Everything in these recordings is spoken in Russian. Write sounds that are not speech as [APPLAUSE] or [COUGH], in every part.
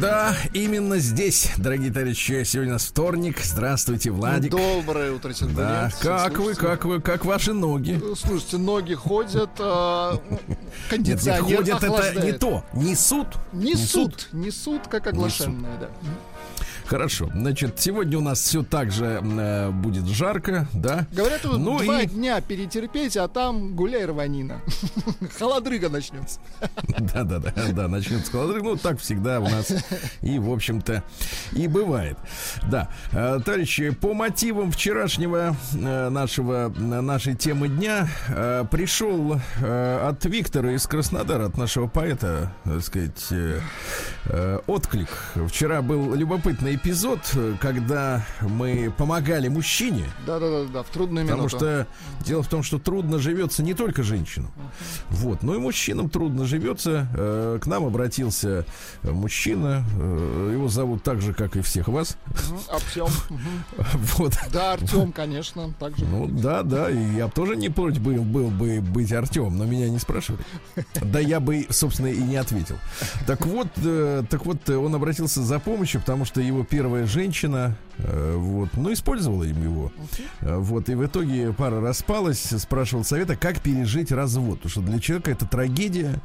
Да, именно здесь, дорогие товарищи, сегодня вторник. Здравствуйте, Владик. Доброе утро, Сергей. Да, как вы, как вы, как ваши ноги? Слушайте, ноги ходят, а, [LAUGHS] кондиционер нет, ходят это охлаждает. не то, несут. Несут, несут, как оглашенные, да. Хорошо, значит, сегодня у нас все так же э, будет жарко, да? Говорят, вот Ну два и- дня перетерпеть, а там гуляй рванина. [LAUGHS] Холодрыга начнется. [LAUGHS] Да, да, да, да, начнется холодрыг. Ну, так всегда у нас и, в общем-то, и бывает. Да, Э, товарищи, по мотивам вчерашнего э, нашего, э, нашей темы дня пришел от Виктора из Краснодара, от нашего поэта, так сказать, отклик. Вчера был любопытный эпизод, э, когда мы помогали мужчине, Да-да-да, да, в трудную Потому минуту. что дело в том, что трудно живется не только женщинам. Вот, но и мужчинам трудно живется. Э, К нам обратился мужчина. э, Его зовут так же, как и всех вас. Артем. [LAUGHS] Вот. Да, Артем, конечно, также. Ну да, да, и я тоже не против был, был бы быть Артем, но меня не спрашивали. Да я бы, собственно, и не ответил. Так вот, так вот, он обратился за помощью, потому что его первая женщина, вот, ну, использовала им его. Э, Вот, и в итоге пара распалась, спрашивал совета, как пережить развод. Потому что для человека это трагедия.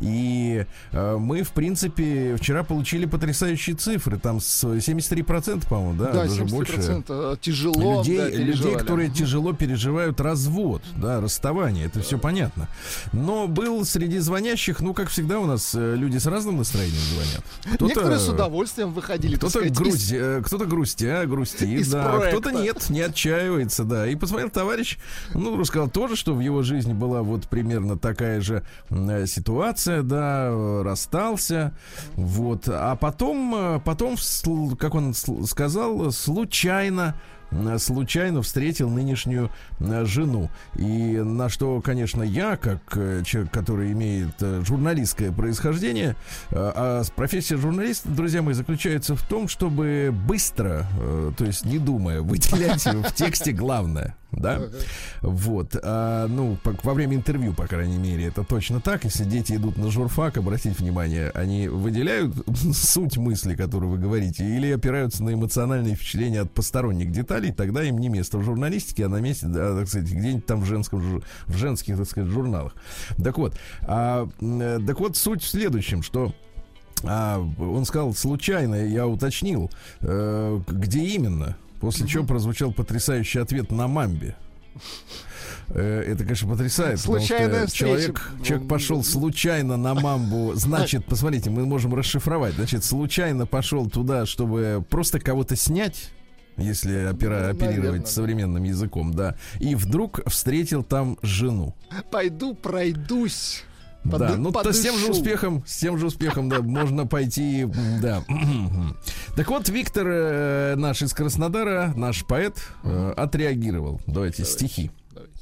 И э, мы, в принципе, вчера получили потрясающие цифры. Там с 73%, по-моему, да, Да, даже больше 70% тяжело. людей, да, людей, которые тяжело переживают развод, да, расставание, это все понятно. Но был среди звонящих, ну, как всегда у нас э, люди с разным настроением звонят. Кто-то, Некоторые с удовольствием выходили, кто-то, грусть, э, кто-то грустя, грустит, Из да, проекта. кто-то нет, не отчаивается, да. И посмотрел товарищ, ну, рассказал тоже, что в его жизни была вот примерно такая же э, ситуация, да, э, расстался, вот. А потом, э, потом, как он сказал, случайно случайно встретил нынешнюю э, жену. И на что, конечно, я, как э, человек, который имеет э, журналистское происхождение, э, а профессия журналиста, друзья мои, заключается в том, чтобы быстро, э, то есть не думая, выделять [LAUGHS] в тексте главное. Да? Вот. А, ну, по- во время интервью, по крайней мере, это точно так. Если дети идут на журфак, обратите внимание, они выделяют [LAUGHS] суть мысли, которую вы говорите, или опираются на эмоциональные впечатления от посторонних деталей, тогда им не место в журналистике, а на месте, да, так сказать, где-нибудь там в, женском, в женских, так сказать, журналах. Так вот, а, э, так вот, суть в следующем, что а, он сказал, случайно, я уточнил, э, где именно. После чего прозвучал потрясающий ответ на мамбе. Э, Это, конечно, потрясает. потому что Случайная встреча. Человек, человек пошел случайно на мамбу. Значит, посмотрите, мы можем расшифровать. Значит, случайно пошел туда, чтобы просто кого-то снять. Если опера- Ну, оперировать наверно, да. современным языком, да. И вдруг встретил там жену. Пойду пройдусь. Да, Поды- ну то с тем же подышу. успехом, с тем же успехом, да, можно пойти, да. Так вот, Виктор э, наш из Краснодара, наш поэт, э, отреагировал. Давайте стихи. Давайте.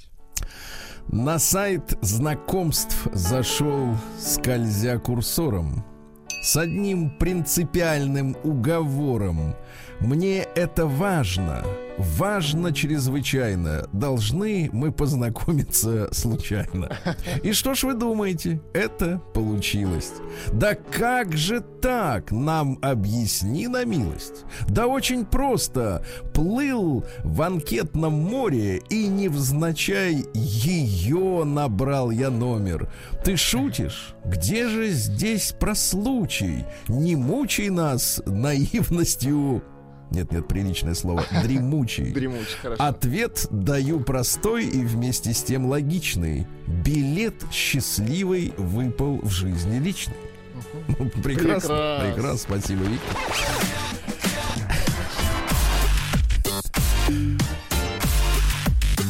На сайт знакомств зашел, скользя курсором, с одним принципиальным уговором. Мне это важно, важно чрезвычайно. Должны мы познакомиться случайно. И что ж вы думаете? Это получилось. Да как же так? Нам объясни на милость. Да очень просто. Плыл в анкетном море и невзначай ее набрал я номер. Ты шутишь? Где же здесь про случай? Не мучай нас наивностью. Нет, нет, приличное слово. Дремучий. Дремучий, хорошо. Ответ даю простой и вместе с тем логичный. Билет счастливый выпал в жизни личный. Прекрасно, Прекрасно. прекрасно, спасибо, Виктор.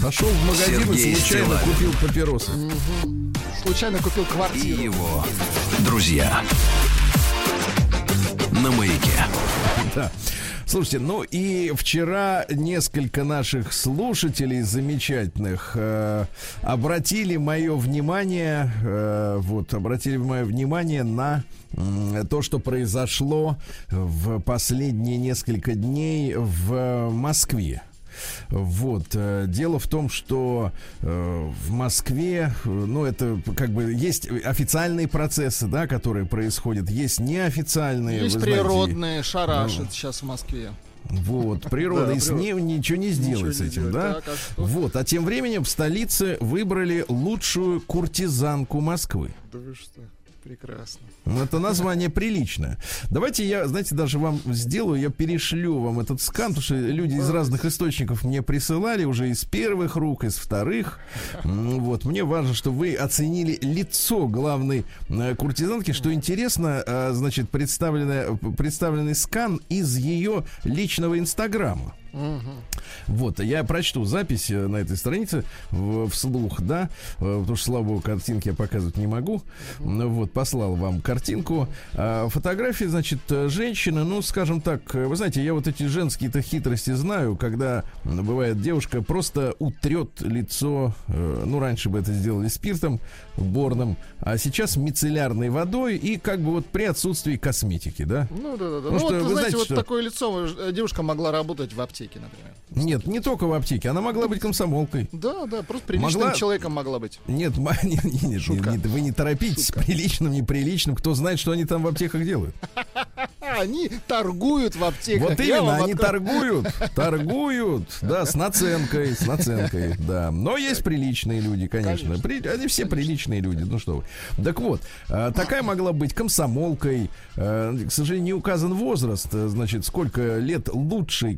Пошел в магазин Сергей и случайно Стилавин. купил папиросы. Случайно купил И квартиру. его друзья на маяке. Да. Слушайте, ну и вчера несколько наших слушателей замечательных э, обратили мое внимание, э, вот, обратили мое внимание на то, что произошло в последние несколько дней в Москве. Вот. э, Дело в том, что э, в Москве, э, ну, это как бы есть официальные процессы, да, которые происходят, есть неофициальные. Есть вы знаете, природные, ну, шарашит сейчас в Москве. вот, природа, Да, и с ним ничего не сделать с не этим, да? Так, а что? Вот, а тем временем в столице выбрали лучшую куртизанку Москвы. Да вы что, прекрасно. Это название приличное. Давайте я, знаете, даже вам сделаю, я перешлю вам этот скан, потому что люди из разных источников мне присылали уже из первых рук, из вторых. Вот, мне важно, что вы оценили лицо главной э, куртизанки. Что интересно, э, значит, представленный скан из ее личного инстаграма. Вот, я прочту запись э, на этой странице в- вслух, да, э, потому что, слава богу, картинки я показывать не могу. Ну Вот, послал вам картинку. А, Фотографии, значит, э, женщины, ну, скажем так, вы знаете, я вот эти женские-то хитрости знаю, когда бывает девушка просто утрет лицо, ну, раньше бы это сделали спиртом борным, а сейчас мицеллярной водой и как бы вот при отсутствии косметики, да? Ну да, да, да. Ну что, вот, вы знаете, знаете, вот что- такое лицо девушка могла работать в аптеке, например. Нет, не только в аптеке, она могла быть комсомолкой. Да, да, просто приличным Могла- человеком могла быть. Нет, [LAUGHS] не- не- Шутка. не- не- вы не торопитесь, приличным, неприличным, кто знает, что они там в аптеках делают. [LAUGHS] Они торгуют в аптеках. Вот именно, они торгуют, торгуют, [LAUGHS] да, с наценкой, с наценкой, да. Но есть приличные люди, конечно. Они все приличные люди, ну что вы. Так вот, э, такая могла быть комсомолкой. Э, К сожалению, не указан возраст, э, значит, сколько лет лучшей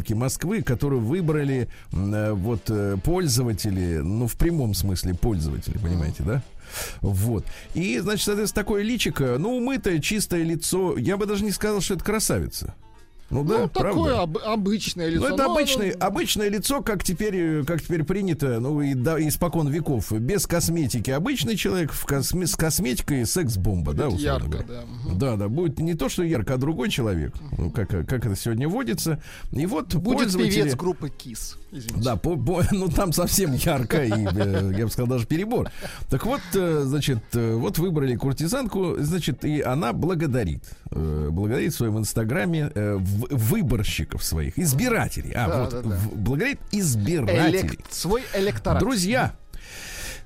куртизанки Москвы, которую выбрали э, вот э, пользователи, ну, в прямом смысле пользователи, понимаете, да? Вот. И, значит, соответственно, такое личико, ну, умытое, чистое лицо. Я бы даже не сказал, что это красавица. Ну да, Ну, такое правда. об- обычное лицо. Ну, это Ну, обычное, ну, обычное лицо, как теперь, э, как теперь принято, ну, и да, испокон веков. Без косметики обычный человек, в косме- с косметикой секс-бомба, да, ярко, говоря. да. Да, да, будет не то, что ярко, а другой человек, ну, как, как это сегодня водится. И вот Будет пользователи... певец группы Кис. Извините. Да, по- по- ну там совсем ярко и, э, я бы сказал, даже перебор. Так вот, э, значит, э, вот выбрали куртизанку, значит, и она благодарит, э, благодарит в своем инстаграме э, в- выборщиков своих, избирателей. А, Да, вот, да, да. благодарит избирателей. Элек- Свой электорат. Друзья,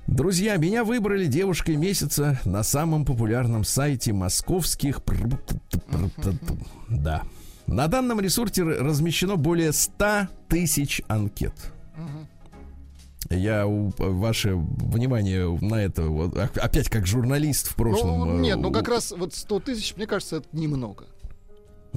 друзья, меня выбрали девушкой месяца на самом популярном сайте московских... Да. На данном ресурсе размещено более 100 тысяч анкет. Я ваше внимание на это вот, а- опять как журналист в прошлом. Ну, э, нет, ну у- как раз вот 100 тысяч, мне кажется, это немного.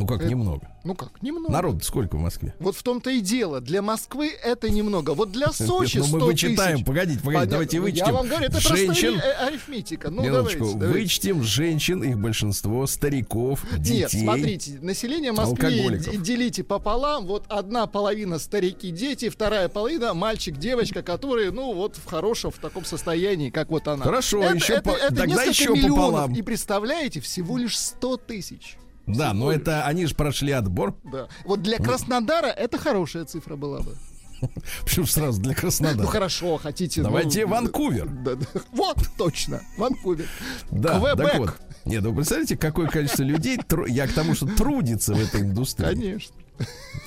Ну как это- немного. Ну как, немного. Народ сколько в Москве? Вот в том-то и дело. Для Москвы это немного. Вот для Сочи [LAUGHS] Нет, 100 ну мы вычитаем, тысяч. погодите, погодите, давайте вычтем. Я вам говорю, это женщин, просто ари- арифметика. Ну, давайте, вычтем женщин, их большинство, стариков, детей. Нет, смотрите, население Москвы алкоголиков. д- делите пополам. Вот одна половина старики, дети, вторая половина мальчик, девочка, которые, ну, вот в хорошем, в таком состоянии, как вот она. Хорошо, еще это, по- это тогда еще пополам. И представляете, всего лишь 100 тысяч. Да, но это они же прошли отбор. Да. Вот для Краснодара это хорошая цифра была бы. [LAUGHS] Почему сразу для Ну Краснодара? хорошо, хотите. Давайте ну, Ванкувер. да, да. Вот, точно, Ванкувер. Да, Квебек. так вот. Нет, ну вы представляете, какое количество людей, я к тому, что трудится в этой индустрии. Конечно.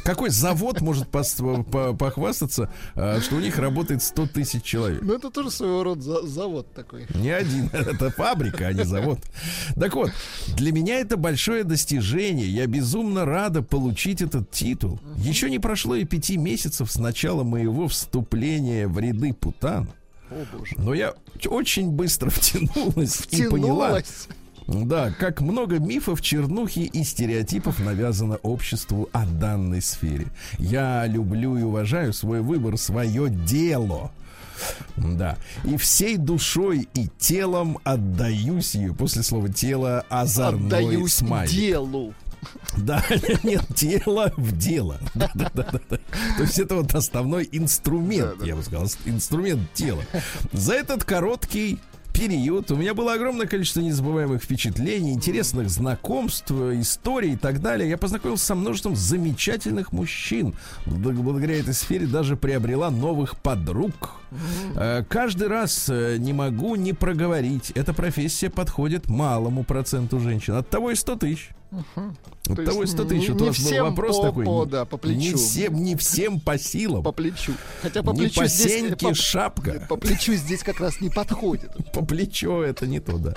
Какой завод может похвастаться, а, что у них работает 100 тысяч человек? Ну это тоже своего рода за- завод такой. Не один, [LAUGHS] это фабрика, а не завод. Так вот, для меня это большое достижение. Я безумно рада получить этот титул. Еще не прошло и пяти месяцев с начала моего вступления в ряды Путан. О боже. Но я очень быстро [LAUGHS] втянулась, и поняла. Да, как много мифов, чернухи и стереотипов навязано обществу о данной сфере. Я люблю и уважаю свой выбор, свое дело. Да. И всей душой и телом отдаюсь ее. После слова тело озорной Отдаюсь смайлик. делу. Да, [LAUGHS] нет, тело в дело. Да, да, да, да, да. То есть это вот основной инструмент, я бы сказал, инструмент тела. За этот короткий период у меня было огромное количество незабываемых впечатлений, интересных знакомств, историй и так далее. Я познакомился со множеством замечательных мужчин. Благодаря этой сфере даже приобрела новых подруг. Э, каждый раз э, не могу не проговорить. Эта профессия подходит малому проценту женщин. От того и 100 тысяч. Угу. От То того и есть 100 тысяч. не- Вот у вас был вопрос по- такой. по- да, по плечу. Не всем, не всем по силам. По плечу. Хотя по не плечу по здесь... э, по- шапка. По плечу здесь как раз не подходит. [LAUGHS] по плечу это не то, да.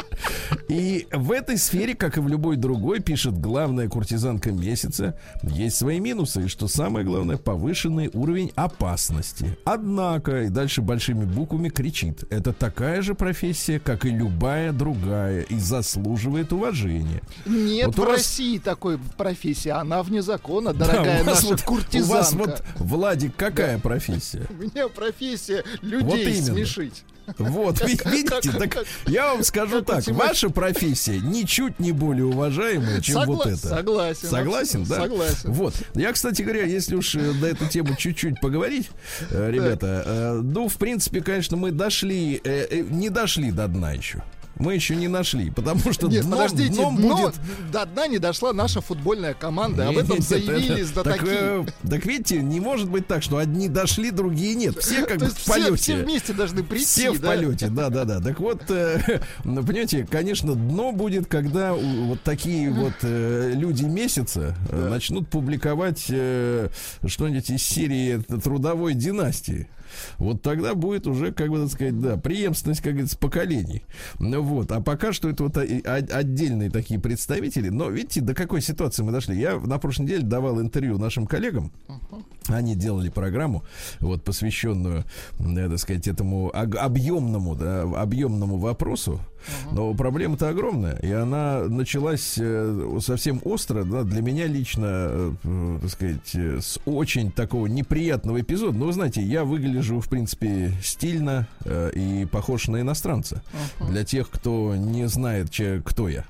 И в этой сфере, как и в любой другой, пишет главная куртизанка месяца, есть свои минусы, и что самое главное, повышенный уровень опасности. Однако, и дальше большими буквами кричит, это такая же профессия, как и любая другая, и заслуживает уважения. Нет Вот в вас- России такой профессии. Она вне закона, Да, дорогая вас наша вот- куртизанка. У вас вот, Владик, какая профессия? [LAUGHS] У меня профессия Вот людей именно. смешить. Вот, ви- видите, так я вам скажу так, ваша профессия ничуть не более уважаемая, чем вот это. Согласен. Согласен, да? Согласен. Вот. Я, кстати говоря, если уж э, на эту тему чуть-чуть поговорить, э, ребята, э, ну, в принципе, конечно, мы дошли, не дошли до дна еще. Мы еще не нашли, потому что Нет, дном, подождите, дном дно- будет... до дна не дошла наша футбольная команда. Об Не, этом не, не, заявили это- так, э, так видите, не может быть так, что одни дошли, другие нет. Все как [LAUGHS] бы в полете. все вместе должны прийти. Все в полете, да, да, да. Так вот, э, [LAUGHS] ну, понимаете, конечно, дно будет, когда у- вот такие вот э, люди месяца э, начнут публиковать э, что-нибудь из серии трудовой династии. Вот тогда будет уже, как бы так сказать, да, преемственность, как говорится, поколений. Ну вот, а пока что это вот о- отдельные такие представители. Но видите, до какой ситуации мы дошли. Я на прошлой неделе давал интервью нашим коллегам. Они делали программу, вот, посвященную, э, так сказать, этому объемному, да, объемному вопросу. Но проблема-то огромная, и она началась э, совсем остро, да, для меня лично, э, так сказать, э, с очень такого неприятного эпизода. Но вы знаете, я выгляжу, в принципе, стильно и похож на иностранца. Для тех, кто не знает, че- кто я.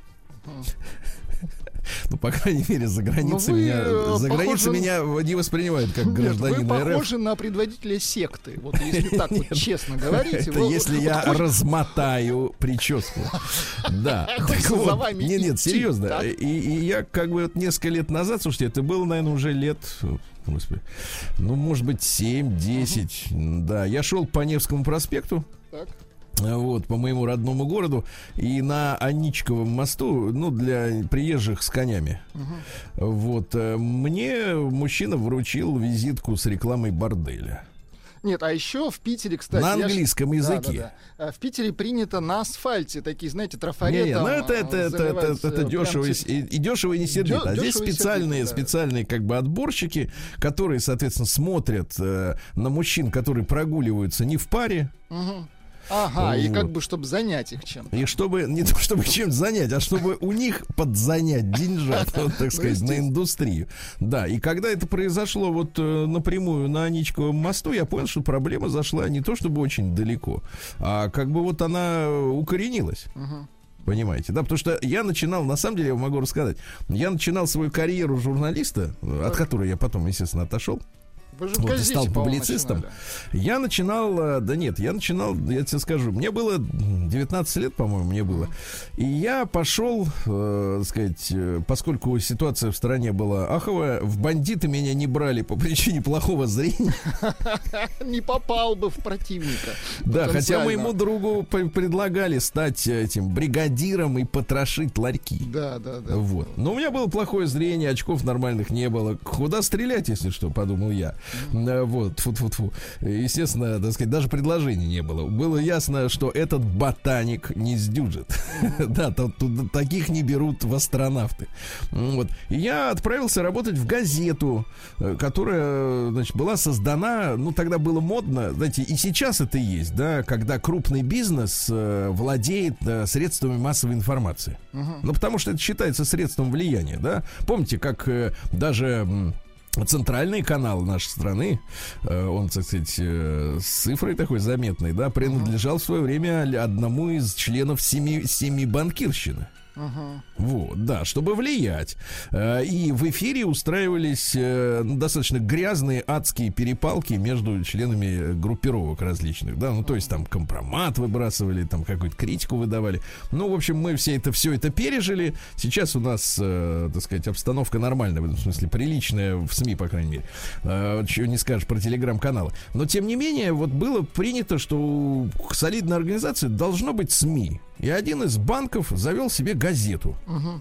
Ну, по крайней мере, за границей вы, меня, э, за границей меня не воспринимают как гражданина РФ. похожи на предводителя секты. Вот если так вот [LAUGHS] честно говорите. Это если я размотаю прическу. Да. [LAUGHS] Нет, нет, серьезно. и я как бы вот несколько лет назад, слушайте, это было, наверное, уже лет, господи, ну, может быть, 7-10. Да, я шел по Невскому проспекту, Так. Э, вот, по моему родному городу, и на Аничковом мосту, ну, для приезжих с конями, вот, э, мне мужчина вручил визитку с рекламой борделя. Нет, а еще в Питере, кстати... На я английском Да, языке. да, да. А В Питере принято на асфальте такие, знаете, Не, трафаретом... не, ну это, это, это, это, это, э, дешево, и, чуть- и- и дешево и не сердито. Дё- а здесь специальные, сердито, да. специальные как бы отборщики, которые, соответственно, смотрят э, на мужчин, которые прогуливаются не в паре, Мгм. Ага, и Вот. как бы, чтобы занять их чем-то. и чтобы не то чтобы чем-то занять, а чтобы у них подзанять деньжат, [LAUGHS] так сказать, на индустрию. Да, и когда это произошло вот э, напрямую на Аничковом мосту, я понял, что проблема зашла не то чтобы очень далеко, а как бы вот она укоренилась. Понимаете, да, потому что я начинал, на самом деле, я могу рассказать, я начинал свою карьеру журналиста, э, от которой я потом, естественно, отошел. Вы же в Вот, газете, стал публицистом. начинали. Я начинал, э, да нет, я начинал, я тебе скажу, мне было 19 лет, по-моему, мне было. И я пошел, э, сказать, э, поскольку ситуация в стране была аховая, в бандиты меня не брали по [LAUGHS] причине плохого зрения. [LAUGHS] Не попал бы в противника. Да, хотя моему другу предлагали стать этим бригадиром и потрошить ларьки. Да, да, да. Вот. Но у меня было плохое зрение, очков нормальных не было. Куда стрелять, если что, подумал я. Э, Вот, фу фу фу Естественно, так сказать, даже предложений не было. Было ясно, что этот ботаник не сдюжит. [LAUGHS] Да, тут- тут таких не берут в астронавты. Вот. И я отправился работать в газету, э, которая, значит, была создана, ну, тогда было модно, знаете, и сейчас это есть, да, когда крупный бизнес э, владеет э, средствами массовой информации. Ну, потому что это считается средством влияния, да. Помните, как э, даже центральный канал нашей страны, э, он, так сказать, э, с цифрой такой заметной, да, принадлежал в свое время одному из членов семи, семи банкирщины. Uh-huh. Вот, да, чтобы влиять. Э, и в эфире устраивались э, достаточно грязные адские перепалки между членами группировок различных, да, ну то есть там компромат выбрасывали, там какую-то критику выдавали. Ну, в общем, мы все это все это пережили. Сейчас у нас, э, так сказать, обстановка нормальная, в этом смысле приличная в СМИ, по крайней мере. Чего не скажешь про телеграм-каналы. Но тем не менее, вот было принято, что солидная организация должно быть СМИ. И один из банков завел себе газету. Угу.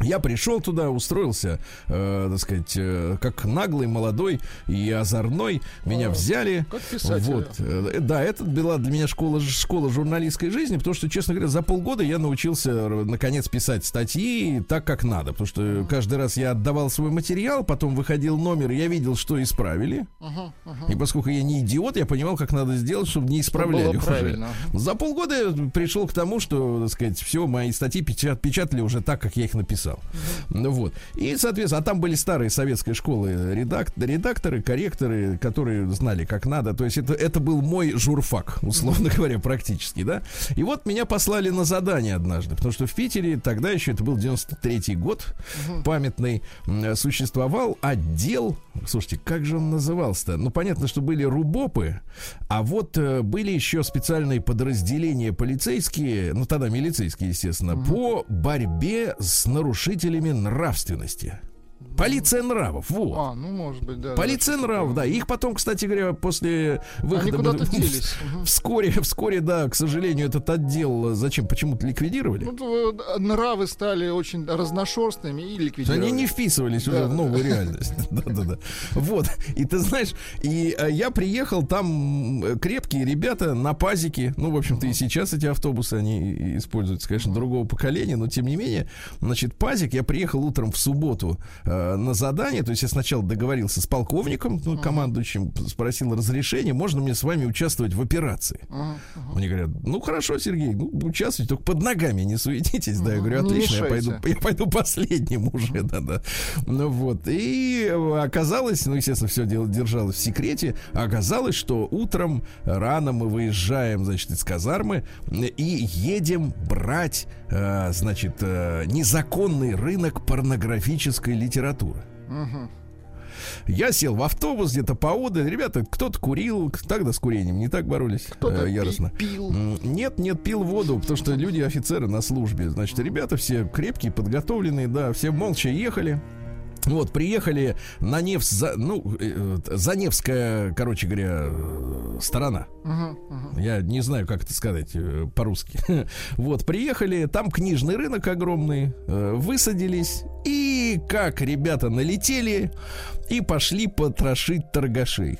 Я пришел туда, устроился, э, так сказать, э, как наглый, молодой и озорной. Меня а, взяли. Как писатель. Вот, э, да, это была для меня школа, школа журналистской жизни, потому что, честно говоря, за полгода я научился, э, наконец, писать статьи так, как надо. Потому что каждый раз я отдавал свой материал, потом выходил номер, я видел, что исправили. Uh-huh, uh-huh. И поскольку я не идиот, я понимал, как надо сделать, чтобы не исправляли чтобы уже. За полгода я пришел к тому, что, так сказать, все, мои статьи печат, печатали уже так, как я их написал написал. Ну вот. И, соответственно, а там были старые советской школы редак, редакторы, корректоры, которые знали, как надо. То есть это, это был мой журфак, [LAUGHS] условно говоря, практически, да. И вот меня послали на задание однажды, потому что в Питере тогда еще, это был 93-й год, памятный, существовал отдел, слушайте, как же он назывался-то? Ну, понятно, что были рубопы, а вот э, были еще специальные подразделения полицейские, ну, тогда милицейские, естественно, по борьбе с нарушением нарушителями нравственности. Полиция нравов, вот. А, ну, может быть, да. Полиция да, нравов, да. Их потом, кстати говоря, после выхода... Они куда-то делись. Вскоре, вскоре, да, к сожалению, этот отдел зачем, почему-то ликвидировали. Ну, нравы стали очень разношерстными и ликвидировали. Они не вписывались да, уже да. в новую [LAUGHS] реальность. [LAUGHS] Да-да-да. Вот. И ты знаешь, и э, я приехал, там крепкие ребята на пазике. Ну, в общем-то, и сейчас эти автобусы, они используются, конечно, другого поколения, но тем не менее, значит, пазик, я приехал утром в субботу э, Э, на задание. То есть я сначала договорился с полковником, ну, командующим, спросил разрешение, можно мне с вами участвовать в операции. Uh-huh. Они говорят, ну хорошо, Сергей, ну участвуйте, только под ногами не суетитесь. Да, я говорю, отлично, я пойду, я пойду последним [LAUGHS] уже, да-да. Ну вот. И оказалось, ну, естественно, все дело держалось в секрете. Оказалось, что утром рано мы выезжаем, значит, из казармы и едем брать, э, значит, э, незаконный рынок порнографической литературы литературы. Угу. Я сел в автобус где-то поодаль. Ребята, кто-то курил, тогда с курением не так боролись кто-то э, яростно. Пил. Нет, нет, пил воду, потому что люди офицеры на службе. Значит, ребята все крепкие, подготовленные, да, все молча ехали. Вот, приехали на Невс, за, ну, э, Заневская, короче говоря, сторона. Uh-huh, uh-huh. Я не знаю, как это сказать э, по-русски. [LAUGHS] вот, приехали, там книжный рынок огромный, э, высадились, и как ребята налетели и пошли потрошить торгашей.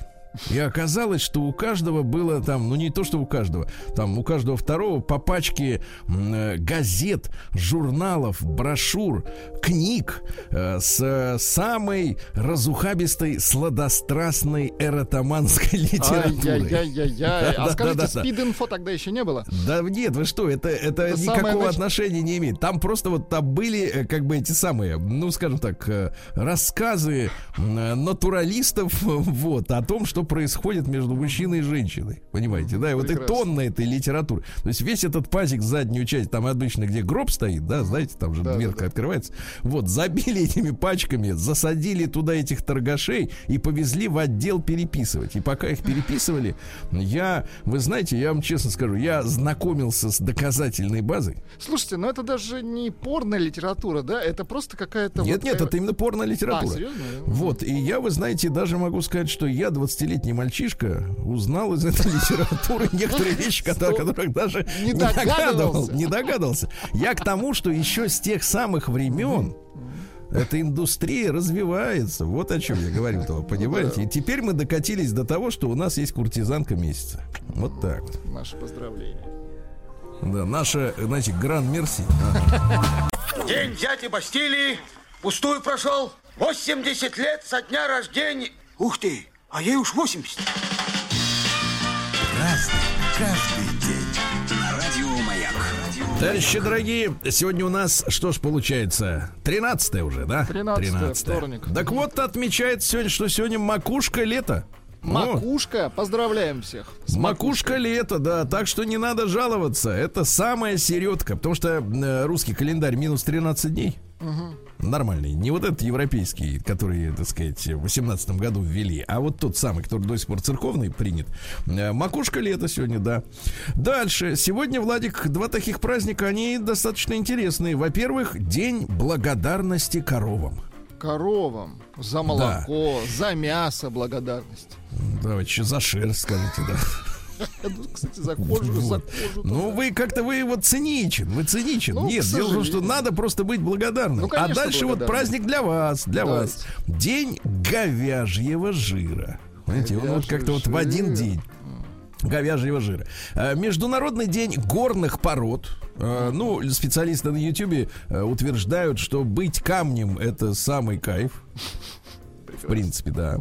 И оказалось, что у каждого было там, ну не то, что у каждого, там у каждого второго по пачке э, газет, журналов, брошюр, книг э, с самой разухабистой, сладострастной эротоманской [LAUGHS] литературой. Ай-яй-яй-яй. А скажите, спид-инфо тогда еще не было? Да нет, вы что, это, это, это никакого отношения не имеет. Там просто вот там были э, как бы эти самые, ну скажем так, э, рассказы натуралистов [LAUGHS] вот о том, что происходит между мужчиной и женщиной. Понимаете, да? И вот и тонна этой литературы. То есть весь этот пазик, заднюю часть, там обычно, где гроб стоит, да, знаете, там же да, дверка да, да. открывается. Вот, забили этими пачками, засадили туда этих торгашей и повезли в отдел переписывать. И пока их переписывали, я, вы знаете, я вам честно скажу, я знакомился с доказательной базой. Слушайте, ну это даже не порно литература, да? Это просто какая-то... Нет, вот... нет, это именно порно литература. А, серьезно? Вот, и я, вы знаете, даже могу сказать, что я 20 лет 15 мальчишка узнал из этой [LAUGHS] литературы некоторые вещи, которых даже не догадывался. Не догадывался. Я к тому, что еще с тех самых времен эта индустрия развивается. Вот о чем я говорю, -то, понимаете? И теперь мы докатились до того, что у нас есть куртизанка месяца. Вот так вот. Наше поздравление. Да, наше, знаете, гран мерси. [LAUGHS] День дяди Бастилии пустую прошел. 80 лет со дня рождения. Ух ты! А ей уж 80. Разный, каждый день. Радио Маяк. Товарищи дорогие, сегодня у нас, что ж получается, 13 уже, да? 13 13 вторник. Так вот, отмечает сегодня, что сегодня макушка лета. Макушка, поздравляем всех. Макушка лето, да, так что не надо жаловаться. Это самая середка, потому что э, русский календарь минус 13 дней. Нормальный. Не вот этот европейский, который, так сказать, в 18 году ввели, а вот тот самый, который до сих пор церковный принят. Э, Макушка лето сегодня, да. Дальше. Сегодня, Владик, два таких праздника, они достаточно интересные. Во-первых, День благодарности коровам. Коровам за молоко, за мясо благодарность. Давайте еще за шерсть скажите, да. Тут, кстати, за кожу, за Вот. кожу. Ну, вы как-то вы вот циничен, вы циничен. Ну, Нет, дело в том, что надо просто быть благодарным. Ну, а конечно, дальше вот праздник для вас, для Давайте. вас. День говяжьего жира. Понимаете, он вот как-то вот в один день. Говяжьего жира. Э, Международный день горных пород. Э, Ну, специалисты на Ютубе э, утверждают, что быть камнем это самый кайф. В принципе, да.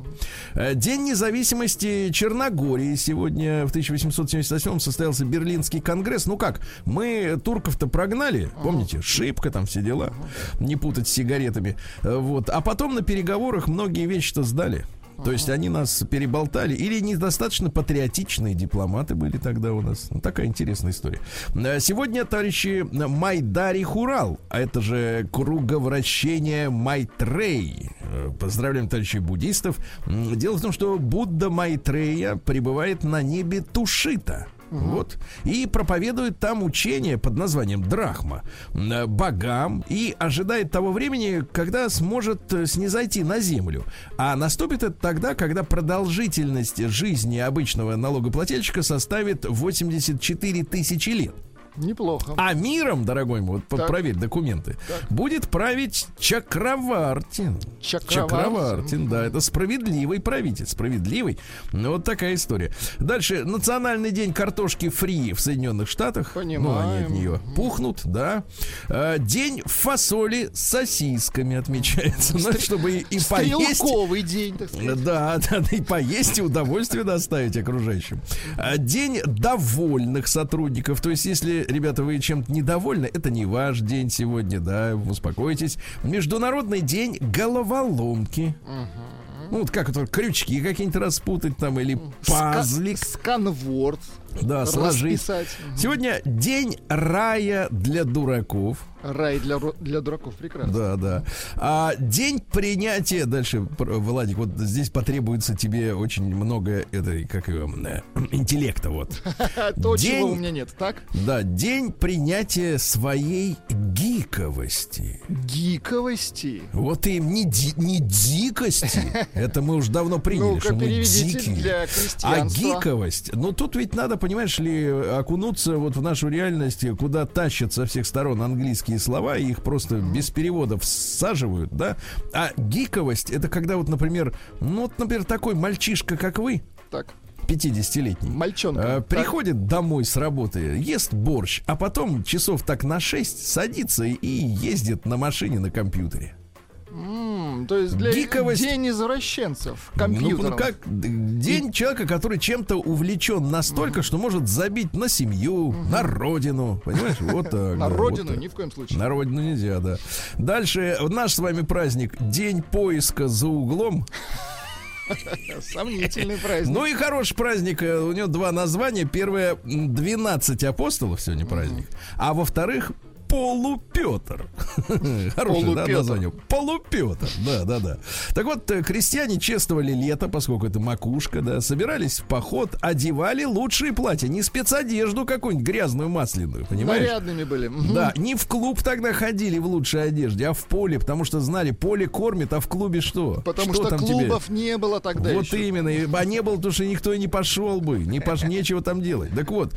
Э, День независимости Черногории сегодня в 1878 состоялся Берлинский конгресс. Ну как, мы турков-то прогнали, помните, шибко там все дела, не путать с сигаретами. Э, Вот, а потом на переговорах многие вещи-то сдали. То есть они нас переболтали или недостаточно патриотичные дипломаты были тогда у нас. Ну, такая интересная история. Э, Сегодня, товарищи, Майдари Хурал, а это же круговращение Майтрей. Э, Поздравляем товарищей буддистов. Дело в том, что Будда Майтрея пребывает на небе Тушита. Вот. И проповедует там учение под названием Драхма э, богам и ожидает того времени, когда сможет э, снизойти на землю. А наступит это тогда, когда продолжительность жизни обычного налогоплательщика составит 84 тысячи лет. Неплохо. А миром, дорогой мой, вот Так. проверь документы, Так. будет править Чакравартин. Чакравартин. да, это справедливый правитель, справедливый. Ну, вот такая история. Дальше, Национальный день картошки фри в Соединенных Штатах. Ну, они Понимаем. от нее пухнут, да. А, День фасоли с сосисками отмечается, ну, чтобы и, и поесть. День, так сказать. Да, да, да, и поесть, и удовольствие доставить окружающим. А, День довольных сотрудников. То есть, если, ребята, вы чем-то недовольны, это не ваш день сегодня, да, успокойтесь. Международный день головоломки. Ну, вот как это, крючки какие-нибудь распутать там, или пазлик, Ска- Сканворд. Да, сложить. Расписать. Сегодня день рая для дураков. Рай для, для дураков прекрасно. Да, да. А день принятия дальше, Владик, вот здесь потребуется тебе очень много этой, как его, э, интеллекта, вот. [LAUGHS] То, День- чего у меня нет. Так? Да, день принятия своей гиковости. Гиковости. Вот и не, ди- не дикости. [LAUGHS] Это мы уже давно приняли, что мы дикие. А гиковость, ну тут ведь надо, понимаешь ли, окунуться вот в нашу реальность, куда тащат со всех сторон английские слова, и их просто без переводов всаживают, да? А гиковость, это когда вот, например, ну вот, например, такой мальчишка, как вы, Так, 50-летний, мальчонка. э, Так. приходит домой с работы, ест борщ, а потом часов так на 6 садится и ездит на машине на компьютере. М, то есть для Гиковость- день извращенцев Ну, компьютером. ну как день человека, который чем-то увлечен настолько, что может забить на семью, на родину. Понимаешь? Вот так. На родину ни в коем случае. На родину нельзя, да. Дальше наш с вами праздник День поиска за углом. [LAUGHS] Сомнительный праздник. Ну и хороший праздник. э, У него два названия. Первое м, 12 апостолов сегодня праздник. А во-вторых, Полупетр. [LAUGHS] Хорошее да, название. Полупетр. Да, да, да. Так вот, э, крестьяне чествовали лето, поскольку это макушка, да, собирались в поход, одевали лучшие платья, не спецодежду какую-нибудь грязную масляную, понимаешь? Нарядными были. Да, не в клуб тогда ходили в лучшей одежде, а в поле, потому что знали, поле кормит, а в клубе что? Потому Что что, там тебе? клубов не было тогда Вот еще. именно. А не было, потому что никто и не пошел бы. Не пош... Нечего там делать. Так вот,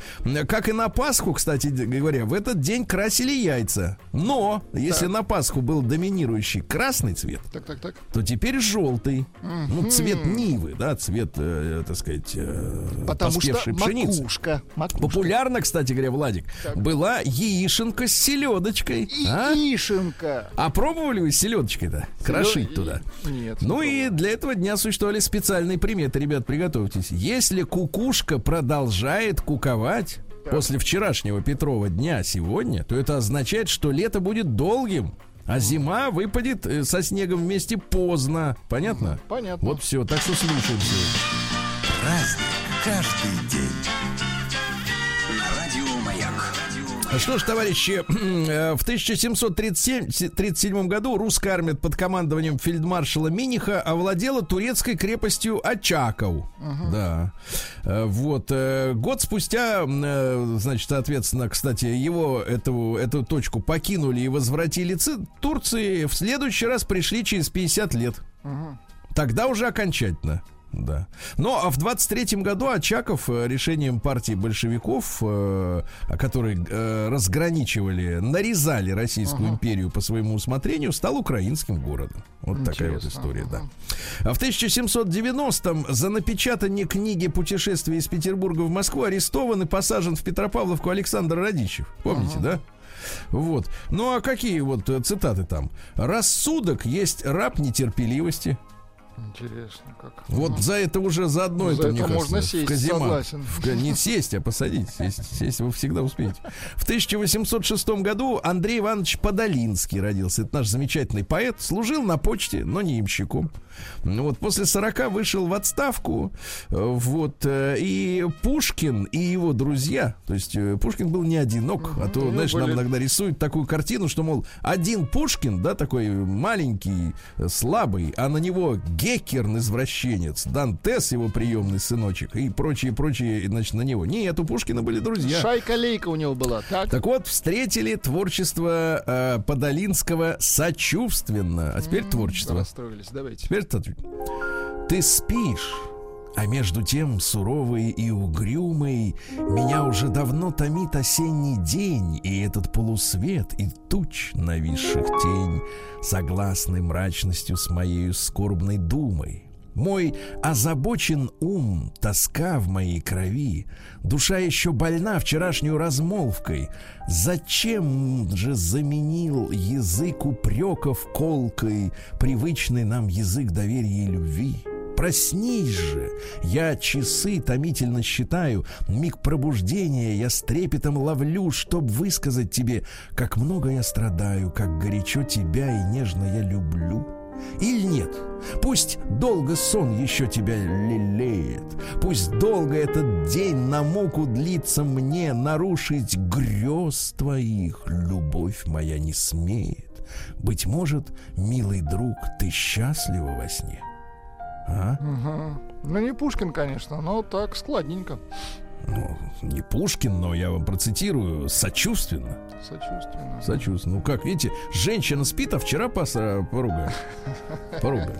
как и на Пасху, кстати говоря, в этот день красили яйца. Но, если на Пасху был доминирующий красный цвет, Так, так, так. то теперь желтый. Ну, цвет Нивы, да, цвет, э, так сказать, э, Потому что поспевшей пшеницы. макушка. макушка. Популярно, кстати говоря, Владик, была яишенка с селедочкой. И А? Ишенка. А пробовали вы селедочкой-то? Крошить Селё- туда. Нет. Ну не и для этого дня существовали специальные приметы. Ребят, приготовьтесь. Если кукушка продолжает куковать после вчерашнего Петрова дня сегодня, то это означает, что лето будет долгим. А зима выпадет э, со снегом вместе поздно. Понятно? Понятно. Вот все. Так что слушаем сегодня. Праздник каждый день. Что ж, товарищи, [CLEARS THROAT] э, в 1737 году русская армия под командованием фельдмаршала Миниха овладела турецкой крепостью Очаков. Да. Э, Вот. э, Год спустя, значит, соответственно, кстати, его, эту, эту точку покинули и возвратили Ци- Турции. В следующий раз пришли через 50 лет. Тогда уже окончательно. Да. Но а в 23-м году Очаков э, решением партии большевиков, э, которые э, разграничивали, нарезали Российскую империю по своему усмотрению, стал украинским городом. Вот такая вот Интересно. история, да. А в 1790-м за напечатание книги «Путешествие из Петербурга в Москву» арестован и посажен в Петропавловку Александр Радищев. Помните, да? Вот. Ну а какие вот цитаты там? Рассудок есть раб нетерпеливости. Интересно, как. Вот за это уже за одно Ну, это, за мне это кажется, можно в сесть, каземат. согласен. В не сесть, а посадить. Сесть, сесть вы всегда успеете. В 1806 году Андрей Иванович Подолинский родился. Это наш замечательный поэт. Служил на почте, но не имщиком. Ну Вот после 40 вышел в отставку. Э, Вот. э, И Пушкин и его друзья, то есть э, Пушкин был не одинок, а то, знаешь, нам были- иногда рисуют такую картину, что, мол, один Пушкин, да, такой маленький, слабый, а на него Геккерн извращенец, Дантес его приемный сыночек и прочие-прочие, значит, на него. Нет, у Пушкина были друзья. Шайка-лейка у него была, так? Так вот, встретили творчество э, Подолинского сочувственно. А теперь творчество. Расстроились, давайте. Теперь. Ты спишь, а между тем суровый и угрюмый Меня уже давно томит осенний день И этот полусвет и туч, нависших тень Согласны мрачностью с моею скорбной думой мой озабочен ум, тоска в моей крови, душа еще больна вчерашнюю размолвкой. Зачем же заменил язык упреков колкой, привычный нам язык доверия и любви? Проснись же, я часы томительно считаю, миг пробуждения я с трепетом ловлю, чтоб высказать тебе, как много я страдаю, как горячо тебя и нежно я люблю. Или нет? Пусть долго сон еще тебя лелеет. Пусть долго этот день на муку длится мне нарушить грез твоих. Любовь моя не смеет. Быть может, милый друг, ты счастлива во сне? А? Ага. Ну, не Пушкин, конечно, но так складненько. Ну, не Пушкин, но я вам процитирую сочувственно. Сочувственно. Сочувственно. Ну, как видите, женщина спит, а вчера поса поругали. [LAUGHS] Поругали.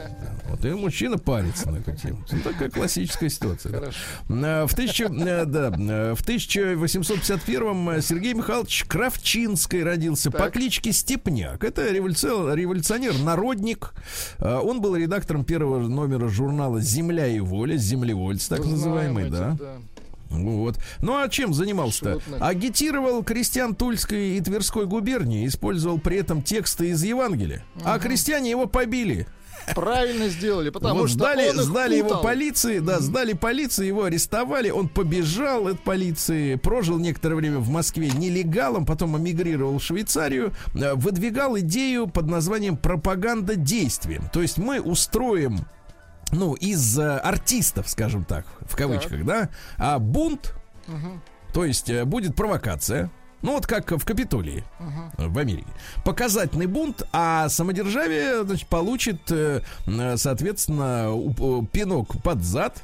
Вот и мужчина парится на эту тему. Ну, такая классическая ситуация. да. Хорошо. А, В, тысяча, э, да, э, в 1851-м Сергей Михайлович Кравчинский родился по Так. кличке Степняк. Это революцион- революционер, народник. Он был редактором первого номера журнала «Земля и воля», землевольц так Знаем называемый, эти, да. Вот. Ну а чем занимался-то? Агитировал крестьян Тульской и Тверской губернии, использовал при этом тексты из Евангелия. А крестьяне его побили. Правильно сделали, потому Вот что сдали, он их сдали его путал. полиции, да, сдали полиции, его арестовали, он побежал от полиции, прожил некоторое время в Москве нелегалом, потом эмигрировал в Швейцарию, э, выдвигал идею под названием пропаганда действием. То есть мы устроим ну, из э, артистов, скажем так, в кавычках, да, а бунт, то есть э, будет провокация, ну вот как в Капитолии э, в Америке. Показательный бунт, а самодержавие значит, получит, э, соответственно, э, пинок под зад.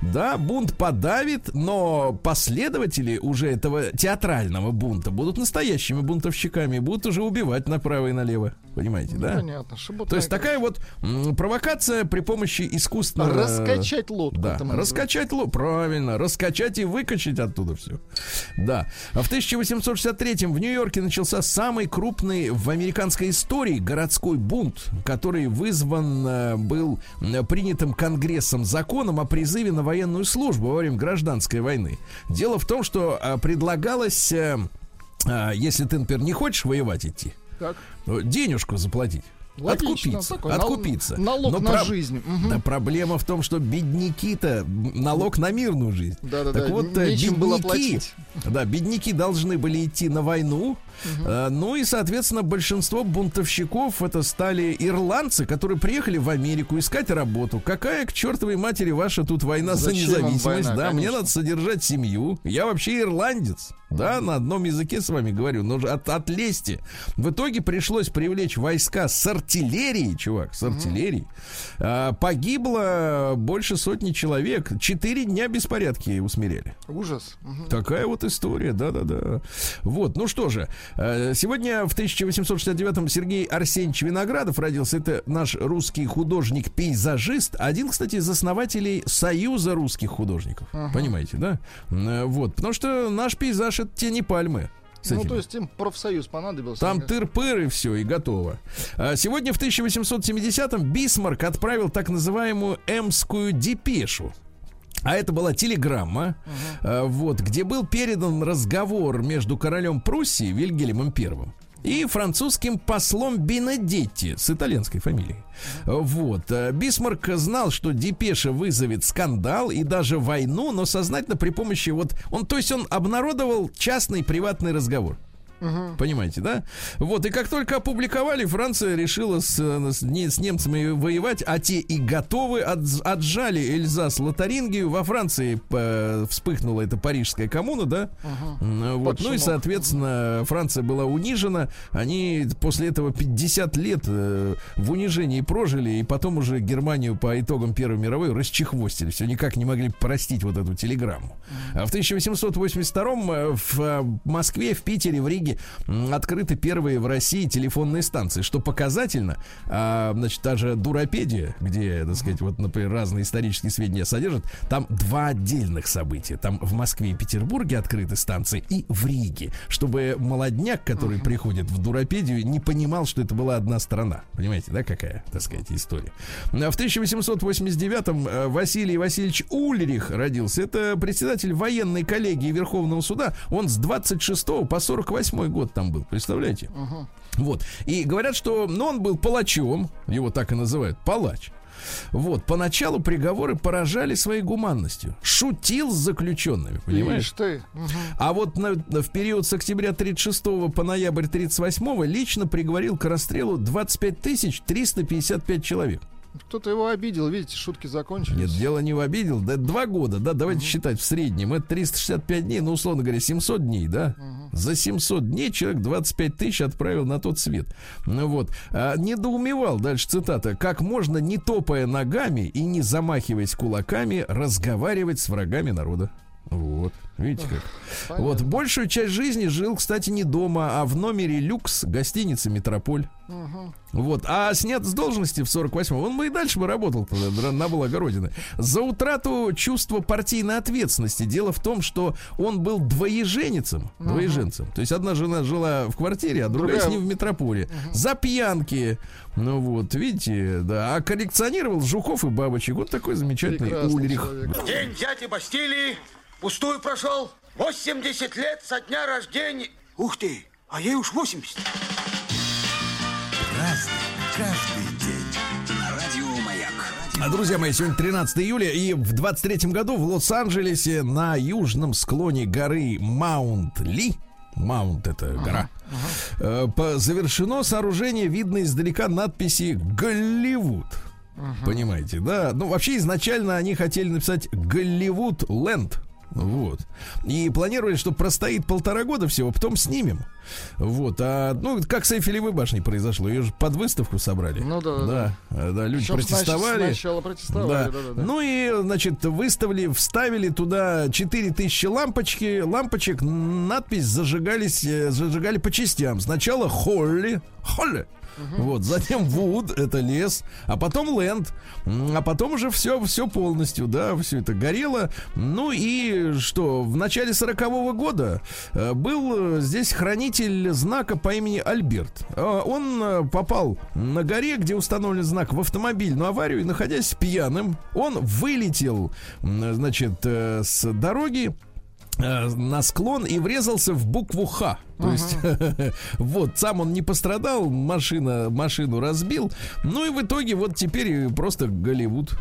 Да, бунт подавит, но последователи уже этого театрального бунта будут настоящими бунтовщиками, будут уже убивать направо и налево. Понимаете, да? Понятно. шебутная То есть такая вот м, провокация при помощи искусственного... Раскачать лодку. Да, раскачать лоб, правильно, раскачать и выкачать оттуда все. Да. А в 1863 в Нью-Йорке начался самый крупный в американской истории городской бунт, который вызван э, был принятым Конгрессом законом о призыве на военную службу во время гражданской войны. Дело в том, что э, предлагалось, э, э, если ты, например, не хочешь воевать идти, Так. то денежку заплатить. Логично, откупиться. такой откупиться. налог Но на про- жизнь. Мгм. Да проблема в том, что бедняки-то налог на мирную жизнь. Да-да-да, Так вот, э, нечем было бедняки, платить. да, бедняки должны были идти на войну, Э, Ну и, соответственно, большинство бунтовщиков это стали ирландцы, которые приехали в Америку искать работу. Какая к чертовой матери ваша тут война за Зачем вам независимость? война, да, мне конечно. надо содержать семью. Я вообще ирландец. Да, на одном языке с вами говорю, но от, отлезьте. В итоге пришлось привлечь войска с артиллерией, чувак, с артиллерией. А, погибло больше сотни человек. Четыре дня беспорядки усмиряли. Ужас. Мгм. Такая вот история, да-да-да. Вот, ну что же, сегодня в 1869-м Сергей Арсеньевич Виноградов родился. Это наш русский художник-пейзажист. Один, кстати, из основателей Союза русских художников. Понимаете, да? Э, Вот, потому что наш пейзаж это не пальмы. Ну, то есть им профсоюз понадобился. Там тыр-пыр и все, и готово. А Сегодня в 1870-м Бисмарк отправил так называемую Эмскую депешу. А это была телеграмма, а, вот, где был передан разговор между королем Пруссии Вильгельмом Первым и французским послом Бенедетти с итальянской фамилией. Вот. а, Бисмарк знал, что депеша вызовет скандал и даже войну, но сознательно при помощи вот... Он, то есть он обнародовал частный приватный разговор. Понимаете, да? Вот, и как только опубликовали, Франция решила с, э, с, не- с немцами воевать, а те и готовы, отж- отжали Эльзас Лотарингию. Во Франции э, вспыхнула эта парижская коммуна, да? М, Вот. Ну и, соответственно, Франция была унижена. Они после этого 50 лет э, в унижении прожили, и потом уже Германию по итогам Первой мировой расчехвостили. Все никак не могли простить вот эту телеграмму. А в 1882 э, в э, Москве, в Питере, в Риге м, открыты первые в России телефонные станции, что показательно. А, значит, даже Дуропедия, где, так сказать, вот, например, разные исторические сведения содержат, там два отдельных события. Там в Москве и Петербурге открыты станции и в Риге, чтобы молодняк, который приходит в Дуропедию, не понимал, что это была одна страна. Понимаете, да, какая, так сказать, история. А В 1889-м э, Василий Васильевич Ульрих родился. Это председатель военной коллегии Верховного суда. Он с 26 по 48 год там был, представляете? Вот. И говорят, что ну, он был палачом, его так и называют, палач. Вот, поначалу приговоры поражали своей гуманностью. Шутил с заключенными, понимаешь? Ишь ты. Мгм. А вот на- в период с октября 36 по ноябрь 38 лично приговорил к расстрелу 25 355 человек. Кто-то его обидел, видите, шутки закончились. Нет, дело не в обидел. Да, два года, да, давайте считать в среднем. Это 365 дней, ну, условно говоря, 700 дней, да? За 700 дней человек 25 тысяч отправил на тот свет. Ну вот. А, недоумевал, дальше цитата, как можно, не топая ногами и не замахиваясь кулаками, разговаривать с врагами народа. Вот, видите как. Понятно. Вот, большую часть жизни жил, кстати, не дома, а в номере люкс гостиницы «Метрополь». Вот, а снят с должности в 48-м, он бы и дальше бы работал тогда, на благо Родины. За утрату чувства партийной ответственности. Дело в том, что он был двоеженицем, двоеженцем. То есть одна жена жила в квартире, а другая, Другая- с ним в метрополе. За пьянки. Ну вот, видите, да. А коллекционировал жуков и бабочек. Вот такой замечательный Прекрасный Ульрих. человек. День дяди Бастилии пустую прошел. 80 лет со дня рождения. Ух ты, а ей уж 80. Разный, каждый день. Радио Маяк. А, Друзья мои, сегодня 13 июля, и в 23-м году в Лос-Анджелесе на южном склоне горы Маунт-Ли Маунт это гора. Э, по- завершено сооружение, видно издалека надписи Голливуд. Понимаете, да? Ну, вообще изначально они хотели написать Голливуд Ленд. Вот. И планировали, что простоит полтора года всего, потом снимем. Вот. А, ну, как с Эйфелевой башней произошло. Ее же под выставку собрали. Ну да, да, Да, э, да, люди Причем снач- протестовали. Сначала протестовали, Да. да-да-да. Ну и, значит, выставили, вставили туда 4000 лампочки, лампочек, надпись зажигались, э, зажигали по частям. Сначала Холли, Холли, вот, затем Вуд, это лес, а потом Ленд, а потом уже все, все полностью, да, все это горело. Ну и что, в начале 40 года э, был э, здесь хранитель знака по имени Альберт. Э, Он попал на горе, где установлен знак, в автомобильную аварию, и, находясь пьяным, он вылетел, значит, с дороги, на склон и врезался в букву Х. То есть, [LAUGHS] вот, сам он не пострадал, машина, машину разбил. Ну и в итоге вот теперь просто Голливуд.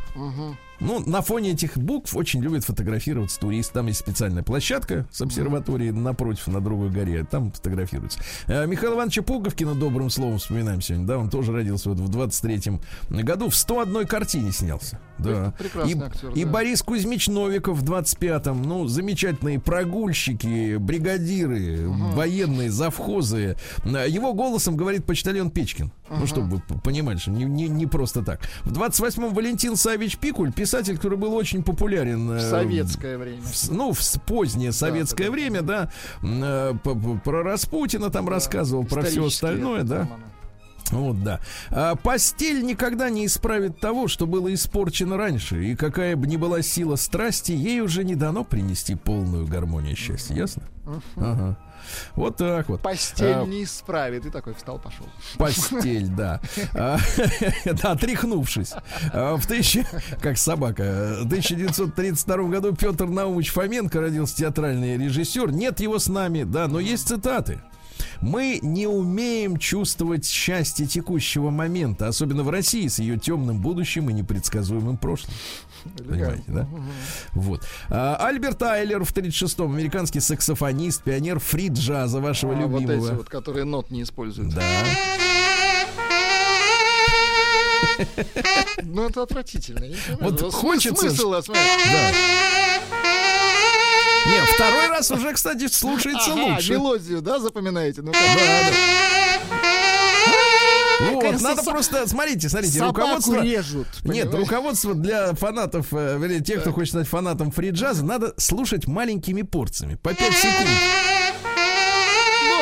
Ну, на фоне этих букв очень любят фотографироваться туристы. Там есть специальная площадка с обсерваторией напротив, на другой горе. Там фотографируются. Э, Михаил Ивановича Пуговкина добрым словом вспоминаем сегодня. Да, он тоже родился вот в 23-м году. В 101 картине снялся. Да. И, актер, и да. Борис Кузьмич Новиков в 25-м. Ну, замечательные прогульщики, бригадиры, военные, завхозы. Э, Его голосом говорит почтальон Печкин. Ну, чтобы вы понимали, что не, не, не просто так. В 28-м Валентин Савич Пикуль, писатель, который был очень популярен. В э, советское время. в ну, в позднее советское да, да. время, да, э, про Распутина там рассказывал, про все остальное, да. романы. Вот, да. А, постель никогда не исправит того, что было испорчено раньше. И какая бы ни была сила страсти, ей уже не дано принести полную гармонию счастья. Ясно? Ага. Вот так вот. Постель А, не исправит. И такой встал, пошел. Постель, да. А, [LAUGHS] Да, тряхнувшись. А, В тысяче, как собака, в 1932 году Петр Наумович Фоменко родился театральный режиссер. Нет его с нами, да, но есть цитаты. Мы не умеем чувствовать счастье текущего момента, особенно в России с ее темным будущим и непредсказуемым прошлым. Понимаете, да? Вот. А, Альберт Айлер в 36-м, американский саксофонист, пионер фри-джаза вашего А, вот любимого. эти вот, которые нот не используют. Да. [LAUGHS] Ну, это отвратительно. Вот хочется Смысл. Да. Не, второй раз уже, кстати, слушается Ага, лучше. мелодию, да, запоминаете? Ну, Да, да. Вот, надо со- просто, смотрите, смотрите, Собаку руководство... режут. Нет, руководство для фанатов, э, вернее, тех, кто хочет стать фанатом фри-джаза, надо слушать маленькими порциями, по 5 секунд.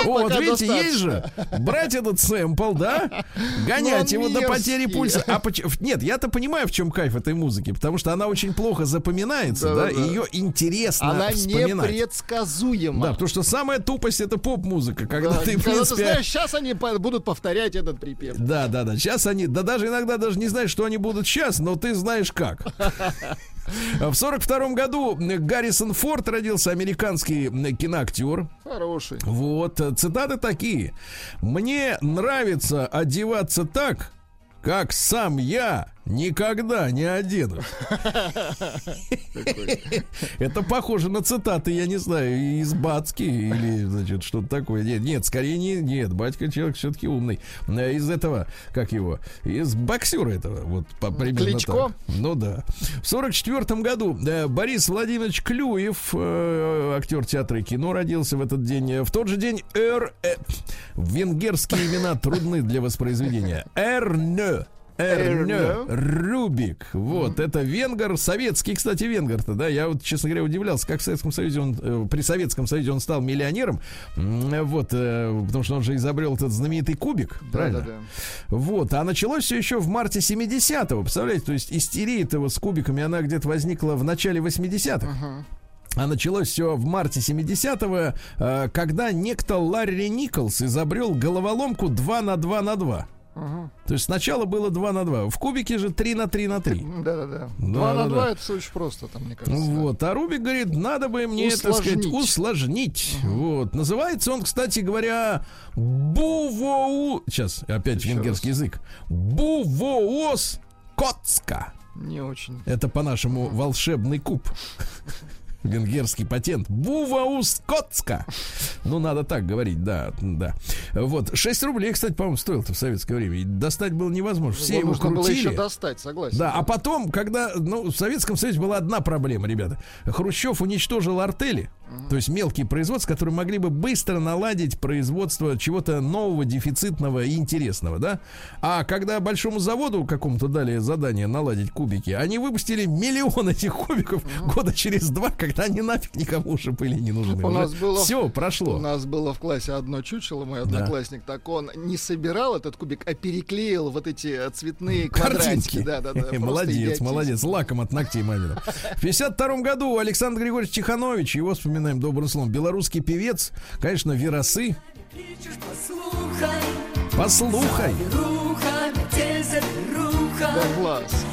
Ну, О, вот видите, есть же. Брать этот сэмпл, да? Гонять он его до потери пульса. А поч- Нет, я-то понимаю, в чем кайф этой музыки, потому что она очень плохо запоминается, да, и ее интересно Она непредсказуема. Да, потому что самая тупость это поп-музыка, когда Да, ты, в принципе. знаешь, сейчас они будут повторять этот припев. Да, да, да. Сейчас они, да даже иногда даже не знаешь, что они будут сейчас, но ты знаешь как. В сорок втором году Гаррисон Форд родился, американский киноактер. Хороший. Вот, цитаты такие. Мне нравится одеваться так, как сам я никогда не одену. Это похоже на цитаты, я не знаю, из Бацки или, значит, что-то такое. Нет, нет, скорее не, нет, батька человек все-таки умный. Э, Из этого, как его, из боксера этого, вот по- примерно Кличко? так. Ну да. В сорок четвертом году э, Борис Владимирович Клюев, э, актер театра и кино, родился в этот день. В тот же день Эр... э, венгерские имена трудны для воспроизведения. Эрнö. Эрнö. Рубик. Вот, это венгер, советский, кстати, венгер-то, да. Я вот, честно говоря, удивлялся, как в Советском Союзе он, э, при Советском Союзе он стал миллионером. Вот, э, потому что он же изобрел этот знаменитый кубик, правильно? Да-да-да. Вот, а началось все еще в марте 70-го, представляете, то есть истерия этого с кубиками, она где-то возникла в начале 80-х. А началось все в марте 70-го, э, когда некто Ларри Николс изобрел головоломку 2 на 2 на 2. То есть сначала было 2 на 2. В кубике же 3 на 3 на 3. [LAUGHS] Да-да-да. Два на Да-да-да. два это очень просто, там, мне кажется. Вот, а Рубик говорит, надо бы мне, так сказать, Усложнить. усложнить. Вот. Называется он, кстати говоря, Бувоу... Сейчас, опять Еще венгерский язык. Бувоос Коцка. Не очень. Это по-нашему волшебный куб. [LAUGHS] Венгерский патент. Буваус Коцка. Ну, надо так говорить, да, да. Вот. 6 рублей, кстати, по-моему, стоил-то в советское время. И достать было невозможно. Все Его нужно было крутили. еще достать, согласен. Да, а потом, когда, ну, в Советском Союзе была одна проблема, ребята. Хрущев уничтожил артели, то есть мелкие производства, которые могли бы быстро наладить производство чего-то нового, дефицитного и интересного, да? А когда большому заводу какому-то дали задание наладить кубики, они выпустили миллион этих кубиков года через два, когда они нафиг никому уже были не нужны. У нас было- все прошло. У нас было в классе одно чучело, мой одноклассник, так он не собирал этот кубик, а переклеил вот эти э, цветные квадратики. Да, да, да. [LAUGHS] Молодец, молодец. Лаком от ногтей мамина. В 52 году Александр Григорьевич Тиханович, его вспоминаем добрым словом, белорусский певец, конечно, Веросы. Послухай, Да, класс.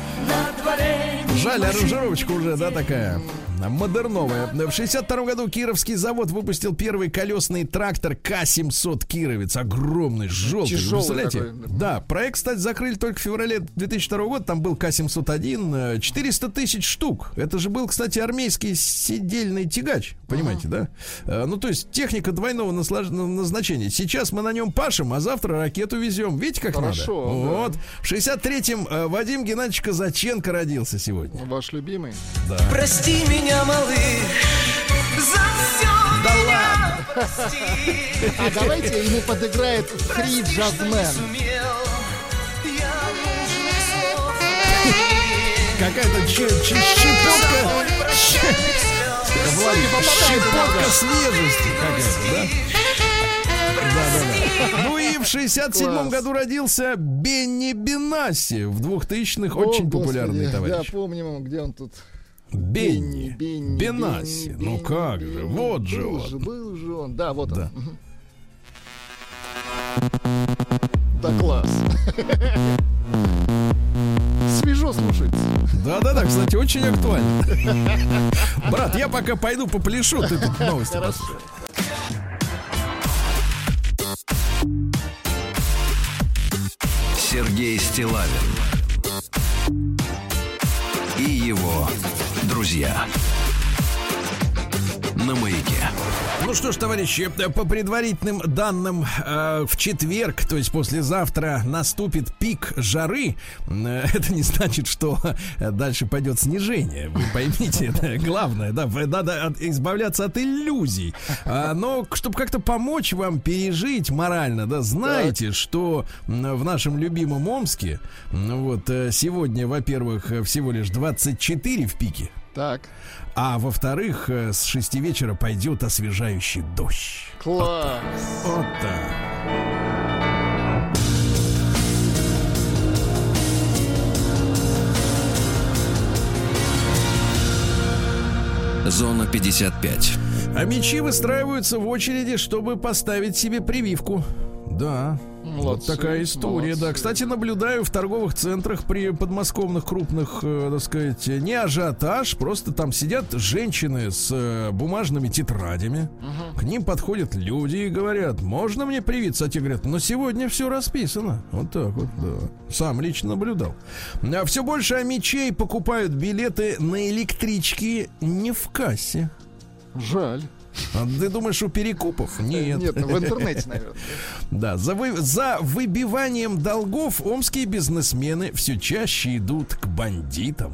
Жаль, аранжировочка уже, да, такая. Модерновая. В 62 году Кировский завод выпустил первый колесный трактор К-700 Кировец. Огромный, желтый. Тяжелый представляете? такой. Да, проект, кстати, закрыли только в феврале 2002 года. Там был К-701. э, 400 тысяч штук. Это же был, кстати, армейский сидельный тягач. Понимаете, да? Э, Ну, то есть техника двойного назначения. Сейчас мы на нем пашем, а завтра ракету везем. Видите, как Хорошо, надо? да. Вот. В 63-м э, Вадим Геннадьевич Казаченко родился сегодня. Ваш любимый. Прости меня, малыш, за все Да меня прости. [LAUGHS] А давайте ему подыграет Фри Джазмен. Какая-то щепотка, щепотка свежести какая-то, да? Да-да-да. Ну и в 67-м Класс. году родился Бенни Бенасси. В 2000-х О, очень Господи, популярный товарищ. Я помню, где он тут. Бенни. Бенни, Бенасси. Бенни, Ну Бенни, как же, Бенни. вот же был он. же, был же он. Да, вот Да. он. Да класс. [LAUGHS] Свежо слушается. Да-да-да, кстати, очень актуально. [LAUGHS] Брат, я пока пойду попляшу, ты тут новости послушай. Сергей Стилавин и его друзья на маяке. Ну что ж, товарищи, по предварительным данным, э, в четверг, то есть послезавтра, наступит пик жары. Э, Это не значит, что э, дальше пойдет снижение. Вы поймите, [LAUGHS] это главное, да, надо от- избавляться от иллюзий. А, Но чтобы как-то помочь вам пережить морально, да, знаете, что в нашем любимом Омске, вот сегодня, во-первых, всего лишь 24 в пике. Так, А во-вторых, э, с 6 вечера пойдет освежающий дождь. класс. Вот так. Зона 55. А мечи выстраиваются в очереди, чтобы поставить себе прививку. Да. Вот Молодцы, такая история, да. молодцы. Кстати, наблюдаю в торговых центрах при подмосковных крупных, э, так сказать, не ажиотаж, просто там сидят женщины с э, бумажными тетрадями. К ним подходят люди и говорят, можно мне привиться? А те говорят, но сегодня все расписано. Вот так вот, да. Сам лично наблюдал. А все больше мечей покупают билеты на электрички не в кассе. Жаль. А ты думаешь, у перекупов? Нет. Нет, ну, в интернете, наверное. Да, за, вы- за выбиванием долгов омские бизнесмены все чаще идут к бандитам.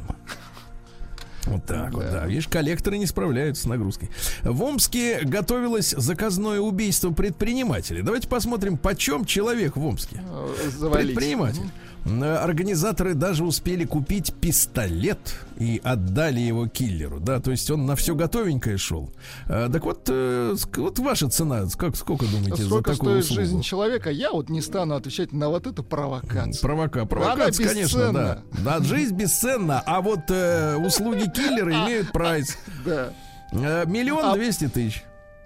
Вот так вот, да. Видишь, коллекторы не справляются с нагрузкой. В Омске готовилось заказное убийство предпринимателей. Давайте посмотрим, почем человек в Омске. Э, Завалить. Предприниматель. Э, Организаторы даже успели купить пистолет и отдали его киллеру, да, то есть он на все готовенькое шел. Э, Так вот, э, вот ваша цена, как сколько думаете Сколько за такую стоит услугу? жизнь человека, я вот не стану отвечать на вот эту провокацию. Провока, провокация, Она конечно, да. бесценна. Да, жизнь бесценна, а вот э, услуги киллера [LAUGHS] имеют прайс. Да. Миллион А- двести тысяч.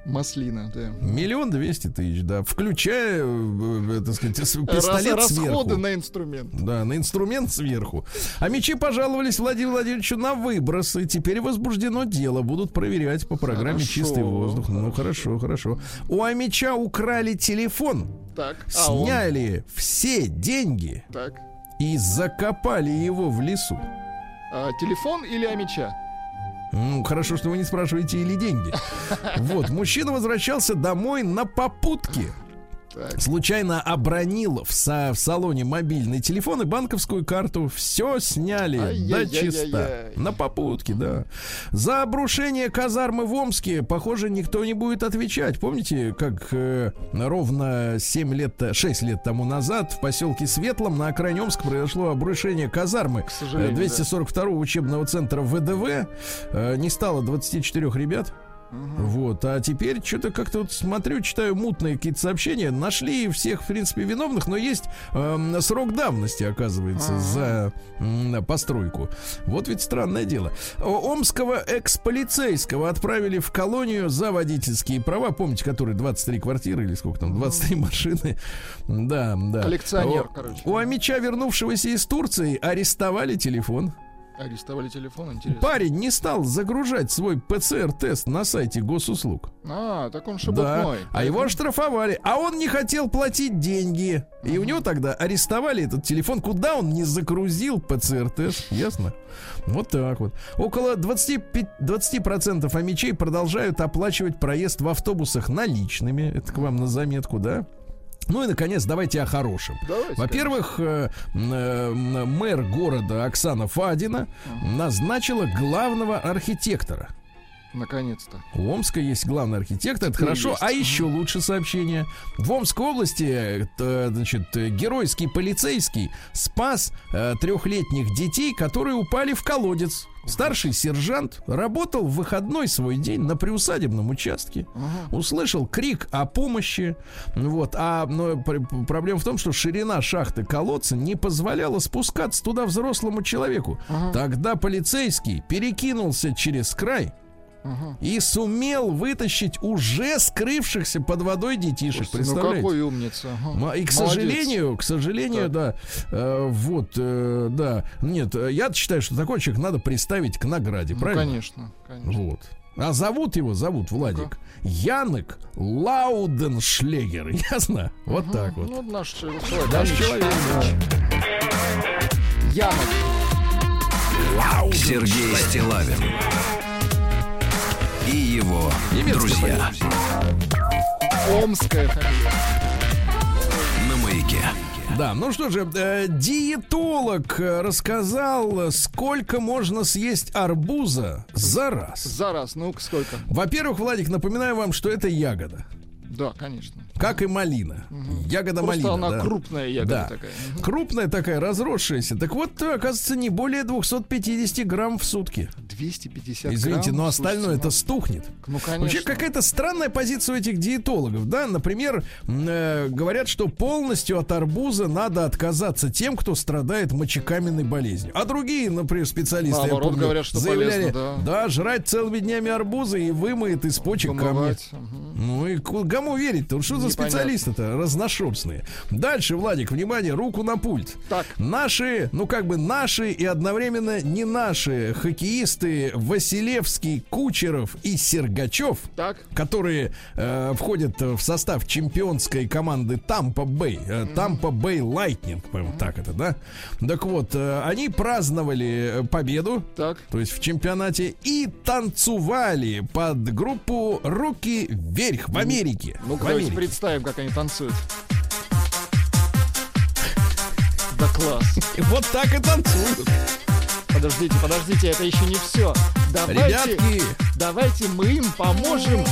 Маслина, да. Миллион двести тысяч, да. Включая, э, э, так сказать, пистолет расходы сверху. на инструмент. Да, на инструмент сверху. А мечи пожаловались Владимиру Владимировичу на выброс, и теперь возбуждено дело. Будут проверять по программе Хорошо, «Чистый воздух». Ну, хорошо, хорошо. У Амича украли телефон, Так, а он? сняли все деньги Так. и закопали его в лесу. А, телефон или амича? Ну, хорошо, что вы не спрашиваете или деньги. [LAUGHS] Вот, мужчина возвращался домой на попутке. Так. Случайно обронил в, са- в салоне мобильный телефон и банковскую карту. Все сняли до Ай-яй-яй-яй-яй. чиста. На попутке, да. За обрушение казармы в Омске, похоже, никто не будет отвечать. Помните, как э, ровно 7 лет, 6 лет тому назад в поселке Светлом на окраине Омска произошло обрушение казармы К сожалению, э, 242 учебного центра ВДВ. Э, Не стало 24 ребят. Вот, а теперь что-то как-то вот смотрю, читаю мутные какие-то сообщения. Нашли всех, в принципе, виновных, но есть эм, срок давности, оказывается, за м, постройку. Вот ведь странное дело. Омского экс-полицейского отправили в колонию за водительские права. Помните, которые 23 квартиры или сколько там, 23 [LAUGHS] машины. Да, да. Коллекционер, О- короче. У Амича, вернувшегося из Турции, арестовали телефон. Арестовали телефон, интересно. Парень не стал загружать свой ПЦР-тест на сайте госуслуг. А, так он Да, шебутной. а его оштрафовали, а он не хотел платить деньги. И у него тогда арестовали этот телефон, куда он не загрузил ПЦР-тест, ясно? Вот так вот. Около 25, 20% амичей продолжают оплачивать проезд в автобусах наличными. Это к вам на заметку, да? Ну и, наконец, давайте о хорошем. Во-первых, э, э, мэр города Оксана Фадина назначила главного архитектора. Наконец-то. У Омска есть главный архитектор, это Теперь хорошо. есть. А еще лучше сообщение. В Омской области, значит, геройский полицейский спас э, трехлетних детей, которые упали в колодец. Старший сержант работал в выходной свой день на приусадебном участке. Услышал крик о помощи. Вот. А но пр- проблема в том, что ширина шахты колодца не позволяла спускаться туда взрослому человеку. Тогда полицейский перекинулся через край и сумел вытащить уже скрывшихся под водой детишек. Слушайте, ну Представляете? какой умница. ага. И к Молодец. сожалению, к сожалению, да, э, вот, э, да, нет, э, я считаю, что такой человек надо приставить к награде, Ну, правильно? конечно, конечно. Вот. А зовут его, зовут Владик, Янек Лауденшлегер, [LAUGHS] ясно? Вот так вот. Ну, наш человек. Наш человек, да. Янок. Сергей Стилавин и его друзья Омская фамилия. на маяке. Да, ну что же, э, диетолог э, рассказал, сколько можно съесть арбуза за раз. За раз, ну-ка сколько? Во-первых, Владик, напоминаю вам, что это ягода. Да, конечно. Как и малина. Ягода Просто малина. она да. крупная ягода Да. такая. Мгм. Крупная такая, разросшаяся. Так вот, оказывается, не более 250 грамм в сутки. 250 Извините, грамм, но остальное это стухнет. Ну, конечно. Вообще какая-то странная позиция у этих диетологов, да? Например, э, говорят, что полностью от арбуза надо отказаться тем, кто страдает мочекаменной болезнью. А другие, например, специалисты, я Наоборот, помню, говорят, что заявляли, полезно, да. жрать целыми днями арбузы и вымоет из почек камни. Помывать. Мгм. Ну и к- кому верить-то? Вот Что за специалисты-то разношерстные? Дальше, Владик, внимание, руку на пульт. Так. Наши, ну как бы наши и одновременно не наши хоккеисты Василевский, Кучеров и Сергачев, Так. которые э, входят в состав чемпионской команды Тампа Бэй, Тампа Бэй Лайтнинг, по-моему, так это, да? Так вот, э, они праздновали э, победу, Так. то есть в чемпионате, и танцевали под группу «Руки вверх» в Америке. Ну, в давайте Америке. представим, как они танцуют. Да класс. Вот так и танцуют. Подождите, подождите, это еще не все. Давайте, Ребятки, давайте мы им поможем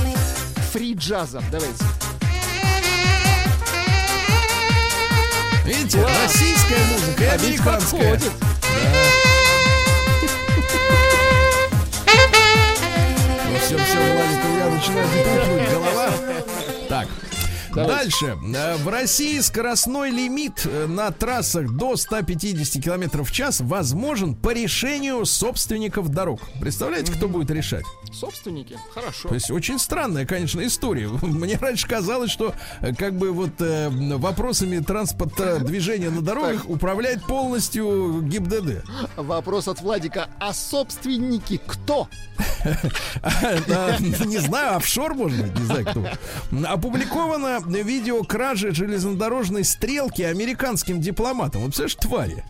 фри-джазом. Давайте. видите, Класс. российская музыка и А американская. подходит. Ну все, все, Владик, у меня начинает голова. Так. Давайте. Дальше. Э, В России скоростной лимит э, на трассах до 150 км в час возможен по решению собственников дорог. Представляете, кто будет решать? Собственники. Хорошо. То есть очень странная, конечно, история. [LAUGHS] Мне раньше казалось, что э, как бы вот э, вопросами транспорта движения на дорогах управляет полностью ГИБДД. Вопрос от Владика. А собственники кто? [LAUGHS] Да, Не знаю, офшор, может быть, не знаю кто. Опубликовано видео кражи железнодорожной стрелки американским дипломатам. Вот представляешь, твари.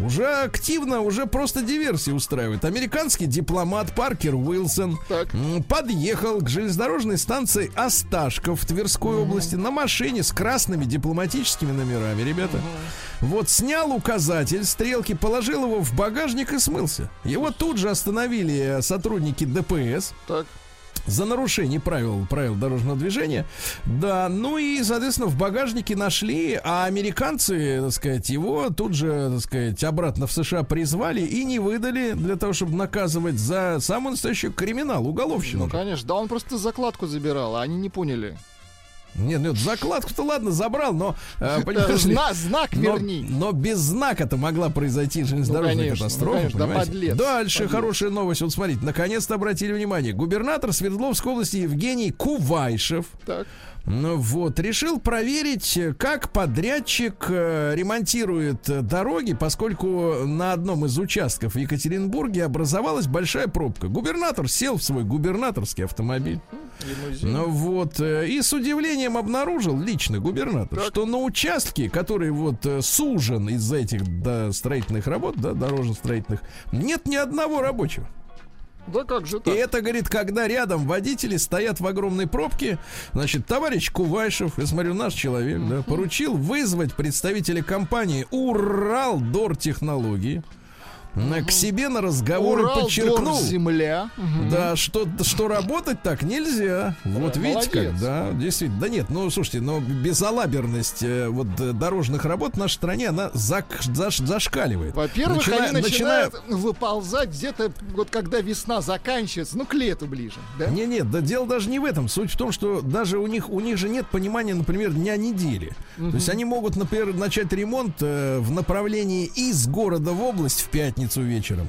Уже активно, уже просто диверсии устраивают. Американский дипломат Паркер Уилсон Так. подъехал к железнодорожной станции Осташков в Тверской области на машине с красными дипломатическими номерами, ребята. Вот снял указатель стрелки, положил его в багажник и смылся. Его тут же остановили сотрудники ДПС Так. За нарушение правил, правил дорожного движения. Да, ну и, соответственно, в багажнике нашли, а американцы, так сказать, его тут же, так сказать, обратно в США призвали и не выдали для того, чтобы наказывать за самый настоящий криминал, уголовщину. Ну, конечно. Да он просто закладку забирал, а они не поняли. Нет, нет, закладку-то ладно, забрал, но... э, [LAUGHS] Зна- знак но, верни. но без знака-то могла произойти железнодорожная Ну, конечно, катастрофа. ну, конечно, да подлец, Дальше подлец. хорошая новость. Вот смотрите, наконец-то обратили внимание. Губернатор Свердловской области Евгений Кувайшев Так. Ну вот, решил проверить, как подрядчик э, ремонтирует дороги, поскольку на одном из участков в Екатеринбурге образовалась большая пробка. Губернатор сел в свой губернаторский автомобиль. Ну вот, э, и с удивлением обнаружил лично губернатор, Так. что на участке, который вот э, сужен из-за этих да, строительных работ, да, дорожно-строительных, нет ни одного рабочего. Да как же И так? это, говорит, когда рядом водители стоят в огромной пробке, значит, товарищ Кувайшев, я смотрю, наш человек, да, поручил вызвать представителя компании Урал Дор Технологии на- к себе на разговор и Урал, подчеркнул, Дор, земля. Мгм. да, что, что работать так нельзя. Вот видите как, да, действительно. Да нет, ну слушайте, но безалаберность э, вот э, дорожных работ в нашей стране, она зак- заш- зашкаливает. Во-первых, Начиная- они начиная- начинают выползать где-то, вот когда весна заканчивается, ну, к лету ближе, да? Не, нет, да дело даже не в этом. Суть в том, что даже у них у них же нет понимания, например, дня недели. То есть они могут, например, начать ремонт э, в направлении из города в область в пятницу вечером.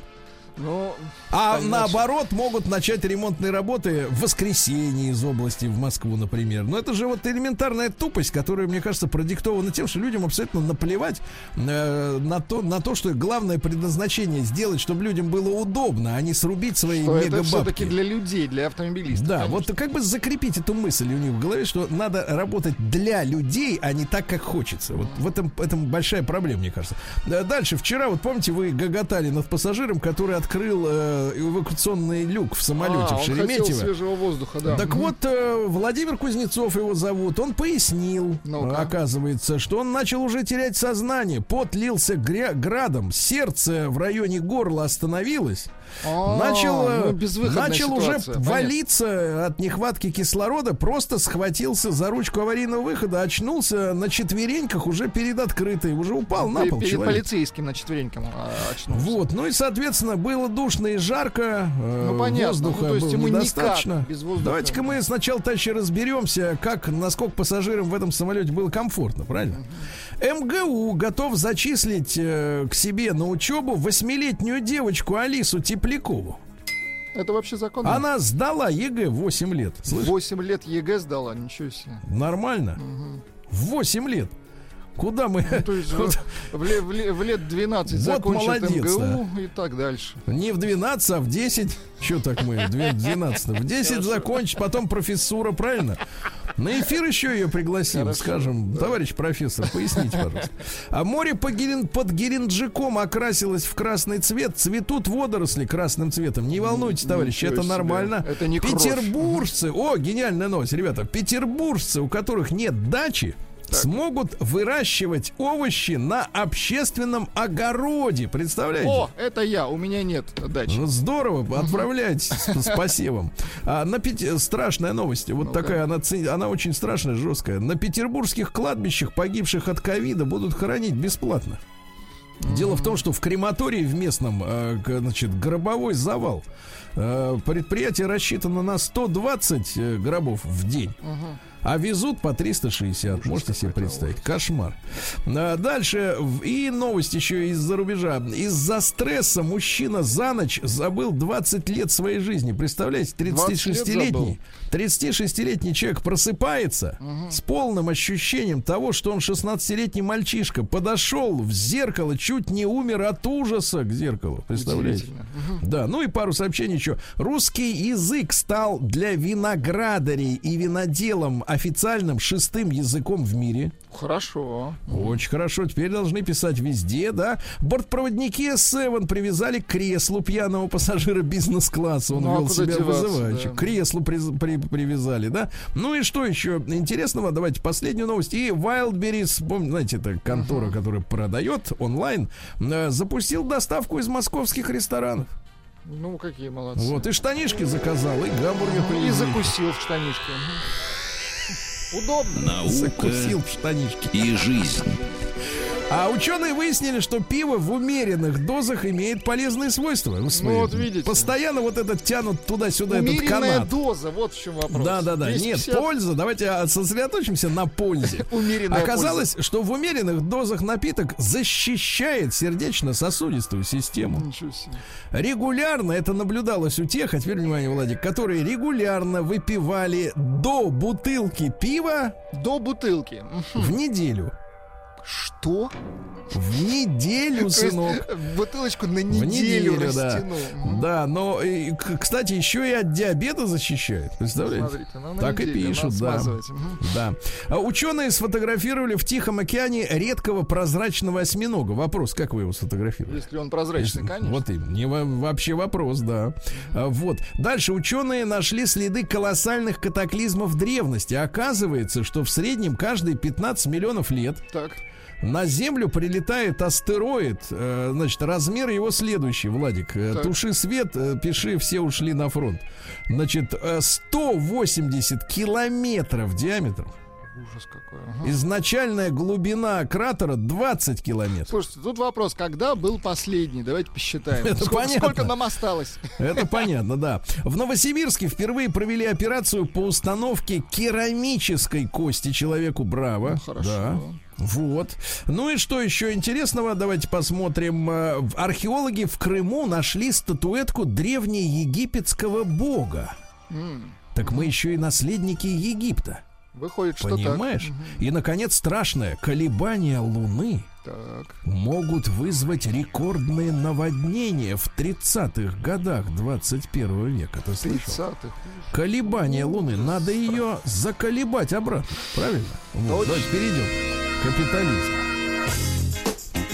Ну, А Конечно. наоборот, могут начать ремонтные работы в воскресенье из области в Москву, например. Но это же вот элементарная тупость, которая, мне кажется, продиктована тем, что людям абсолютно наплевать э, на, то, на то, что главное предназначение сделать, чтобы людям было удобно, а не срубить свои что это мегабабки. все-таки для людей, для автомобилистов. Да, конечно. вот как бы закрепить эту мысль у них в голове, что надо работать для людей, а не так, как хочется. Вот в этом, этом большая проблема, мне кажется. Да, Дальше, вчера, вот помните, вы гоготали над пассажиром, который открыл э, эвакуационный люк в самолете А, в он хотел Шереметьево. свежего воздуха, да. Так Мгм. вот, э, Владимир Кузнецов его зовут, он пояснил, э, оказывается, что он начал уже терять сознание, пот лился гря- градом, сердце в районе горла остановилось, начал, э, ну, безвыходная начал уже валиться от нехватки кислорода, просто схватился за ручку аварийного выхода, очнулся на четвереньках уже перед открытой, уже упал на пол Перед полицейским на четвереньком а, очнулся. Вот, ну и, соответственно, было душно и жарко, э, Ну, понятно. воздуха Ну, то есть было недостаточно. Давайте-ка мы сначала, товарищи, разберемся, как, насколько пассажирам в этом самолете было комфортно, правильно? МГУ готов зачислить э, к себе на учебу восьмилетнюю девочку Алису Теплякову. Это вообще законно? Она сдала ЕГЭ в 8 лет. Слышь, 8 лет ЕГЭ сдала, ничего себе. нормально? В 8 лет. Куда мы... Ну, то есть Вот в, ле- в ле- в лет 12 Вот закончит молодец, МГУ и так дальше. Не в 12, а в 10. Что так мы? В 12. В 10 закончить, потом профессура, правильно? На эфир еще ее пригласим, Хорошо, скажем, товарищ профессор, поясните, пожалуйста. А море по Гелен- под Геленджиком окрасилось в красный цвет, цветут водоросли красным цветом. Не волнуйтесь, товарищи, Ничего это себе. нормально. Это не. Петербуржцы, о, гениальная новость, ребята, петербуржцы, у которых нет дачи, смогут выращивать овощи на общественном огороде. Представляете? О, это я, у меня нет дачи. Ну, здорово, отправляйтесь с, посевом. А на Пете- страшная новость. Вот Ну-ка. такая, она, она очень страшная, жесткая. На петербургских кладбищах погибших от ковида будут хоронить бесплатно. Дело в том, что в крематории в местном, г- значит, гробовой завал. Э, Предприятие рассчитано на 120 э, гробов в день. А везут по 360. Можете себе представить. Кошмар. А, Дальше. И новость еще из-за рубежа. Из-за стресса мужчина за ночь забыл 20 лет своей жизни. Представляете, 20 лет забыл. 36-летний. 36-летний человек просыпается с полным ощущением того, что он 16-летний мальчишка. Подошел в зеркало, чуть не умер от ужаса к зеркалу. Представляете? Удивительно. Да, ну и пару сообщений еще. Русский язык стал для виноградарей и виноделом официальным шестым языком в мире. Хорошо. Очень хорошо, теперь должны писать везде, да. Бортпроводники S7 привязали к креслу пьяного пассажира бизнес-класса. Он Ну, а вел себя деваться, вызывающе. да. Креслу приз- при- привязали, да. Ну и что еще интересного? Давайте последнюю новость. И Wildberries, помните, знаете, это контора, которая продает онлайн, э, запустил доставку из московских ресторанов. Ну, какие молодцы. Вот, и штанишки заказал, и гамбургер И привезли. закусил в штанишке. [LAUGHS] Удобно. Наука Закусил в штанишки. и жизнь. А ученые выяснили, что пиво в умеренных дозах имеет полезные свойства. Ну, смотрите, вот видите. Постоянно вот этот тянут туда-сюда этот канат. доза, вот в чем вопрос. Да, да, да. Нет, 250. польза. Давайте а, сосредоточимся на пользе. [LAUGHS] Умеренная Оказалось, что в умеренных дозах напиток защищает сердечно-сосудистую систему. Ничего себе. Регулярно это наблюдалось у тех, а теперь внимание, Владик, которые регулярно выпивали до бутылки пива До бутылки. В неделю. Что? В неделю, сынок. Бутылочку на В неделю, неделю, да. Да, но, и, к- кстати, еще и от диабета защищает. Представляете? Смотрите, ну, Так и неделю пишут, надо да. Да. А ученые сфотографировали в Тихом океане редкого прозрачного осьминога. Вопрос, как вы его сфотографировали? Если он прозрачный, конечно. Вот и не во- вообще вопрос, да. А, Вот. Дальше ученые нашли следы колоссальных катаклизмов древности. Оказывается, что в среднем каждые 15 миллионов лет Так. На Землю прилетает астероид. Э, Значит, размер его следующий, Владик. Э, Так. Туши свет, э, пиши, все ушли на фронт. Значит, э, 180 километров диаметр. Ужас какой. ага. Изначальная глубина кратера 20 километров. Слушайте, тут вопрос, когда был последний? Давайте посчитаем. [LAUGHS] Это сколько, понятно. сколько нам осталось? Это [LAUGHS] понятно, да. В Новосибирске впервые провели операцию по установке керамической кости человеку. Браво. Ну, хорошо. Да. Вот. Ну и что еще интересного? Давайте посмотрим. Э, Археологи в Крыму нашли статуэтку древнеегипетского бога. Так мы еще и наследники Египта. Выходит, что Понимаешь? И, наконец, страшное. Колебания Луны так. Так. могут вызвать рекордные наводнения в 30-х годах 21 века. Ты слышал? 30-х. Колебания Луны. Надо ее заколебать обратно. Правильно? Вот, давайте перейдем. Капитализм.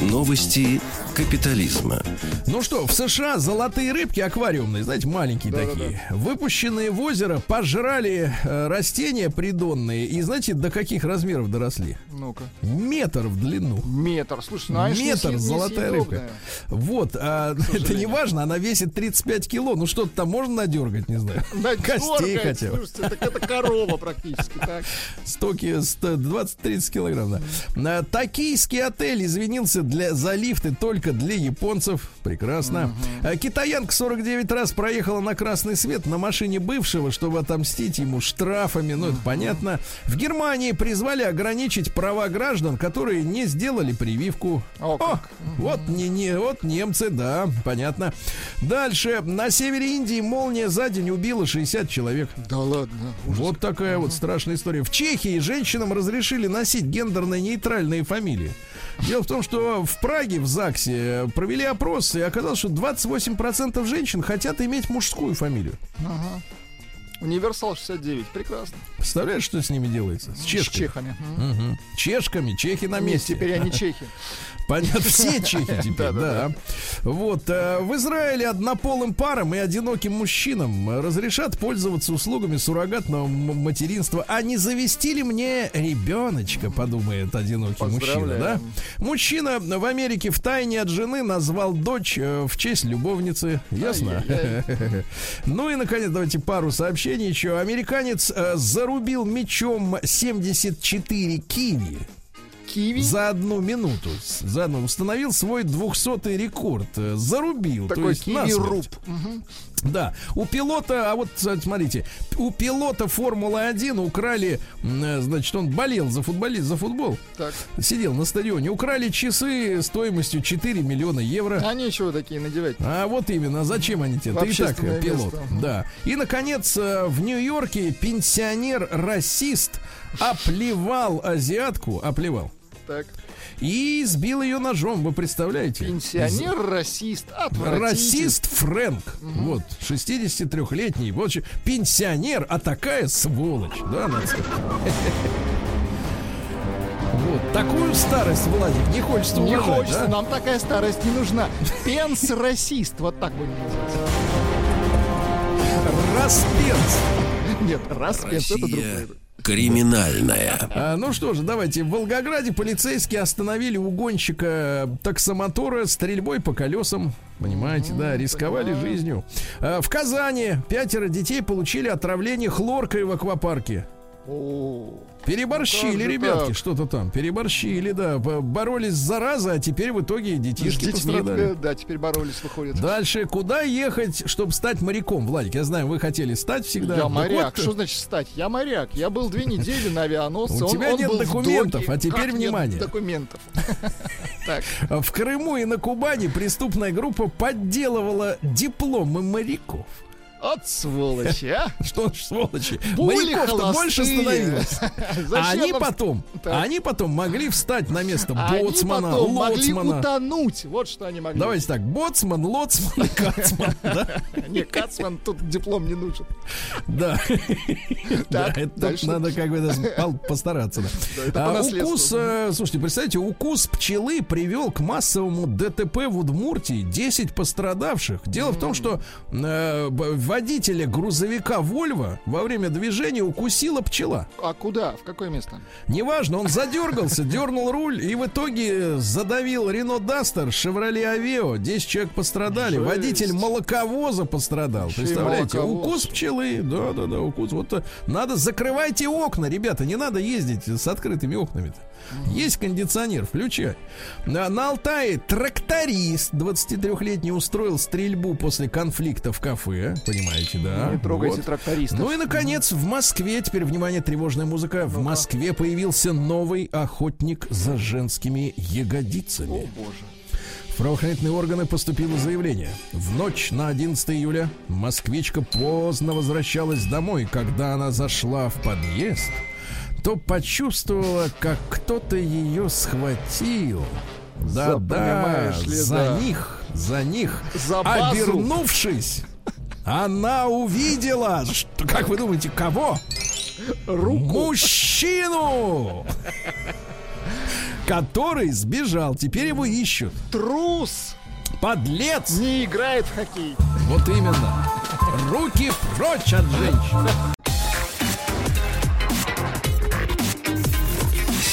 Новости капитализма. Ну что, в США золотые рыбки аквариумные, знаете, маленькие Да-да-да. такие, выпущенные в озеро, пожрали э, растения придонные. И знаете, до каких размеров доросли? Ну-ка. Метр в длину. Метр. Слушай, ну, она ж Метр, несъед- золотая рыбка. несъедобная. Вот, а, это не важно, она весит 35 кило. Ну что-то там можно надергать, не знаю. [LAUGHS] Да, Костей хотя бы. Слушайте, так это корова практически, так. Стоки 20-30 килограмм. Да. Токийский отель извинился для, за лифты только для японцев. Прекрасно. А, Китаянка 49 раз проехала на красный свет на машине бывшего, чтобы отомстить ему штрафами. Ну, это понятно. В Германии призвали ограничить права граждан, которые не сделали прививку. О, как. вот, не, не, вот немцы, да, понятно. Дальше. На севере Индии молния за день убила 60 человек. Да ладно. Вот такая вот страшная история. В Чехии женщинам разрешили носить гендерно-нейтральные фамилии. Дело в том, что в Праге, в ЗАГСе, провели опрос, и оказалось, что 28% женщин хотят иметь мужскую фамилию. Ага. Универсал 69. Прекрасно. Представляешь, что с ними делается? С С чешками. чехами. М. Мгм. Чешками, чехи на Нет, месте. Теперь они чехи. [LAUGHS] Понятно, все чехи теперь, да. Вот, э, в Израиле однополым парам и одиноким мужчинам разрешат пользоваться услугами суррогатного материнства. А не завести ли мне ребеночка, подумает одинокий мужчина, да? Мужчина в Америке в тайне от жены назвал дочь э, в честь любовницы. Ясно? [LAUGHS] Ну и, наконец, давайте пару сообщений еще. Американец э, зарубил мечом 74 киви. Киви. За одну минуту. За одну установил свой 200 рекорд. Э, Зарубил. то Такой есть насмерть. киви-руб. Да. У пилота, а вот кстати, смотрите, у пилота Формулы-1 украли, э, значит, он болел за, футболи, за футбол. Так. Сидел на стадионе. Украли часы стоимостью 4 миллиона евро. А нечего такие надевать. А вот именно, зачем они тебе? Ты и так э, пилот. место. Да. И, наконец, э, в Нью-Йорке пенсионер-расист оплевал азиатку, оплевал, Так. и сбил ее ножом, вы представляете? Пенсионер, расист. Расист Фрэнк. Вот, 63-летний. Вот, пенсионер, а такая сволочь. Да, надо сказать. Вот, такую старость, Владик, не хочется Не уважать, хочется, да? нам такая старость не нужна. Пенс-расист, [LAUGHS] вот так будем называть. Распенс. Нет, распенс, это другое. Криминальная. А, ну что же, давайте. В Волгограде полицейские остановили угонщика таксомотора стрельбой по колесам. Понимаете, да, рисковали жизнью. А, в Казани пятеро детей получили отравление хлоркой в аквапарке. О, Переборщили, Ну, ребятки, так? что-то там. Переборщили, да. Боролись с заразой, а теперь в итоге детишки пострадали. э, да, теперь боролись, выходит. Дальше, куда ехать, чтобы стать моряком? Владик, я знаю, вы хотели стать всегда. Я Так моряк. вот, Что значит стать? Я моряк. Я был две недели на авианосце. У Он- тебя он нет документов, а теперь Как нет внимание. документов. [LAUGHS] В Крыму и на Кубани преступная группа подделывала дипломы моряков. От сволочи, а? [LAUGHS] Что ж, сволочи, Пули моряков-то больше становилось. [LAUGHS] А они потом, Так. они потом могли встать на место боцмана, потом могли лоцмана. утонуть. Вот что они могли. Давайте так, боцман, лоцман, [LAUGHS] кацман? Не, Кацман, тут диплом не нужен. Да. Да, Так, это надо как бы постараться. А. Укус, э, слушайте, представьте, укус пчелы привел к массовому ДТП в Удмуртии. 10 пострадавших. Дело в том, что э, б- водителя грузовика Вольво во время движения укусила пчела. А куда? В какое место? Неважно, он задергался, [LAUGHS] дернул руль и в итоге задавил Рено Дастер, Шевроле Авео. 10 человек пострадали. Жесть. Водитель молоковоза пострадал. И Представляете? молоковоз. Укус пчелы. Да, да, да, укус. Вот э, надо закрывайте окна, ребята. Не надо ездить с открытыми окнами-то. Есть кондиционер, включай. На, на Алтае тракторист 23-летний устроил стрельбу после конфликта в кафе. Понимаете, да? Не трогайте Вот. трактористов. Ну и, наконец, в Москве, теперь, внимание, тревожная музыка. В Москве появился новый охотник за женскими ягодицами. О, боже. В правоохранительные органы поступило заявление. В ночь на 11 июля москвичка поздно возвращалась домой. Когда она зашла в подъезд, то почувствовала, как кто-то ее схватил. Да-да, понимаешь ли, за да. них, за них. За базу. Обернувшись, она увидела, что, как вы думаете, кого? Руку. Мужчину! Который сбежал. Теперь его ищут. Трус Подлец! не играет в хоккей. Вот именно. Руки прочь от женщин.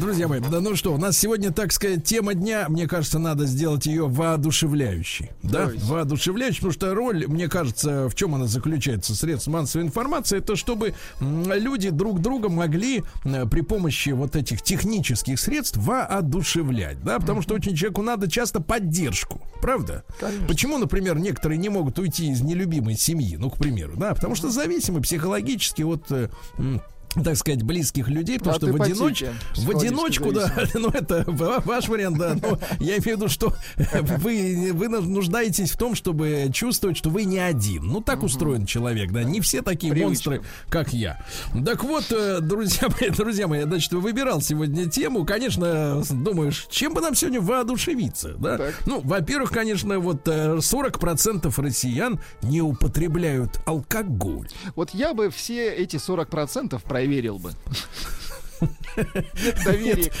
Друзья мои, да ну что, у нас сегодня, так сказать, тема дня, мне кажется, надо сделать ее воодушевляющей. Да, Давайте. воодушевляющей, потому что роль, мне кажется, в чем она заключается, средств массовой информации, это чтобы люди друг друга могли э, при помощи вот этих технических средств воодушевлять, да, потому что очень человеку надо часто поддержку, правда? Конечно. Почему, например, некоторые не могут уйти из нелюбимой семьи, ну, к примеру, да, потому что зависимы психологически от э, так сказать, близких людей, потому От что в, одиноч... в одиночку, да, [LAUGHS] ну это ва- ваш вариант, да, но я имею в виду, что [LAUGHS] вы, вы нуждаетесь в том, чтобы чувствовать, что вы не один. Ну, так устроен человек, да, не все такие Привычка. монстры, как я. Так вот, э, друзья [LAUGHS] мои, друзья мои, значит, выбирал сегодня тему, конечно, думаешь, чем бы нам сегодня воодушевиться, да? Так. Ну, во-первых, конечно, вот э, 40% россиян не употребляют алкоголь. Вот я бы все эти 40% проверил бы. Нет доверия.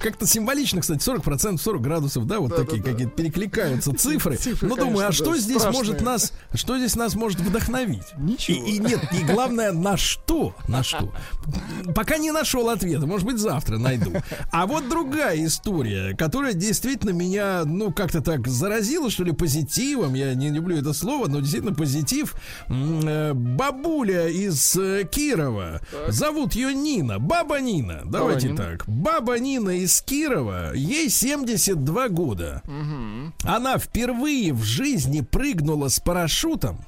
Как-то символично, кстати, 40%, 40 градусов, да, вот Да, такие да, да. какие-то перекликаются цифры. [LAUGHS] Цифры, ну, думаю, а конечно, что да, здесь страшные. может нас, что здесь нас может вдохновить? Ничего. И, и нет, и главное, на что? На что? Пока не нашел ответа, может быть, завтра найду. А вот другая история, которая действительно меня, ну, как-то так заразила, что ли, позитивом. Я не люблю это слово, но действительно позитив. Э, Бабуля из э, Кирова. Зовут ее Нина. Баба Нина. Давайте Нина. так. Баба Нина из Кирова. Ей 72 года. Она впервые в жизни прыгнула с парашютом.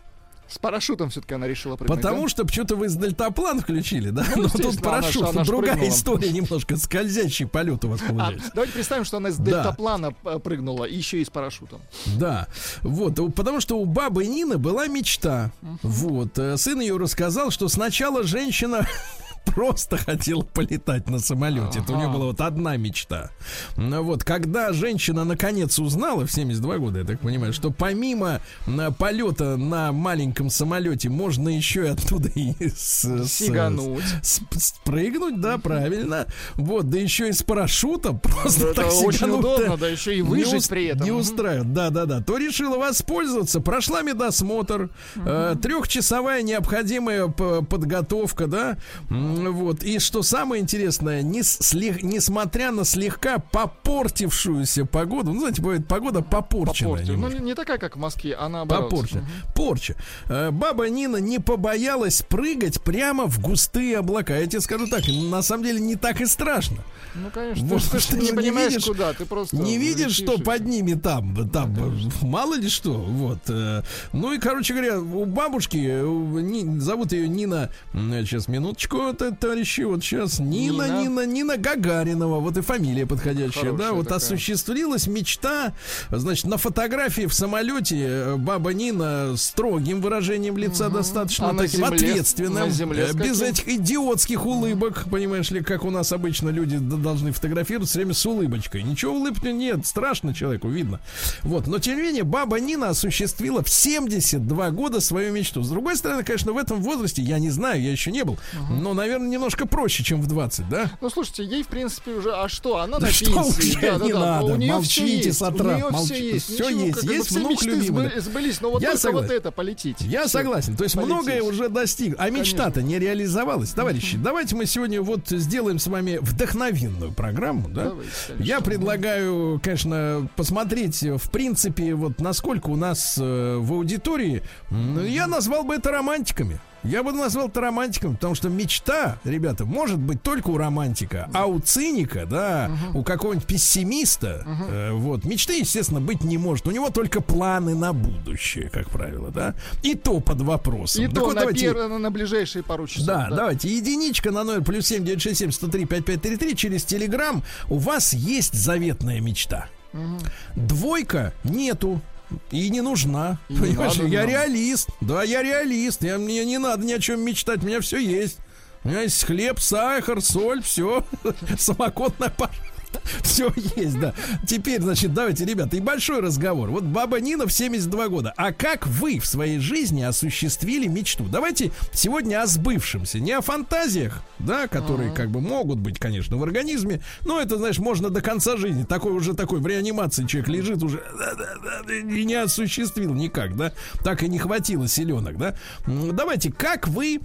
С парашютом все-таки она решила прыгнуть. Потому да? что что-то вы с дельтаплан включили, да? Ну, Но тут она парашют, она ж другая прыгнула. история немножко, скользящий полет у вас А, получается. давайте представим, что она с Да. дельтаплана э, прыгнула, и еще и с парашютом. Да, вот, потому что у бабы Нины была мечта. Вот, э, сын ее рассказал, что сначала женщина [LAUGHS] просто хотела полетать на самолете. Это у нее Ага. была вот одна мечта. Ну Вот, когда женщина наконец узнала в 72 года, я так понимаю, что помимо м, полета на маленьком самолете можно еще и оттуда и с- с- Сигануть. с- спрыгнуть, да, правильно. Вот, да еще и с парашютом просто Это так очень удобно, да еще и выжить ус- при этом. Не устраивает, да, да, да. То решила воспользоваться, прошла медосмотр, э, трехчасовая необходимая подготовка, да. Вот. И что самое интересное, не слег- несмотря на слегка попортившуюся погоду, ну, знаете, бывает погода попорченная. Ну, не, не такая, как в Москве, а наоборот. Попорча. Порча. Э, Баба Нина не побоялась прыгать прямо в густые облака. Я тебе скажу так, на самом деле не так и страшно. Ну, конечно, Вот, ты, ты ж не понимаешь, видишь- куда, ты просто... Не видишь, что под ними там, там, э, мало ли что, вот. э. Ну и, короче говоря, у бабушки, э, зовут ее Нина, сейчас, минуточку, это, товарищи, вот сейчас, Нина, Нина. Нина, Нина Гагаринова, вот и фамилия подходящая, Хорошая да, вот такая. осуществилась мечта, значит, на фотографии в самолете э, баба Нина строгим выражением лица достаточно А таким земле? ответственным, земле э, без этих идиотских улыбок, понимаешь ли, как у нас обычно люди должны фотографировать все время с улыбочкой. Ничего улыбки нет, страшно человеку, видно. Вот, но тем не менее, баба Нина осуществила в 72 года свою мечту. С другой стороны, конечно, в этом возрасте, я не знаю, я еще не был, но, наверное, немножко проще, чем в 20, да? Ну, слушайте, ей, в принципе, уже... А что? Она Да на что пенсии. Да, не да, надо, У нее молчите все есть. с утра, У нее молчите. все есть. Всё Ничего, есть. как бы Есть все внук мечты любимый. сбы- сбылись, но вот Я только согласен. вот это полететь. Я Всё. согласен. То есть Полететь. многое уже достиг. А мечта-то не реализовалась. Товарищи, давайте мы сегодня вот сделаем с вами вдохновенную программу, да? Давайте, конечно. Я предлагаю, конечно, посмотреть, в принципе, вот насколько у нас э, в аудитории, я назвал бы это романтиками. Я бы назвал это романтиком, потому что мечта, ребята, может быть только у романтика, а у циника, да, у какого-нибудь пессимиста, э, вот, мечты, естественно, быть не может. У него только планы на будущее, как правило, да, и то под вопросом. И Так то вот, на, давайте- пер- на ближайшие пару часов. да, давайте. Единичка на номер плюс семь девять шесть семь сто три пять пять три три через Телеграм. У вас есть заветная мечта. Двойка нету. И не нужна. И не Понимаешь, надо я нам. реалист. Да, я реалист. Я, мне не надо ни о чем мечтать. У меня все есть. У меня есть хлеб, сахар, соль, все. [LAUGHS] Самокотная пар. [LAUGHS] Все есть, да. Теперь, значит, давайте, ребята, и большой разговор. Вот баба Нина в 72 года. А как вы в своей жизни осуществили мечту? Давайте сегодня о сбывшемся, не о фантазиях, да, которые как бы могут быть, конечно, в организме. Но это, знаешь, можно до конца жизни. Такой уже такой в реанимации человек лежит уже [LAUGHS] и не осуществил никак, да. Так и не хватило селенок, да. Давайте, как вы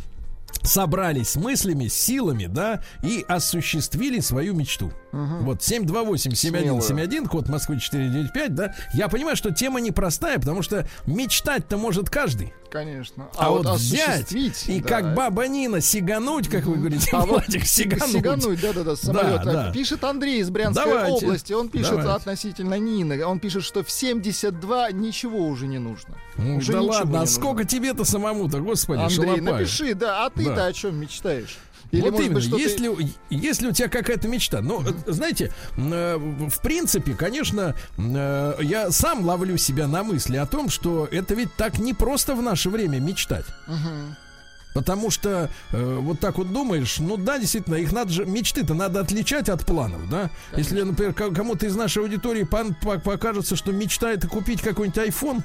собрались с мыслями, с силами, да, и осуществили свою мечту. Вот 728-7171, код Москвы 495, да. Я понимаю, что тема непростая, потому что мечтать-то может каждый. Конечно. А, вот взять осуществить, и да, как баба Нина сигануть, как вы говорите, А вот Владик, сигануть. Сигануть, да-да-да, с самолета. да. Пишет Андрей из Брянской Давайте, области. Он пишет давайте. относительно Нины. Он пишет, что в 72 ничего уже не нужно. Ну, Уже да ладно, а сколько тебе-то самому-то, господи, Андрей, шалопай. напиши, да, а ты-то Да. о чем мечтаешь? Или, вот именно, быть, есть, ты... ли, у- тебя какая-то мечта? Ну, э, знаете, э, в принципе, конечно, э, я сам ловлю себя на мысли о том, что это ведь так не просто в наше время мечтать. Потому что э, вот так вот думаешь, ну да, действительно, их надо же, мечты-то надо отличать от планов, да? Если, например, ко- кому-то из нашей аудитории по- покажется, что мечта это купить какой-нибудь iPhone,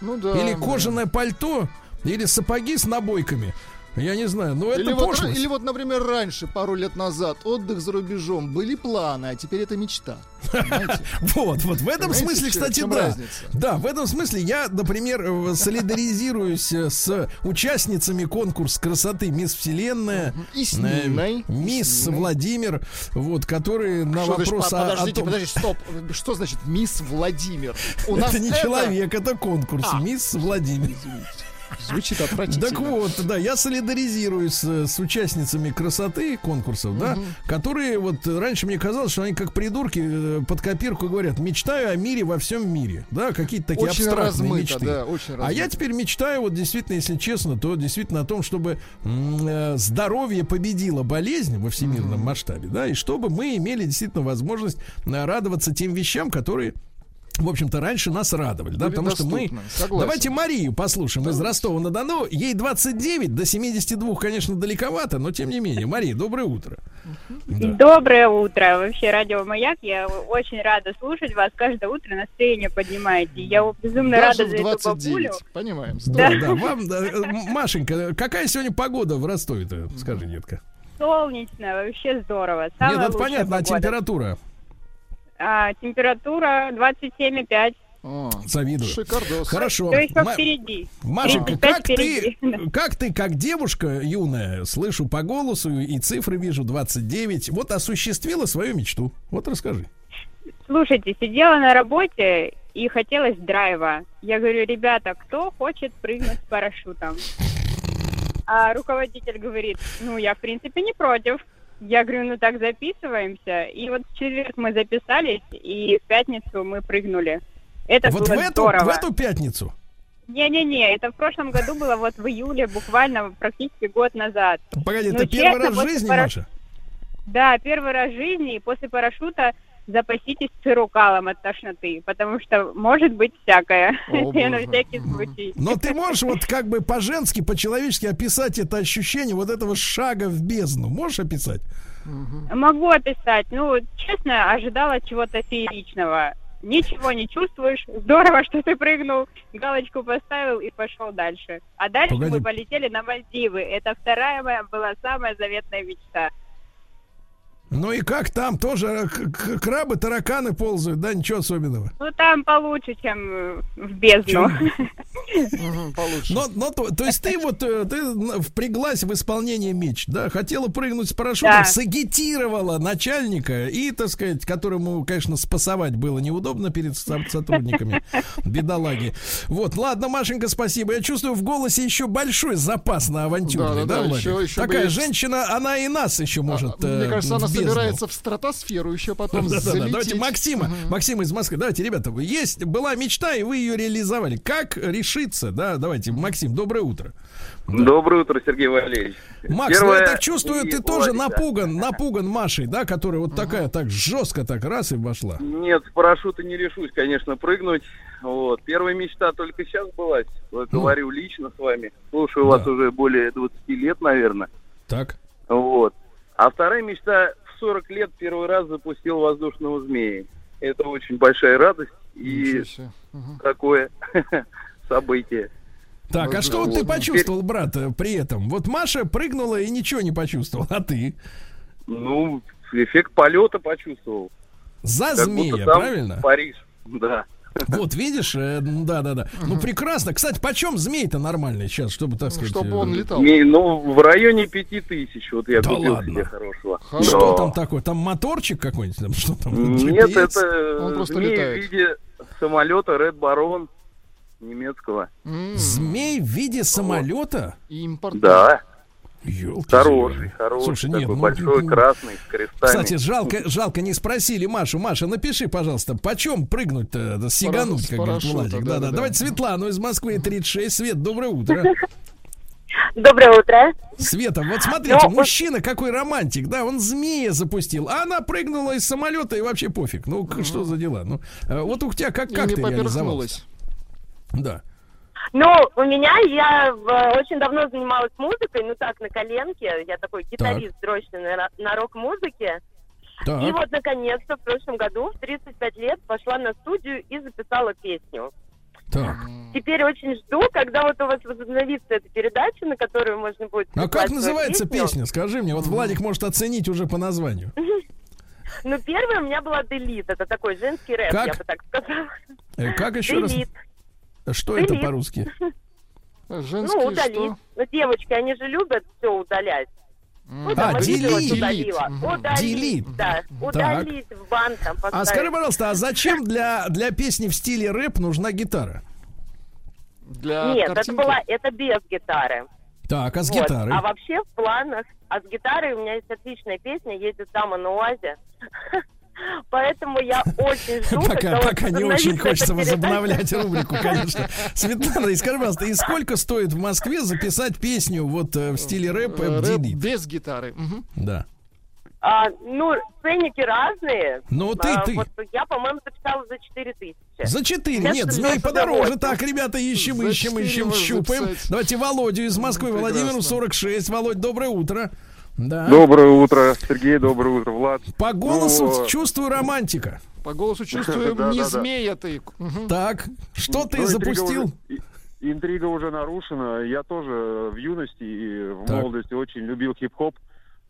Ну да. или да. кожаное пальто, или сапоги с набойками, я не знаю, но это Или вот, пошлость. или вот, например, раньше, пару лет назад, отдых за рубежом, были планы, а теперь это мечта. [LAUGHS] Вот, вот в этом смысле, кстати, да. Да, в этом смысле я, например, э, солидаризируюсь э, с участницами конкурса красоты Мисс Вселенная, И с э, Ниной. и Мисс с Ниной. Владимир, вот, которые на вопрос о- подождите, подождите, стоп. Что значит мисс Владимир? [LAUGHS] Это не человек, это конкурс. А. Мисс Владимир. Звучит отвратительно. Так вот, да, я солидаризируюсь с, с участницами красоты конкурсов, да, которые вот раньше мне казалось, что они как придурки э, под копирку говорят, мечтаю о мире во всем мире, да, какие-то такие Очень абстрактные размыто, мечты. да, очень А я размыто. теперь мечтаю, вот действительно, если честно, то действительно о том, чтобы э, здоровье победило болезнь во всемирном масштабе, да, и чтобы мы имели действительно возможность э, радоваться тем вещам, которые в общем-то, раньше нас радовали, да, потому что мы... согласен. Давайте Марию послушаем из Ростова-на-Дону. Ей 29, до 72, конечно, далековато, но тем не менее. Мария, доброе утро. Да. Доброе утро. Вообще, радио Маяк. Я очень рада слушать вас. Каждое утро настроение поднимаете. Я безумно Даже рада в за эту 29. бабулю. Понимаем. Да, здорово. да, вам, да, э, Машенька, какая сегодня погода в Ростове-то? Скажи, детка. Солнечно, вообще здорово. Самая Нет, это понятно, а погода. температура? А, температура 27,5. О, Завидую. Шикардос. Хорошо. Все еще Ма- впереди. Машенька, 35 как ты, впереди. [LAUGHS] как ты, как девушка юная, слышу по голосу и цифры вижу 29, вот осуществила свою мечту. Вот расскажи. Слушайте, сидела на работе и хотелось драйва. Я говорю, ребята, кто хочет прыгнуть с парашютом? А руководитель говорит, ну, я, в принципе, не против. Я говорю, ну так записываемся. И вот в четверг мы записались, и в пятницу мы прыгнули. Это вот в было эту, здорово. в эту пятницу. Не-не-не, это в прошлом году было вот в июле, буквально практически год назад. Погоди, Ну, это первый честно, раз в жизни, параш- Маша? Да, первый раз в жизни, и после парашюта запаситесь цирукалом от тошноты, потому что может быть всякое. [LAUGHS] На всякий случай. Но ты можешь вот как бы по-женски, по-человечески описать это ощущение вот этого шага в бездну? Можешь описать? Могу описать. Ну, честно, ожидала чего-то фееричного. Ничего не чувствуешь. Здорово, что ты прыгнул, галочку поставил и пошел дальше. А дальше Погоди. мы полетели на Мальдивы. Это вторая моя была самая заветная мечта. Ну и как там тоже к- крабы, тараканы ползают, да, ничего особенного. Ну, там получше, чем э, в бездну. [LAUGHS] Получше. Но, но то, то есть ты вот э, ты впряглась в исполнение меч, да, хотела прыгнуть с парашютом, Да. сагитировала начальника и, так сказать, которому, конечно, спасовать было неудобно перед со- сотрудниками, [LAUGHS] бедолаги. Вот, ладно, Машенька, спасибо. Я чувствую в голосе еще большой запас на авантюрный, да, еще- еще Такая бы- женщина, она и нас еще может. А, Мне э, кажется, она. Собирается в стратосферу еще потом Да-да-да, залететь. Давайте Максима, Максима из Москвы. Давайте, ребята, есть была мечта, и вы ее реализовали. Как решиться? Да, давайте, Максим, доброе утро. Доброе утро, Сергей Валерьевич. Макс, ну Первое- я так чувствую, ты тоже Владик, да. напуган, напуган Машей, да, которая вот такая, так жестко так раз и вошла. Нет, с парашюта не решусь, конечно, прыгнуть. Вот. Первая мечта только сейчас была. Вот, Ну. Говорю лично с вами. Слушаю вас Да. уже более 20 лет, наверное. Так. Вот. А вторая мечта 40 лет первый раз запустил воздушного змея. Это очень большая радость и. Мгм. такое [LAUGHS] событие. Так, а что вот ты Вот. почувствовал, брат, э, при этом? Вот Маша прыгнула и ничего не почувствовал, а ты? Ну, эффект полета почувствовал. За Как змея, будто там правильно? Париж, да. Вот, видишь, э, да-да-да. Ну, прекрасно. Кстати, почем змей-то нормальный сейчас, чтобы, так сказать... Чтобы э, он летал. Не, ну, в районе пяти тысяч. Вот я Да купил ладно? себе хорошего. Хорошо. Что там такое? Там моторчик какой-нибудь? Там, что там? Нет, GPS? это Он просто змей летает. в виде самолета Red Baron немецкого. Змей в виде самолета? Импорт. Да, Ёлки хороший, зеленые. хороший, Слушай, такой нет, ну, большой, ну, красный, с крестами. Кстати, жалко, жалко, не спросили Машу. Маша, напиши, пожалуйста, почем прыгнуть-то, да, сигануть, с как говорит Владик. Да, да, да-да-да. Давайте Светлану из Москвы, 36. Свет, доброе утро. [LAUGHS] Доброе утро. Света, вот смотрите, Ну, мужчина какой романтик, да, он змея запустил, а она прыгнула из самолета и вообще пофиг. Ну, к- что за дела? Ну, э, вот у тебя как, И как не ты реализовалась? Да. Ну, у меня, я э, очень давно занималась музыкой, ну так, на коленке. Я такой гитарист дрочный на, на рок-музыке. Так. И вот, наконец-то, в прошлом году, в 35 лет, пошла на студию и записала песню. Так. Теперь очень жду, когда вот у вас возобновится эта передача, на которую можно будет... А прислать как называется песню. песня? Скажи мне, вот Владик может оценить уже по названию. [LAUGHS] Ну, первая у меня была «Делит». Это такой женский рэп, Как? я бы так сказала. Э, Как еще раз? «Делит». Что это по-русски? Женский Ну, удалить. что? Ну, девочки, они же любят все удалять. Ну, А, делить. Мгм. Удалить, Делить. да. Удалить в банк там А поставить. скажи, пожалуйста, а зачем для, для песни в стиле рэп нужна гитара? Для Нет, это картинки? была, это без гитары. Так, а с Вот. гитарой? А вообще в планах, а с гитарой у меня есть отличная песня «Едет дама на УАЗе». [LAUGHS] Поэтому я очень жду, Пока, пока не очень хочется возобновлять рубрику, конечно. [LAUGHS] Светлана, и скажи, пожалуйста, и сколько стоит в Москве записать песню вот э, в стиле рэп Э, рэп без гитары. Да. А, ну, ценники разные. Ну, ты- А, ты. Вот я, по-моему, записала за 4 тысячи. За 4. Нет, Нет, змей 28. подороже. Так, ребята, ищем, За ищем, 4 ищем, щупаем. записать. Давайте Володю из Москвы. Ну, Владимиру прекрасно. 46. Володь, доброе утро. Да. Доброе утро, Сергей, доброе утро, Влад. По голосу Ну, чувствую романтика. По голосу чувствую, [LAUGHS] Да, не да, да. змея ты. Мгм. Так, что ты Ну, интрига запустил? уже- Интрига уже нарушена. Я тоже в юности и в Так. молодости очень любил хип-хоп.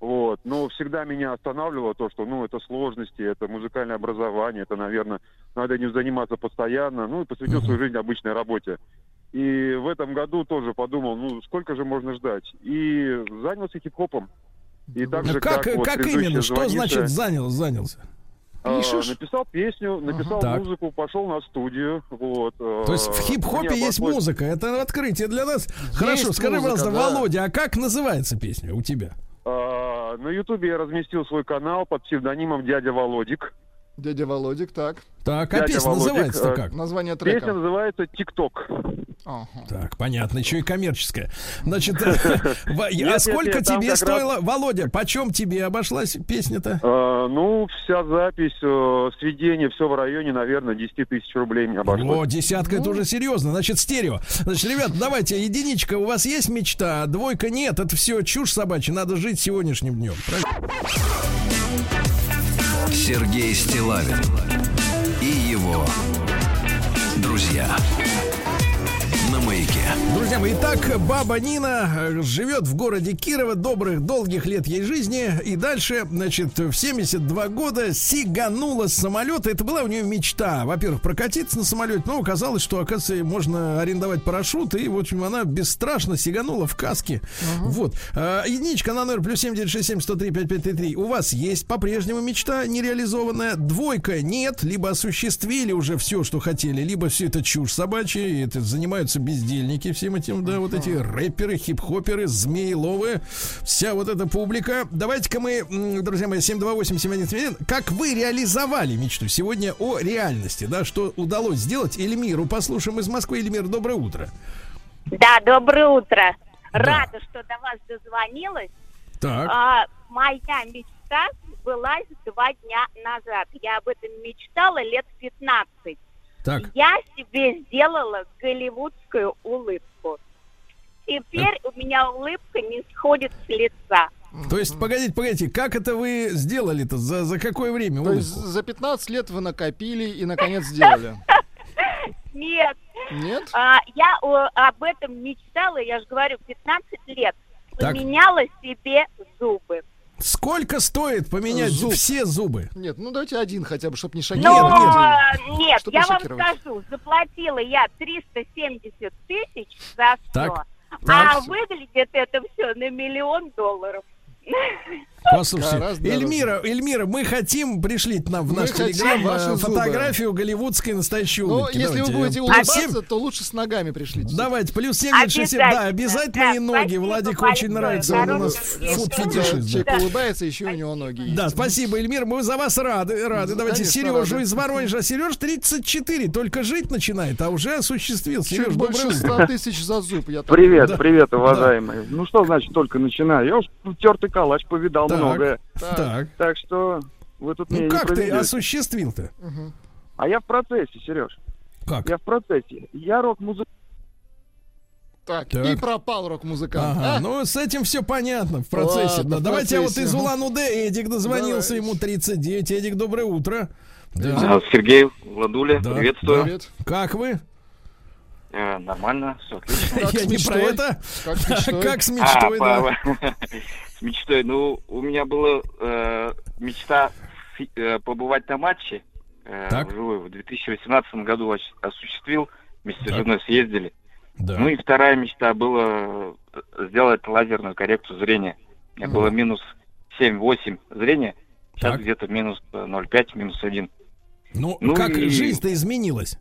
Вот. Но всегда меня останавливало то, что, ну, это сложности, это музыкальное образование, это, наверное, надо этим заниматься постоянно. Ну, и посвятил свою жизнь обычной работе. И в этом году тоже подумал, ну, сколько же можно ждать? И занялся хип-хопом. И так же, Ну, как, как, вот как именно? Что значит занял, занялся? а, Пишешь? написал песню, написал Так. музыку, пошел на студию. Вот. То есть в хип-хопе есть музыка. музыка. Это открытие для нас. Хорошо, скажи, музыка, пожалуйста, да. Володя, а как называется песня у тебя? А, На Ютубе я разместил свой канал под псевдонимом Дядя Володик. Дядя Володик, так. Так, а Дядя песня Володик, называется-то э, как? Название Песня трека. называется ТикТок. Ага. Так, понятно, еще и коммерческая. Значит, [LAUGHS] а сколько тебе стоило, Володя, почем тебе обошлась песня-то? А, Ну, вся запись, э, сведение, все в районе, наверное, 10 тысяч рублей мне О, обошлось. десятка, Ну. это уже серьезно. Значит, стерео. Значит, ребят, давайте, единичка, у вас есть мечта, а двойка нет. Это все чушь собачья, надо жить сегодняшним днем. Сергей Стилавин и его друзья. Друзья мои, итак, баба Нина э, живет в городе Кирово, добрых, долгих лет ей жизни. И дальше, значит, в 72 года сиганула с самолета. Это была у нее мечта. Во-первых, прокатиться на самолете, но оказалось, что, оказывается, можно арендовать парашют. И, в общем, она бесстрашно сиганула в каске. Вот. А, единичка на номер плюс 7967 103 5533. У вас есть по-прежнему мечта нереализованная? Двойка нет. Либо осуществили уже все, что хотели, либо все это чушь собачья, и это занимаются бездельники всем этим, да, вот эти рэперы, хип-хоперы, змееловые, вся вот эта публика. Давайте-ка мы, друзья мои, 728-7171, как вы реализовали мечту сегодня о реальности, да, что удалось сделать Эльмиру. Послушаем из Москвы. Эльмир, доброе утро. Да, доброе утро. Да. Рада, что до вас дозвонилась. Так, А, моя мечта была два дня назад. Я об этом мечтала лет 15. Так. Я себе сделала голливудскую улыбку. Теперь у меня улыбка не сходит с лица. То есть, погодите, погодите, как это вы сделали-то? За, за какое время? То есть за 15 лет вы накопили и наконец сделали. [LAUGHS] Нет, Нет? а, я о, об этом мечтала, я же говорю, 15 лет. Так. Поменяла себе зубы. Сколько стоит поменять Зуб. все зубы? Нет, ну давайте один хотя бы, чтобы не Но шокировать. нет, Чтобы я вам скажу, заплатила я 370 тысяч за все. Так. А Так. выглядит это все на миллион долларов. Послушайте, Гораздо дороже. Эльмира, Эльмира, мы хотим пришлить нам в наш телеграм зубы. фотографию голливудской настоящей Но улыбки. если вы Давайте, будете э, улыбаться, то лучше с ногами пришлите. Давайте, плюс 767. Да, обязательно Да, и ноги. Владик очень нравится. Он у нас Хорошего фуд-фетишист. да. Человек улыбается, еще у него ноги есть. Да, спасибо, Эльмир, мы за вас рады, рады. Давайте Конечно, Сережу рады. из Воронежа. Сереж 34, только жить начинает, а уже осуществил. Сереж, больше утро. 100 тысяч за зуб. Привет, Да. привет, уважаемые. Ну что значит только начинаю? Я уж тертый калач повидал. Многое. Так, Так что вы тут ну не как ты осуществил-то? А я в процессе, Сереж. Как? Я в процессе. Я рок-музыкант. Так, Так. и пропал рок-музыкант. Ага, А? ну с этим все понятно в процессе. Ладно, да. в Давайте а вот процессе. из Улан-Удэ Эдик дозвонился, Давай. ему 39. Эдик, доброе утро. Да. А, Сергей, Владуля, Да, приветствую. Привет. Как вы? Э, нормально, все отлично. [LAUGHS] Как Я с не про это. Как с мечтой? [LAUGHS] Как с А, мечтой, да. [LAUGHS] С мечтой. Ну, у меня была э, мечта э, побывать на матче э, Так. вживую. В 2018 году ос- осуществил. Вместе с Так. женой съездили. Да. Ну и вторая мечта была э, сделать лазерную коррекцию зрения. У меня Мгм. было минус 7-8 зрения. Сейчас Так. где-то минус э, 0,5, минус 1. Ну, ну как и- жизнь-то изменилась?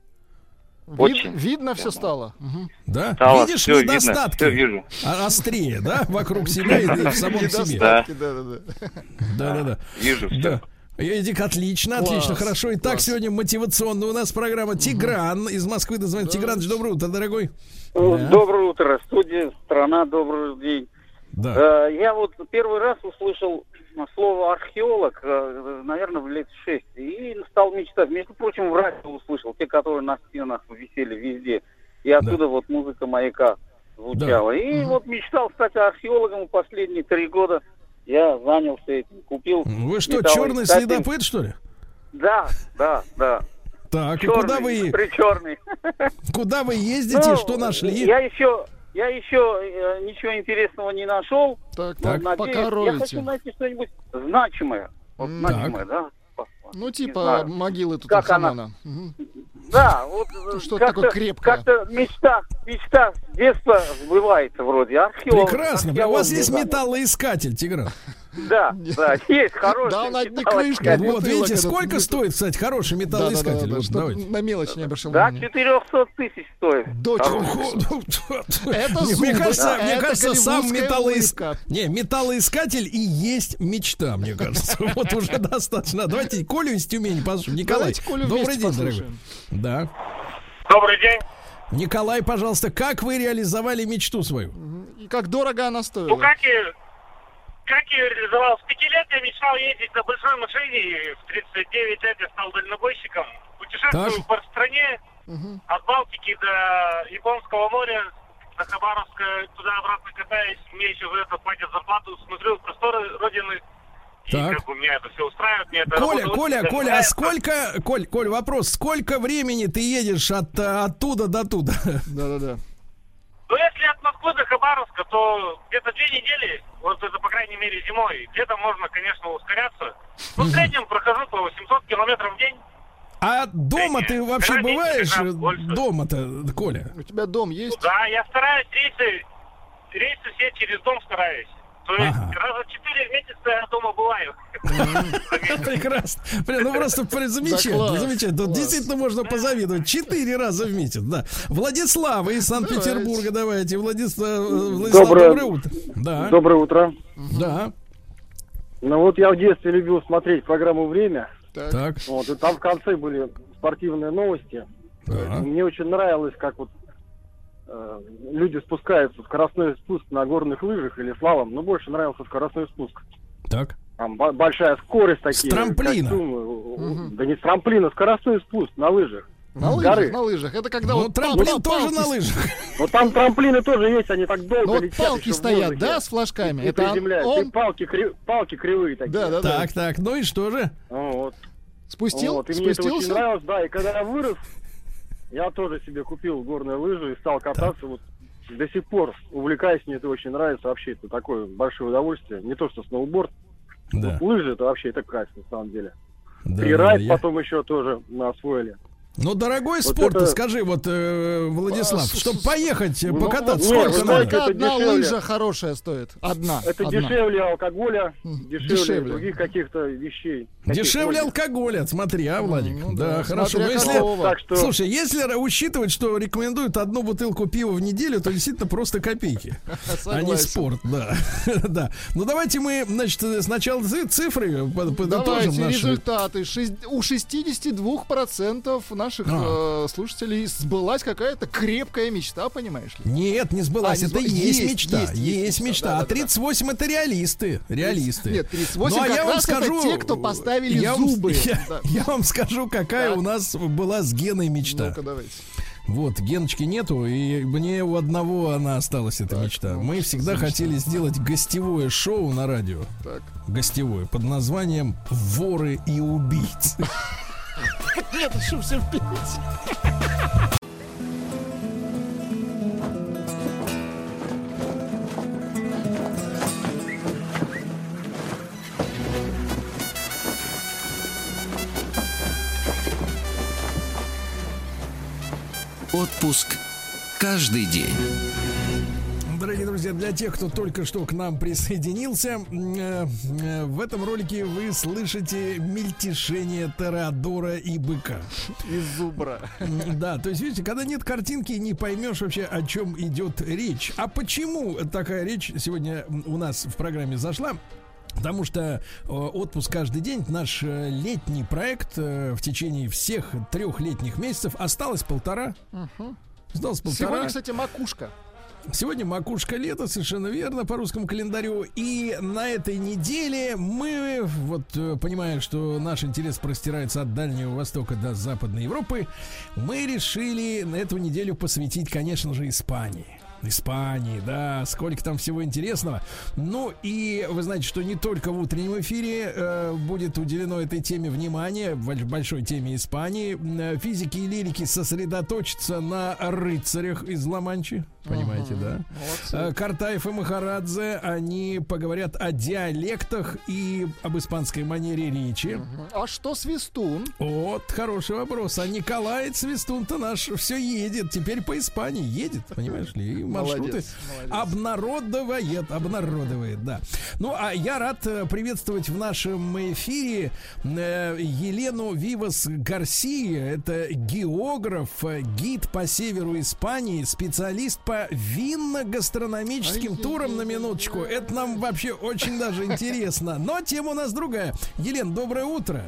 Вид- Очень. видно все стало. Мгм. Да? Стало Видишь видно, недостатки? всё вижу. А- острее, да? Вокруг себя и в самом себе. Недостатки, да-да-да. Да-да-да. Вижу все. Да. Эдик, отлично, Класс, отлично, хорошо. Итак, класс. сегодня мотивационная у нас программа Тигран из Москвы дозвонит. Тигран, доброе утро, дорогой. Да. Доброе утро, студия, страна, добрый день. Да. Э, Я вот первый раз услышал слово археолог, э, наверное, в лет шесть, и стал мечтать. Между прочим, в радио услышал, те, которые на стенах висели везде. И оттуда вот музыка маяка звучала. И вот мечтал стать археологом и последние три года. Я занялся этим, купил. Вы что, черный следопыт, что ли? Да, да, да. Так, и Черный, куда вы, [LAUGHS] причерный. [LAUGHS] куда вы ездите, Ну, что нашли? Я еще, Я еще э, ничего интересного не нашел. Так, но так, надеюсь, пока я роете. хочу найти что-нибудь значимое. Вот значимое, да? Ну, типа знаю. могилы Как она? Мгм. Да, вот э, Что-то как-то- такое крепкое. Как-то мечта, мечта с детства сбывается вроде. Археолог. Прекрасно. У вас есть металлоискатель, Тигран. Да, [LAUGHS] да, есть хороший. Да, он одни металлоискатель. крышкой. Вот, видите, сколько ну, стоит, кстати, хороший металлоискатель? На мелочь не обращал Да, внимания. 400 тысяч стоит. До Хороший. [LAUGHS] Это Не, Мне кажется, мне кажется, сам металлоискатель. Не, металлоискатель и есть мечта, мне кажется. [LAUGHS] Вот уже достаточно. Давайте Колю из Тюмени послушаем. Николай, добрый день, дорогой. Да. Добрый день. Николай, пожалуйста, как вы реализовали мечту свою? И как дорого она Ну, стоила. как я, как я реализовал? С пяти лет я мечтал ездить на большой машине, и в 39 лет я стал дальнобойщиком. Путешествую по стране, Мгм. от Балтики до Японского моря, до Хабаровска, туда-обратно катаюсь. Мне еще за это платят зарплату, смотрю просторы Родины. И Так. как бы меня это все устраивает. Мне это Коля, работа Коля, Коля, а сколько, Коль, Коль, вопрос, сколько времени ты едешь от, оттуда до туда? Да-да-да. Ну, если от Москвы до Хабаровска, то где-то две недели, вот это, по крайней мере, зимой. Где-то можно, конечно, ускоряться. Ну, в среднем прохожу по 800 километров в день. А дома ты вообще бываешь? Дома-то, Коля? У тебя дом есть? Да, я стараюсь рейсы, рейсы все через дом стараюсь. То есть Ага. раза четыре в месяц я дома бываю. [LAUGHS] Прекрасно. Блин, ну просто замечательно, замечательно. Действительно можно позавидовать. Четыре раза в месяц, да. Владислав из Санкт-Петербурга, давайте. Владислав, э, Владислав, Доброе- утро. Да, Доброе утро. да. Ну вот я в детстве любил смотреть программу «Время». Так. Вот, и там в конце были спортивные новости. да. Мне очень нравилось, как вот люди спускаются в скоростной спуск на горных лыжах или слалом, но больше нравился скоростной спуск. Так. Там большая скорость такие. трамплина. костюмы. Мгм. Да не с трамплина, скоростной спуск на лыжах. На С лыжах, горы. на лыжах. Это когда Ну, вот трамплин пал- тоже палки на с- лыжах. Вот там трамплины тоже есть, они так долго Ну, вот летят. палки стоят, да, с флажками? И Это он- приземляются. он- И палки, палки кривые такие. Да, да, да. Так, так, ну и что же? Вот. Спустил? Вот, и мне это очень Спустился? нравилось, да, и когда я вырос, я тоже себе купил горные лыжи и стал кататься, вот до сих пор увлекаюсь, мне это очень нравится, вообще это такое большое удовольствие, не то что сноуборд, Да. вот лыжи это вообще это кайф на самом деле. да, Фрирайд да, я- потом еще тоже освоили. Ну, дорогой Вот спорт, это- скажи, вот, э, Владислав, А, с- чтобы поехать, э, Ну, покататься, вот, сколько надо? Сколько одна дешевле. лыжа хорошая стоит? Одна. Это одна. дешевле алкоголя, дешевле, дешевле. других каких-то вещей. Дешевле алкоголя, смотри, а, Владик? Ну да, да, хорошо. Но если, какого. Так что Слушай, если учитывать, что рекомендуют одну бутылку пива в неделю, то действительно просто копейки, [LAUGHS] а не спорт, да. [LAUGHS] да. Ну давайте мы, значит, сначала ци- цифры под- подытожим Давайте наши. результаты. Шесть- У 62% наших А. э, слушателей сбылась какая-то крепкая мечта, понимаешь ли? Нет, не сбылась. А, не это сбылась. есть, Есть, мечта. есть, Есть, есть мечта, да, а да, да. 38 это реалисты. Реалисты. Нет, 38 Ну, а я вам скажу, те, кто поставили я вам- зубы. я, Да. я вам скажу, какая Так. у нас была с Геной мечта. Ну-ка, давайте. Вот, Геночки нету, и мне у одного она осталась, эта мечта. ну, Мы всегда за мечта? хотели сделать гостевое шоу на радио. Так. Гостевое, под названием «Воры и убийцы». [LAUGHS] Нет, все вперед. Отпуск каждый день. Дорогие друзья, для тех, кто только что к нам присоединился, э, э, в этом ролике вы слышите мельтешение Торадора и быка. Из зубра. Да, то есть, видите, когда нет картинки, не поймешь вообще, о чем идет речь. А почему такая речь сегодня у нас в программе зашла? Потому что э, отпуск каждый день наш летний проект в течение всех трех летних месяцев осталось полтора. Мгм. Осталось полтора. Сегодня, кстати, макушка. Сегодня макушка лета, совершенно верно, по русскому календарю. И на этой неделе мы, вот э, понимая, что наш интерес простирается от Дальнего Востока до Западной Европы, мы решили на эту неделю посвятить, конечно же, Испании. Испании, да, сколько там всего интересного. Ну и вы знаете, что не только в утреннем эфире э, будет уделено этой теме внимание, больш- большой теме Испании. Э, Физики и лирики сосредоточатся на рыцарях из Ла-Манчи, понимаете, да? Э, Картаев и Махарадзе, они поговорят о диалектах и об испанской манере речи. А что Свистун? Вот, хороший вопрос. А Николай Свистун-то наш все едет. Теперь по Испании едет, понимаешь ли? Маршруты Молодец, молодец. обнародовает, обнародовает, да. Ну, а я рад э, приветствовать в нашем эфире э, Елену Вивас Гарсия. Это географ, э, гид по северу Испании, специалист по винно-гастрономическим турам на минуточку. Это нам вообще очень даже интересно. Но тема у нас другая. Елена, доброе утро.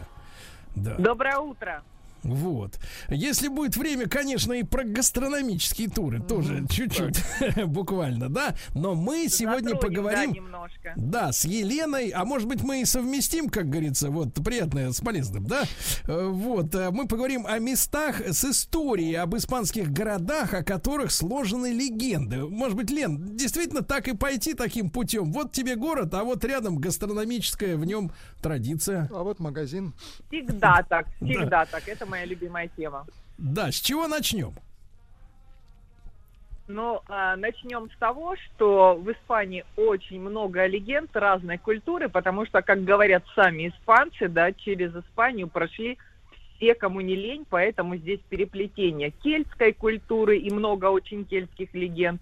Да. Доброе утро. Вот. Если будет время, конечно, и про гастрономические туры тоже чуть-чуть, [LAUGHS] буквально, да. Но мы сегодня поговорим, да, немножко. да, с Еленой, а может быть мы и совместим, как говорится, вот приятное с полезным, да. Э, Вот, э, мы поговорим о местах с историей, об испанских городах, о которых сложены легенды. Может быть, Лен, действительно так и пойти таким путем. Вот тебе город, а вот рядом гастрономическая в нем традиция. А вот магазин. Всегда так, Да. всегда так. Это моя любимая тема. Да, с чего начнем? Ну, а, начнем с того, что в Испании очень много легенд разной культуры, потому что, как говорят сами испанцы, да, через Испанию прошли все, кому не лень, поэтому здесь переплетение кельтской культуры и много очень кельтских легенд,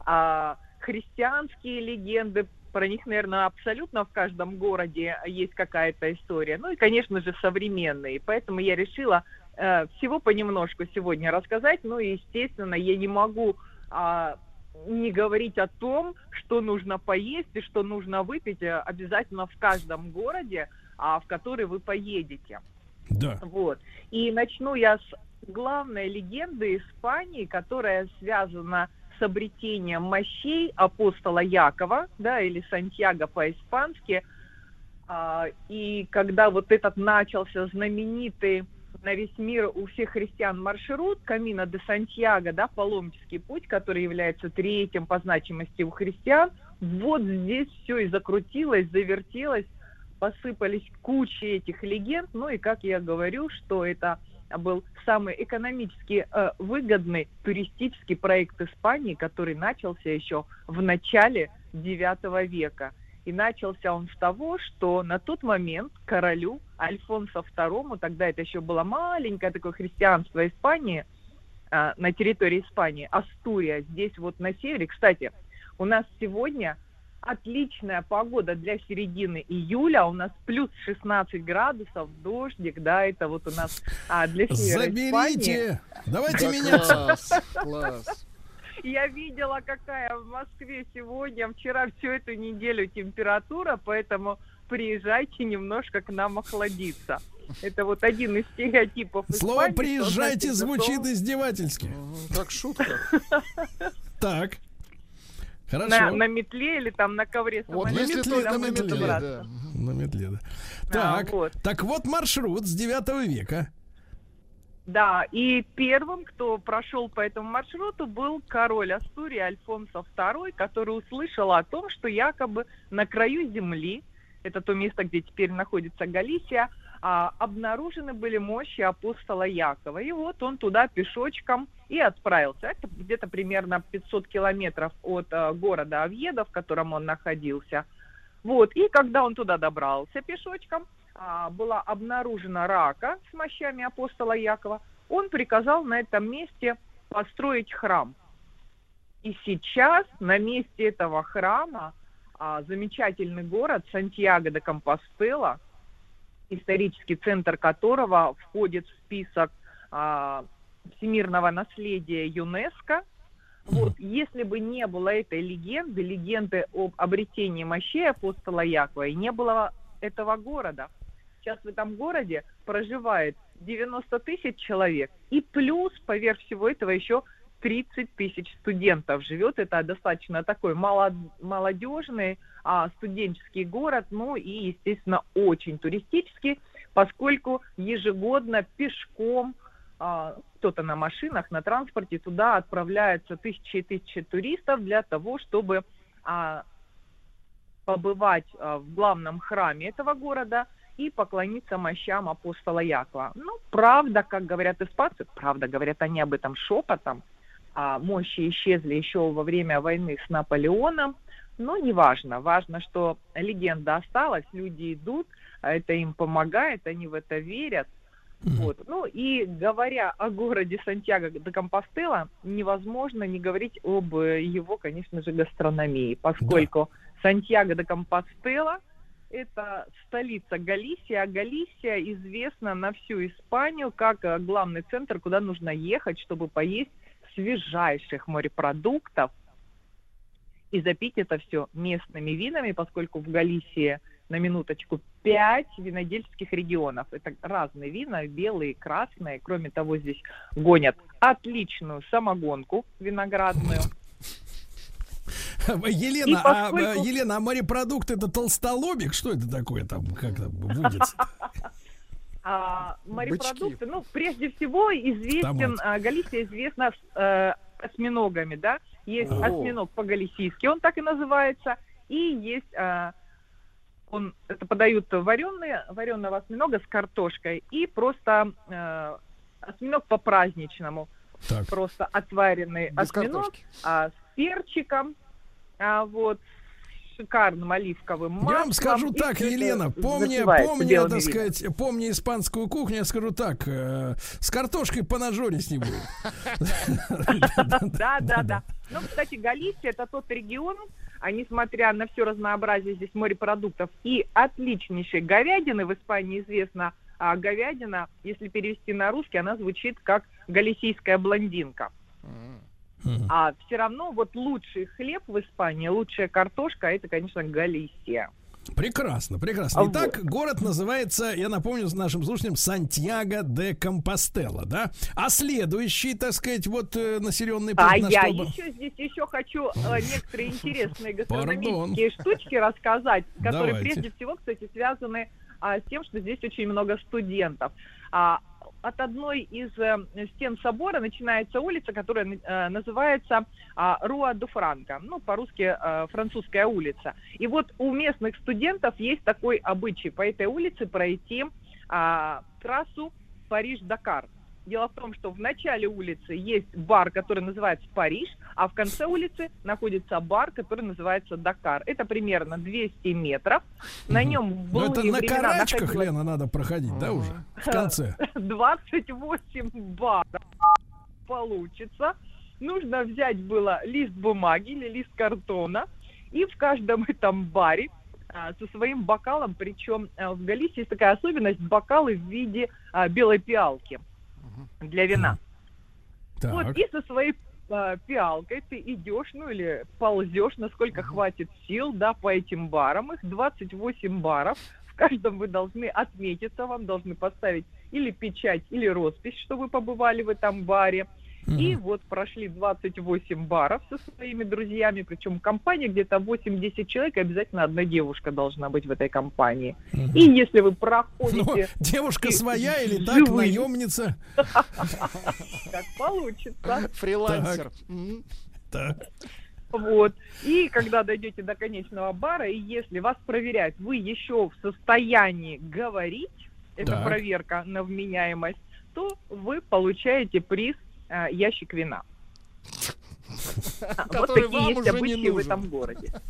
а, христианские легенды, про них, наверное, абсолютно в каждом городе есть какая-то история. Ну и, конечно же, современные. Поэтому я решила э, всего понемножку сегодня рассказать. Ну и, естественно, я не могу а, не говорить о том, что нужно поесть и что нужно выпить э, обязательно в каждом городе, а, в который вы поедете. Да. Вот. И начну я с главной легенды Испании, которая связана с обретением мощей апостола Якова, да, или Сантьяго по-испански. А, и когда вот этот начался знаменитый на весь мир у всех христиан маршрут Камина де Сантьяго, да, паломнический путь, который является третьим по значимости у христиан, вот здесь все и закрутилось, завертелось, посыпались кучи этих легенд, ну и как я говорю, что это был самый экономически э, выгодный туристический проект Испании, который начался еще в начале IX века. И начался он с того, что на тот момент королю Альфонсо II, тогда это еще было маленькое такое христианство Испании, э, на территории Испании, Астурия, здесь вот на севере. Кстати, у нас сегодня отличная погода для середины июля. У нас плюс 16 градусов, дождик, да, это вот у нас а, для севера Заберите! Испании. Давайте Да меняться. класс, класс. Я видела, какая в Москве сегодня, вчера всю эту неделю температура, поэтому приезжайте немножко к нам охладиться. Это вот один из стереотипов Слово Испании, «приезжайте» относится звучит издевательски. Как шутка. Так. Хорошо. на, на метле или там на ковре Вот если метле, там на на метле, метле, добраться. да. На метле, да. А, Так, вот. так вот маршрут с 9 века. Да, и первым, кто прошел по этому маршруту, был король Астурии Альфонсо II, который услышал о том, что якобы на краю земли, это то место, где теперь находится Галисия, а, обнаружены были мощи апостола Якова. И вот он туда пешочком и отправился. Это где-то примерно 500 километров от а, города Овьеда, в котором он находился. Вот, и когда он туда добрался пешочком, а, была обнаружена рака с мощами апостола Якова, он приказал на этом месте построить храм. И сейчас на месте этого храма а, замечательный город Сантьяго де Компостела, исторический центр которого входит в список а, всемирного наследия ЮНЕСКо. Вот, если бы не было этой легенды, легенды об обретении мощей апостола Якова, и не было этого города, сейчас в этом городе проживает 90 тысяч человек, и плюс, поверх всего этого, еще 30 тысяч студентов живет. Это достаточно такой молод, молодежный а, студенческий город, ну и, естественно, очень туристический, поскольку ежегодно пешком а, кто-то на машинах, на транспорте, туда отправляются тысячи и тысячи туристов для того, чтобы а, побывать в главном храме этого города и поклониться мощам апостола Якова. Ну, правда, как говорят испанцы, правда, говорят они об этом шепотом, а мощи исчезли еще во время войны с Наполеоном, но не важно. Что легенда осталась, люди идут, а это им помогает, они в это верят. Вот. Ну и говоря о городе Сантьяго де Компостела, невозможно не говорить об его, конечно же, гастрономии, поскольку Сантьяго де Компостела это столица Галисии, а Галисия известна на всю Испанию как э, главный центр, куда нужно ехать, чтобы поесть свежайших морепродуктов и запить это все местными винами, поскольку в Галисии на минуточку пять винодельских регионов. Это разные вина, белые, красные. Кроме того, здесь гонят отличную самогонку виноградную. Елена, а, поскольку- э, Елена, а морепродукт это толстолобик? Что это такое там? Как там водится? А, морепродукты, ну, прежде всего известен, а, Галисия известна с э, осьминогами, да, есть О. осьминог по-галисийски, он так и называется, и есть, а, он, это подают вареные, вареного осьминога с картошкой, и просто э, осьминог по-праздничному, Так. просто отваренный Без осьминог картошки. а, с перчиком, а, вот, шикарным оливковым маслом. Я вам скажу так, Елена, помни, помни, так сказать, помни испанскую кухню, я скажу так, э, с картошкой по нажорить не будет. Да, да, да. [LAUGHS] Ну, кстати, Галисия это тот регион, а несмотря на все разнообразие здесь морепродуктов и отличнейшей говядины, в Испании известна а, говядина, если перевести на русский, она звучит как галисийская блондинка. А все равно вот лучший хлеб в Испании, лучшая картошка, это, конечно, Галисия. Прекрасно, прекрасно. А Итак, город называется, я напомню нашим слушателям, Сантьяго де Компостела, да? А следующий, так сказать, вот э, населенный пункт А на я что бы- еще здесь еще хочу э, некоторые интересные [LAUGHS] гастрономические штучки рассказать, которые Давайте. прежде всего, кстати, связаны а, с тем, что здесь очень много студентов. А, от одной из э, стен собора начинается улица, которая э, называется а, Руа ду Франко, ну, по-русски э, французская улица. И вот у местных студентов есть такой обычай по этой улице пройти а, трассу Париж-Дакар. Дело в том, что в начале улицы есть бар, который называется Париж, а в конце улицы находится бар, который называется Дакар. Это примерно 200 метров. На нем в Ну, это на времена карачках, находилось Лена, надо проходить, да, уже? В конце. [LAUGHS] 28 баров получится. Нужно взять было лист бумаги или лист картона, и в каждом [LAUGHS] этом баре а, со своим бокалом, причем а, в Галисии есть такая особенность, бокалы в виде а, белой пиалки для вина. Так. Вот и со своей а, пиалкой ты идешь, ну или ползешь, насколько хватит сил, да, по этим барам. Их 28 баров. В каждом вы должны отметиться, вам должны поставить или печать, или роспись, что вы побывали в этом баре. И вот прошли 28 баров со своими друзьями, причем компания где-то 8-10 человек, и обязательно одна девушка должна быть в этой компании. И если вы проходите... Ну, девушка и- своя или так, живыми, наемница? [LAUGHS] Как получится. Фрилансер. Так. Вот. И когда дойдете до конечного бара, и если вас проверяют, вы еще в состоянии говорить, это Так. проверка на вменяемость, то вы получаете приз э, ящик вина. [LAUGHS] Вот такие есть обычаи в этом городе. [LAUGHS]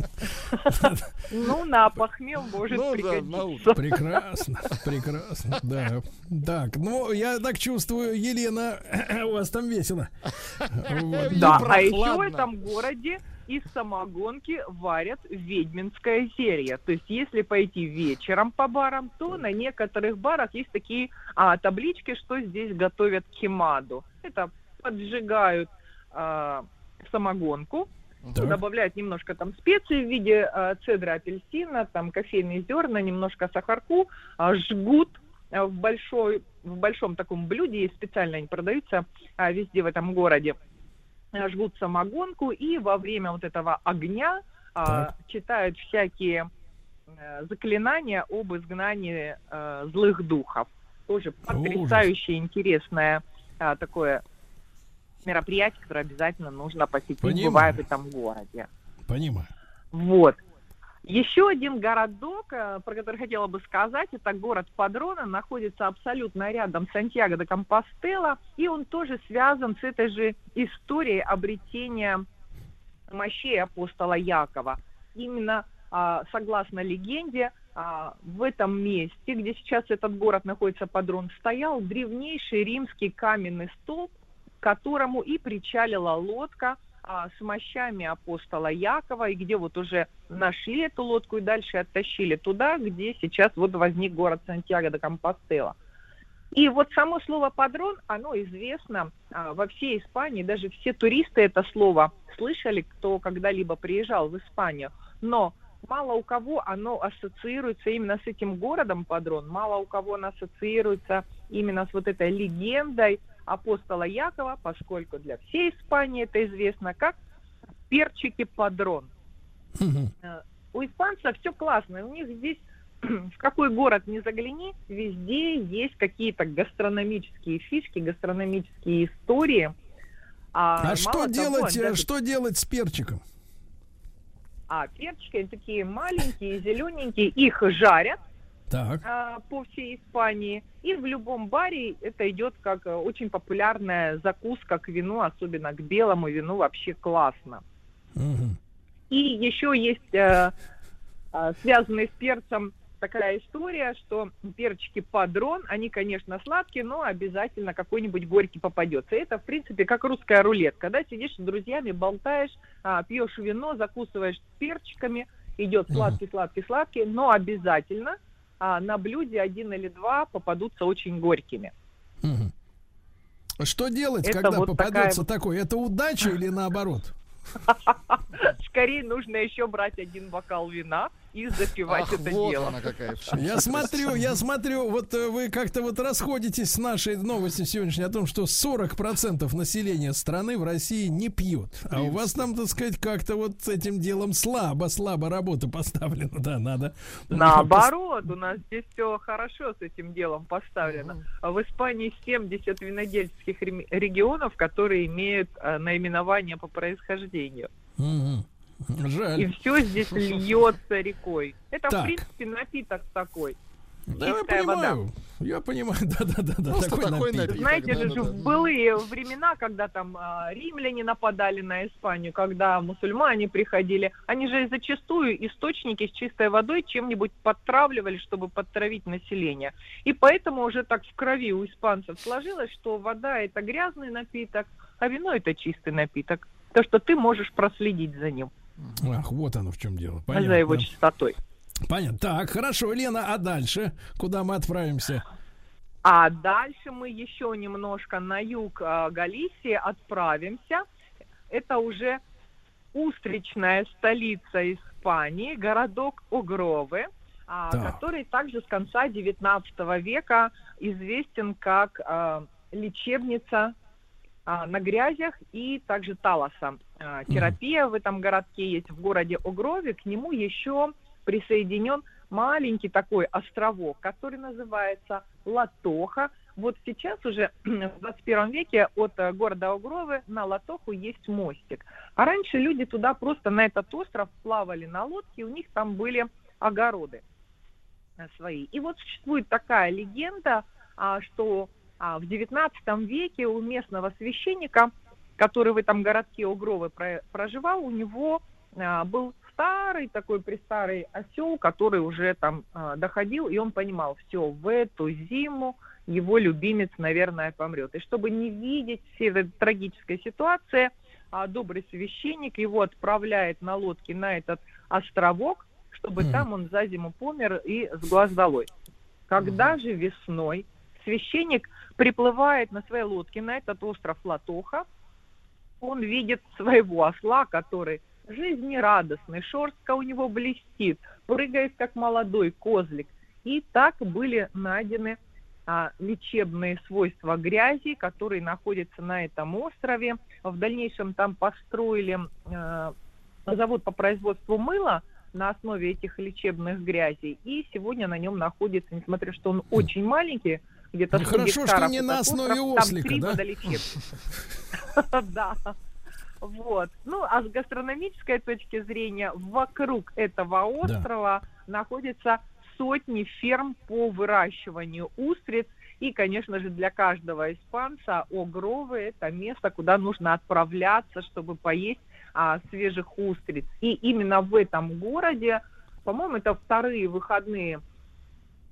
Ну, на похмел может Ну пригодиться. Прекрасно, прекрасно, да. Так, ну, я так чувствую, Елена, [CLEARS THROAT] у вас там весело. Да, а еще в этом городе из самогонки варят ведьминское зелье. То есть, если пойти вечером по барам, то на некоторых барах есть такие а, таблички, что здесь готовят кимаду. Это поджигают а, самогонку, Так. добавляют немножко там специй в виде а, цедры апельсина, там кофейные зерна, немножко сахарку, а, жгут а, в большой в большом таком блюде, есть специально они продаются а, везде в этом городе, а, жгут самогонку и во время вот этого огня а, читают всякие э, заклинания об изгнании э, злых духов. Тоже потрясающая интересная а, такое мероприятие, которое обязательно нужно посетить, Понимаю. бывая в этом городе. Понимаю. Вот. Еще один городок, э, про который хотела бы сказать, это город Падрона, находится абсолютно рядом с Сантьяго де Компостела, и он тоже связан с этой же историей обретения мощей апостола Якова. Именно а, согласно легенде, а, в этом месте, где сейчас этот город находится, Падрон, стоял древнейший римский каменный столб, которому и причалила лодка а, с мощами апостола Якова, и где вот уже нашли эту лодку и дальше оттащили туда, где сейчас вот возник город Сантьяго де Компостела. И вот само слово «падрон», оно известно а, во всей Испании, даже все туристы это слово слышали, кто когда-либо приезжал в Испанию, но мало у кого оно ассоциируется именно с этим городом Падрон, мало у кого оно ассоциируется именно с вот этой легендой апостола Якова, поскольку для всей Испании это известно как перчики Падрон. Э, У испанцев все классно, у них здесь [CLEARS THROAT] в какой город не загляни, везде есть какие-то гастрономические фишки, гастрономические истории. А, мало что того, делать, э, даже- что делать с перчиком? А перчики такие маленькие, зелененькие, их жарят Так. а, по всей Испании. И в любом баре это идет как э, очень популярная закуска к вину, особенно к белому вину, вообще классно. И еще есть э, а, связанные с перцем такая история, что перчики падрон, они, конечно, сладкие, но обязательно какой-нибудь горький попадется. Это, в принципе, как русская рулетка. Когда сидишь с друзьями, болтаешь, а, пьешь вино, закусываешь перчиками, идет сладкий, сладкий, сладкий, но обязательно а, на блюде один или два попадутся очень горькими. Что делать, Это когда вот попадется такая- такой? Это удача или наоборот? [LAUGHS] Скорее нужно еще брать один бокал вина и запивать Ах, это вот дело. она какая [LAUGHS] Я смотрю, я смотрю, вот э, вы как-то вот расходитесь с нашей новостью сегодняшней о том, что 40% населения страны в России не пьют. А у вас там, так сказать, как-то вот с этим делом слабо-слабо работа поставлена. Да, надо. Наоборот, у нас здесь все хорошо с этим делом поставлено. А В Испании 70 винодельческих регионов, которые имеют э, наименование по происхождению. Мгм. Жаль. И все здесь льется рекой. Это, Так. в принципе, напиток такой. Да, я Чистая вода. понимаю. Я понимаю, [LAUGHS] да-да-да. Просто такой такой напиток. напиток. Знаете же, да-да-да. в былые времена, когда там а, римляне нападали на Испанию, когда мусульмане приходили, они же зачастую источники с чистой водой чем-нибудь подтравливали, чтобы подтравить население. И поэтому уже так в крови у испанцев сложилось, что вода это грязный напиток, а вино это чистый напиток. То, что ты можешь проследить за ним, Ах, вот оно в чем дело. за его Понятно. чистотой. Понятно. Так, хорошо, Лена, а дальше? Куда мы отправимся? А дальше мы еще немножко на юг а, Галисии отправимся. Это уже устричная столица Испании, городок Огровы, а, Так. который также с конца XIX века известен как а, лечебница а, на грязях и также талоса. А, терапия в этом городке есть в городе Огрове. К нему еще присоединен маленький такой островок, который называется Латоха. Вот сейчас уже [CLEARS THROAT] в 21 веке от э, города Огровы на Латоху есть мостик. А раньше люди туда просто на этот остров плавали на лодке, у них там были огороды э, свои. И вот существует такая легенда, а, что а, в XIX веке у местного священника, который в этом городке Угровы про- проживал, у него а, был старый такой престарый осел, который уже там а, доходил, и он понимал, все, в эту зиму его любимец, наверное, помрет. И чтобы не видеть всей этой трагической ситуации, а, добрый священник его отправляет на лодке на этот островок, чтобы Мгм. там он за зиму помер и с глаз долой. Когда же весной священник приплывает на своей лодке на этот остров Латоха, он видит своего осла, который жизнерадостный, шерстка у него блестит, прыгает как молодой козлик. И так были найдены а, лечебные свойства грязи, которые находятся на этом острове. В дальнейшем там построили а, завод по производству мыла на основе этих лечебных грязей. И сегодня на нем находится, несмотря что он очень маленький, где-то Ну, 100 хорошо, что не на основе ослика, да? [LAUGHS] Да. Вот. Ну, а с гастрономической точки зрения, вокруг этого острова находятся сотни ферм по выращиванию устриц. И, конечно же, для каждого испанца Огровы – это место, куда нужно отправляться, чтобы поесть а, свежих устриц. И именно в этом городе, по-моему, это вторые выходные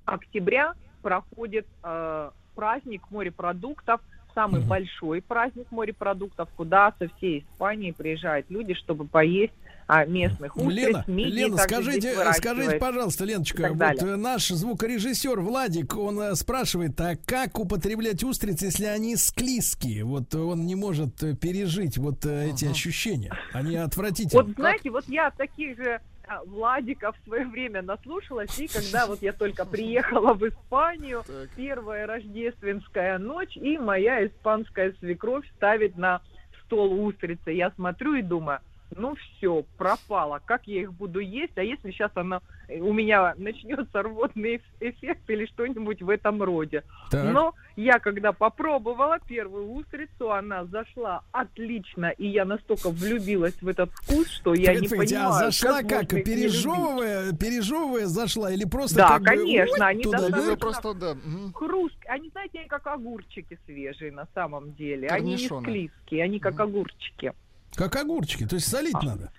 октября проходит э, праздник морепродуктов, самый большой праздник морепродуктов, куда со всей Испании приезжают люди, чтобы поесть а, местных устриц, Лена, мидии Лена, скажите, скажите, пожалуйста, Леночка, вот э, наш звукорежиссер Владик, он э, спрашивает, а как употреблять устриц, если они склизкие? Вот он не может э, пережить вот эти ощущения. Они отвратительные. Вот знаете, вот я таких же а, Владиков в свое время наслушалась, и когда вот я только [LAUGHS] приехала в Испанию, первая рождественская ночь, и моя испанская свекровь ставит на стол устрицы. Я смотрю и думаю, ну все, пропало. Как я их буду есть? А если сейчас она э, у меня начнется рвотный эф- эффект или что-нибудь в этом роде? Так. Но я когда попробовала первую устрицу, она зашла отлично, и я настолько влюбилась в этот вкус, что я не Погодите, понимаю, а зашла как, как? Пережевывая, пережевывая зашла или просто Да, как бы, конечно, ой, они туда достаточно бежит? просто, да. хруст. Они, знаете, они как огурчики свежие на самом деле. Они не Корнишоны. склизкие, они как огурчики. Как огурчики, то есть солить надо.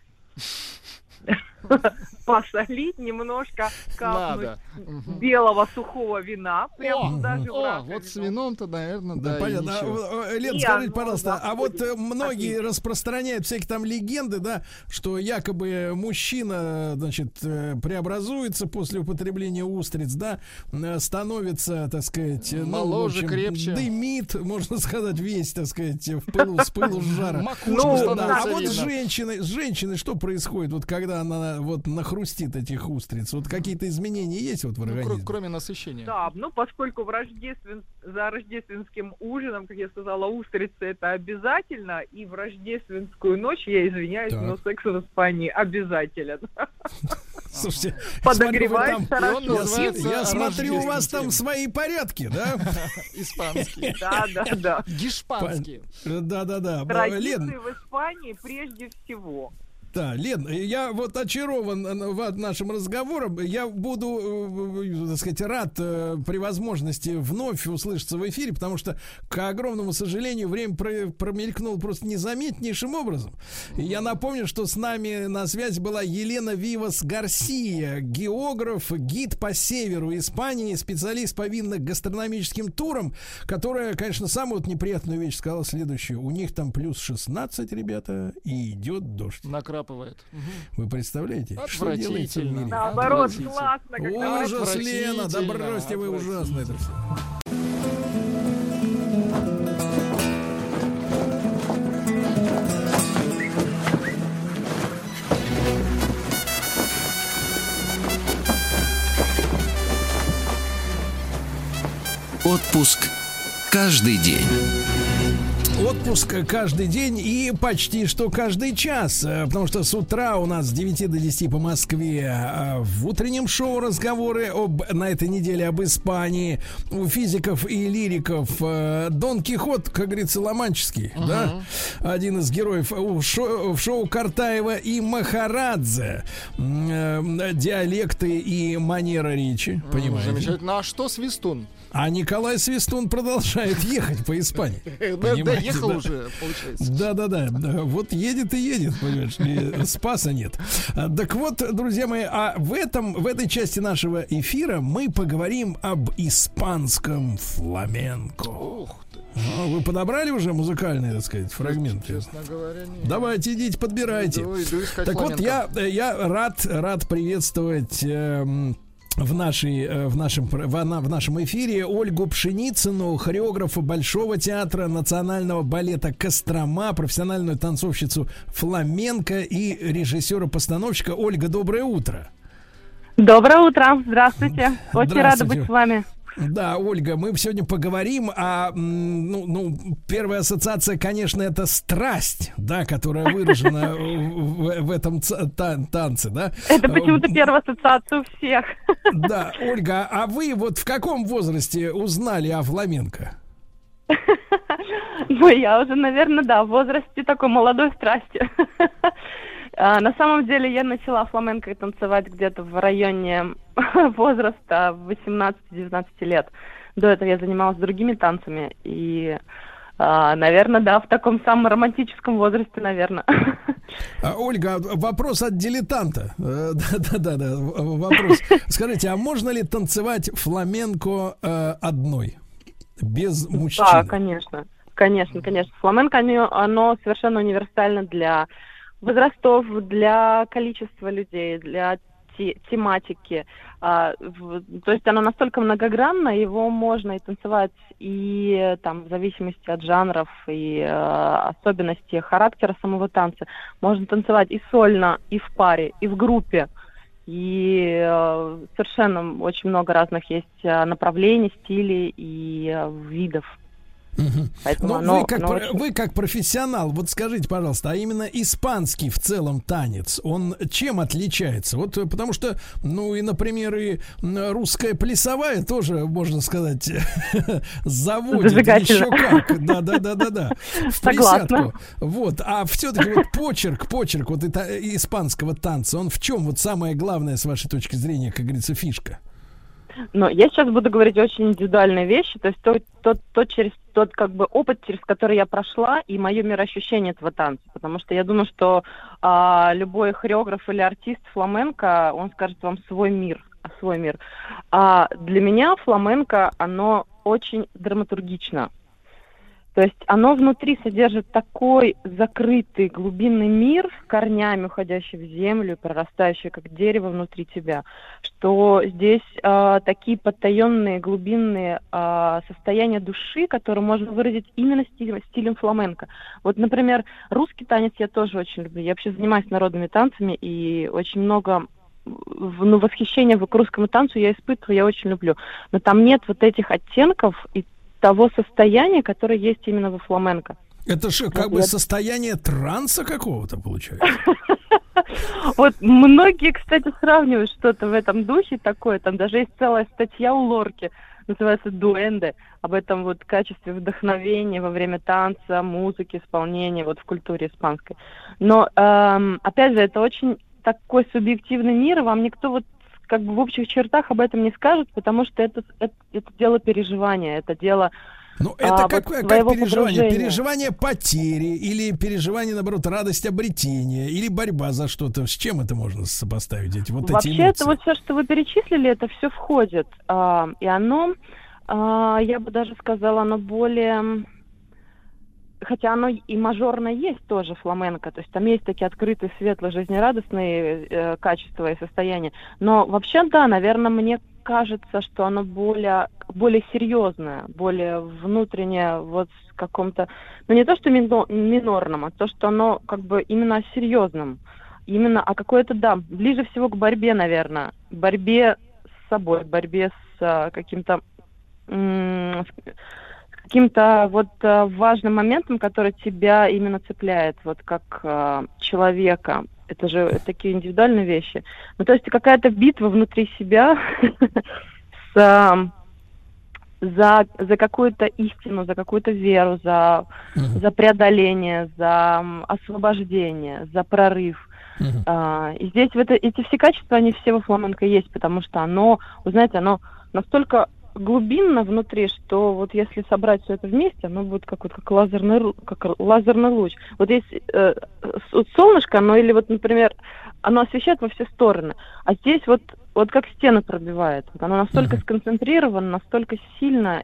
[LAUGHS] Посолить немножко, капнуть Надо. Белого сухого вина, прям О, вот с вином-то, наверное, Да, понятно. А, э, Лен, скажите, пожалуйста, а вот э, многие распространяют всякие там легенды, да, что якобы мужчина, значит, э, преобразуется после употребления устриц, да, э, становится, так сказать, ну, Моложе, общем, крепче. дымит, можно сказать, весь, так сказать, в пылу, с пылу с жара. Ну, да, а вот с женщиной, с женщиной что происходит, вот когда она вот нахрустит этих устриц? Вот какие-то изменения есть вот в Ну, организме? кроме насыщения. Да, ну поскольку в рождествен... за рождественским ужином, как я сказала, устрицы это обязательно, и в рождественскую ночь, я извиняюсь, Так. но секс в Испании обязателен. [LAUGHS] Слушайте, Подогревает хорошо. Я смотрю, у вас там свои порядки, да? [LAUGHS] Испанский. [LAUGHS] Да, да, да. Гешпанский. Да, да, да. Традиции в Испании прежде всего. Да, Лен, я вот очарован э, нашим разговором. Я буду, э, э, так сказать, рад при возможности вновь услышаться в эфире, потому что, к огромному сожалению, время про- промелькнуло просто незаметнейшим образом. Я напомню, что с нами на связи была Елена Вивас Гарсия, географ, гид по северу Испании, специалист по винно-гастрономическим турам, которая, конечно, самую вот неприятную вещь сказала следующую. У них там плюс 16, ребята, и идет дождь. Мгм. Вы представляете, что делается в мире? Наоборот, классно, Ужас, Лена, да бросьте вы ужасно это все. Отпуск каждый день. Отпуск каждый день и почти что каждый час, э, потому что с утра у нас с 9 до 10 по Москве э, в утреннем шоу разговоры об, на этой неделе об Испании у физиков и лириков э, Дон Кихот, как говорится, ломанческий, да, один из героев у шо- в шоу Картаева и Махарадзе, диалекты и манера речи, понимаете? Замечательно. А что Свистун? А Николай Свистун продолжает [LAUGHS] ехать по Испании. [LAUGHS] Доехал да? уже, получается. Да, да, да, да. Вот едет и едет, понимаешь, спаса нет. А, Так вот, друзья мои, а в этом, в этой части нашего эфира мы поговорим об испанском фламенко. А, Вы подобрали уже музыкальные, так сказать, фрагменты? Честно говоря, нет. Давайте идите, подбирайте. Иду, иду искать Так вот, я, фламенко. э, я рад, рад приветствовать эм, в, нашей, э, в, нашем, в, на- в нашем эфире Ольгу Пшеницыну, хореографа Большого театра национального балета «Кострома», профессиональную танцовщицу фламенко и режиссера-постановщика. Ольга, доброе утро. Доброе утро, здравствуйте. Очень рада Здравствуйте. быть с вами. Да, Ольга, мы сегодня поговорим о, ну, ну, первая ассоциация, конечно, это страсть, да, которая выражена [LAUGHS] в, в этом тан- танце, да. Это почему-то первая ассоциация у всех. Да, Ольга, а вы вот в каком возрасте узнали о фламенко? [LAUGHS] Ну, я уже, наверное, да, в возрасте такой молодой страсти. А, На самом деле я начала фламенко танцевать где-то в районе [LAUGHS] возраста 18-19 лет. До этого я занималась другими танцами. И, наверное, да, в таком самом романтическом возрасте, наверное. [LAUGHS] А, Ольга, вопрос от дилетанта. Э, [LAUGHS] Да-да-да, вопрос. Скажите, а можно ли танцевать фламенко э, одной? Без мужчин? Да, конечно. Конечно, конечно. Фламенко, оно, оно совершенно универсально для возрастов, для количества людей, для те- тематики. А, то есть оно настолько многогранно, его можно и танцевать и там в зависимости от жанров и э, особенностей характера самого танца. Можно танцевать и сольно, и в паре, и в группе. И э, совершенно очень много разных есть э, направлений, стилей и видов. Поэтому Ну, оно- вы, как, оно вы как профессионал, вот скажите, пожалуйста, а именно испанский в целом танец, он чем отличается? Вот э, потому что, ну и, например, и русская плясовая тоже, можно сказать, [LAUGHS] заводит еще как. Да, да, да, да, да. [LAUGHS] В присядку. Вот, а все-таки вот почерк, почерк вот это испанского танца, он в чем вот самое главное, с вашей точки зрения, как говорится, фишка? Но я сейчас буду говорить очень индивидуальные вещи, то есть тот, тот, тот, через, тот как бы опыт, через который я прошла, и мое мироощущение этого танца. Потому что я думаю, что а, любой хореограф или артист фламенко, он скажет вам свой мир, свой мир. А для меня фламенко, оно очень драматургично. То есть оно внутри содержит такой закрытый глубинный мир, корнями уходящий в землю, прорастающий как дерево внутри тебя, что здесь а, такие потаенные глубинные а, состояния души, которые можно выразить именно стилем, стилем фламенко. Вот, например, русский танец я тоже очень люблю. Я вообще занимаюсь народными танцами и очень много в- ну, восхищения к русскому танцу я испытываю, я очень люблю. Но там нет вот этих оттенков и того состояния, которое есть именно во фламенко. Это же как бы состояние транса какого-то получается. [LAUGHS] Вот многие, кстати, сравнивают что-то в этом духе такое. Там даже есть целая статья у Лорки, называется «Дуэнде», об этом вот качестве вдохновения во время танца, музыки, исполнения вот в культуре испанской. Но, эм, опять же, это очень такой субъективный мир, и вам никто вот как бы в общих чертах об этом не скажет, потому что это, это, это дело переживания, это дело Ну, это а, как, вот как переживание? погружения. Переживание потери или переживание, наоборот, радость обретения или борьба за что-то. С чем это можно сопоставить? Эти, вот эти Вообще, эмоции? это вот все, что вы перечислили, это все входит. А, и оно, а, я бы даже сказала, оно более... Хотя оно и мажорно есть тоже фламенко, то есть там есть такие открытые, светлые, жизнерадостные э, качества и состояния. Но вообще, да, наверное, мне кажется, что оно более, более серьезное, более внутреннее, вот в каком-то, ну не то, что мино- минорном, а то, что оно как бы именно о серьезном. Именно, а какое-то, да, ближе всего к борьбе, наверное. Борьбе с собой, борьбе с а, каким-то каким-то вот а, важным моментом, который тебя именно цепляет, вот как а, человека. Это же такие индивидуальные вещи. Ну, то есть какая-то битва внутри себя [LAUGHS] с, а, за, за какую-то истину, за какую-то веру, за, за преодоление, за освобождение, за прорыв. А, и здесь в это, эти все качества, они все во фламенко есть, потому что оно, вы знаете, оно настолько глубинно внутри, что вот если собрать все это вместе, оно будет как вот как лазерный как лазерный луч. Вот есть э, вот солнышко, оно или вот, например, оно освещает во все стороны, а здесь вот вот как стены пробивает. Вот оно настолько сконцентрировано, настолько сильно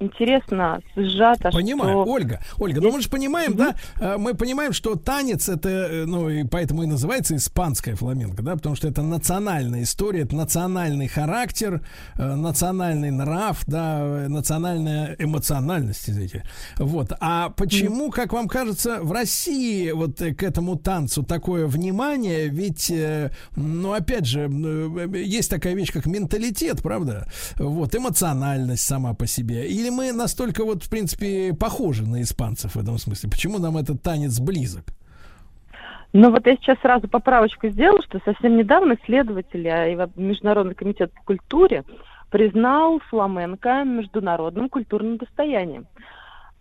интересно, сжато. Понимаю, что... Ольга, Ольга, ну мы же понимаем, да, э, мы понимаем, что танец это, э, ну и поэтому и называется испанская фламенко, да, потому что это национальная история, это национальный характер, э, национальный нрав, да, национальная эмоциональность, извините. Вот. А почему, как вам кажется, в России вот к этому танцу такое внимание? Ведь, э, ну опять же, э, есть такая вещь, как менталитет, правда? Вот, эмоциональность сама по себе. Или мы настолько вот, в принципе, похожи на испанцев в этом смысле? Почему нам этот танец близок? Ну вот я сейчас сразу поправочку сделала, что совсем недавно исследователи а, и Международный комитет по культуре признал фламенко международным культурным достоянием.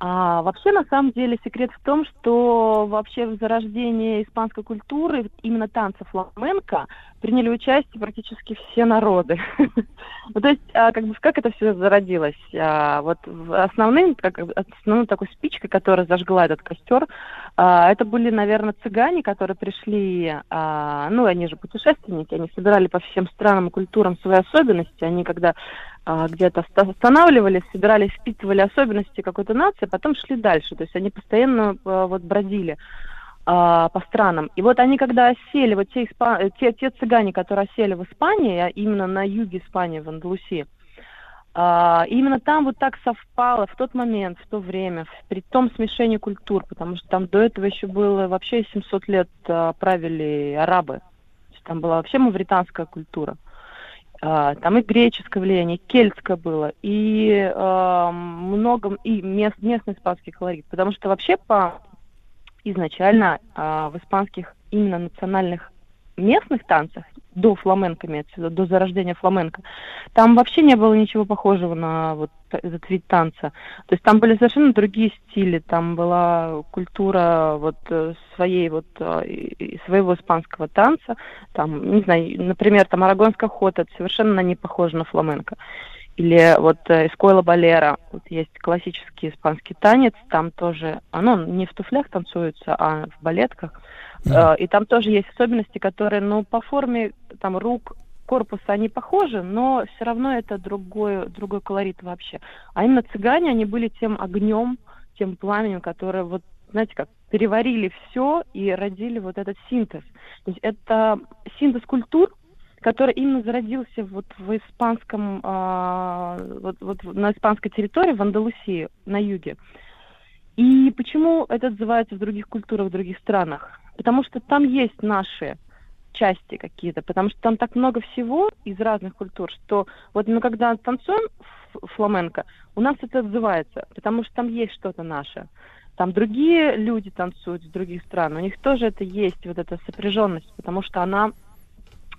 А вообще, на самом деле, секрет в том, что вообще в зарождении испанской культуры, именно танца фламенко, приняли участие практически все народы. [LAUGHS] Ну, то есть, а, как бы, как это все зародилось? А, Вот основным, как основной такой спичкой, которая зажгла этот костер, это были, наверное, цыгане, которые пришли, а, ну, они же путешественники, они собирали по всем странам и культурам свои особенности, они когда а, где-то оста- останавливались, собирали, впитывали особенности какой-то нации, а потом шли дальше, то есть они постоянно а, вот бродили а, по странам. И вот они, когда осели, вот те, испа- э, те, те цыгане, которые осели в Испании, а именно на юге Испании, в Андалусии, а, именно там вот так совпало в тот момент, в то время, при том смешении культур, потому что там до этого еще было вообще 700 лет а, правили арабы. Там была вообще мавританская культура. А, там и греческое влияние, и кельтское было, и а, много, и мест, местный испанский колорит. Потому что вообще по изначально а, в испанских именно национальных местных танцах, до фламенко, имеется до зарождения фламенко, там вообще не было ничего похожего на вот этот вид танца. То есть там были совершенно другие стили, там была культура вот э, своей вот э, своего испанского танца, там, не знаю, например, там арагонский ход, это совершенно не похоже на фламенко. Или вот э, Эскойла Балера, вот есть классический испанский танец, там тоже, оно не в туфлях танцуется, а в балетках. Э, И там тоже есть особенности, которые, ну, по форме там рук, корпуса они похожи, но все равно это другой, другой колорит вообще. А именно цыгане, они были тем огнем, тем пламенем, которое вот, знаете, как переварили все и родили вот этот синтез. То есть это синтез культур, который именно зародился вот в испанском, а, вот, вот на испанской территории, в Андалусии, на юге. И почему это отзывается в других культурах, в других странах? Потому что там есть наши части какие-то, потому что там так много всего из разных культур, что вот мы когда танцуем фламенко, у нас это отзывается, потому что там есть что-то наше. Там другие люди танцуют с других стран, у них тоже это есть, вот эта сопряженность, потому что она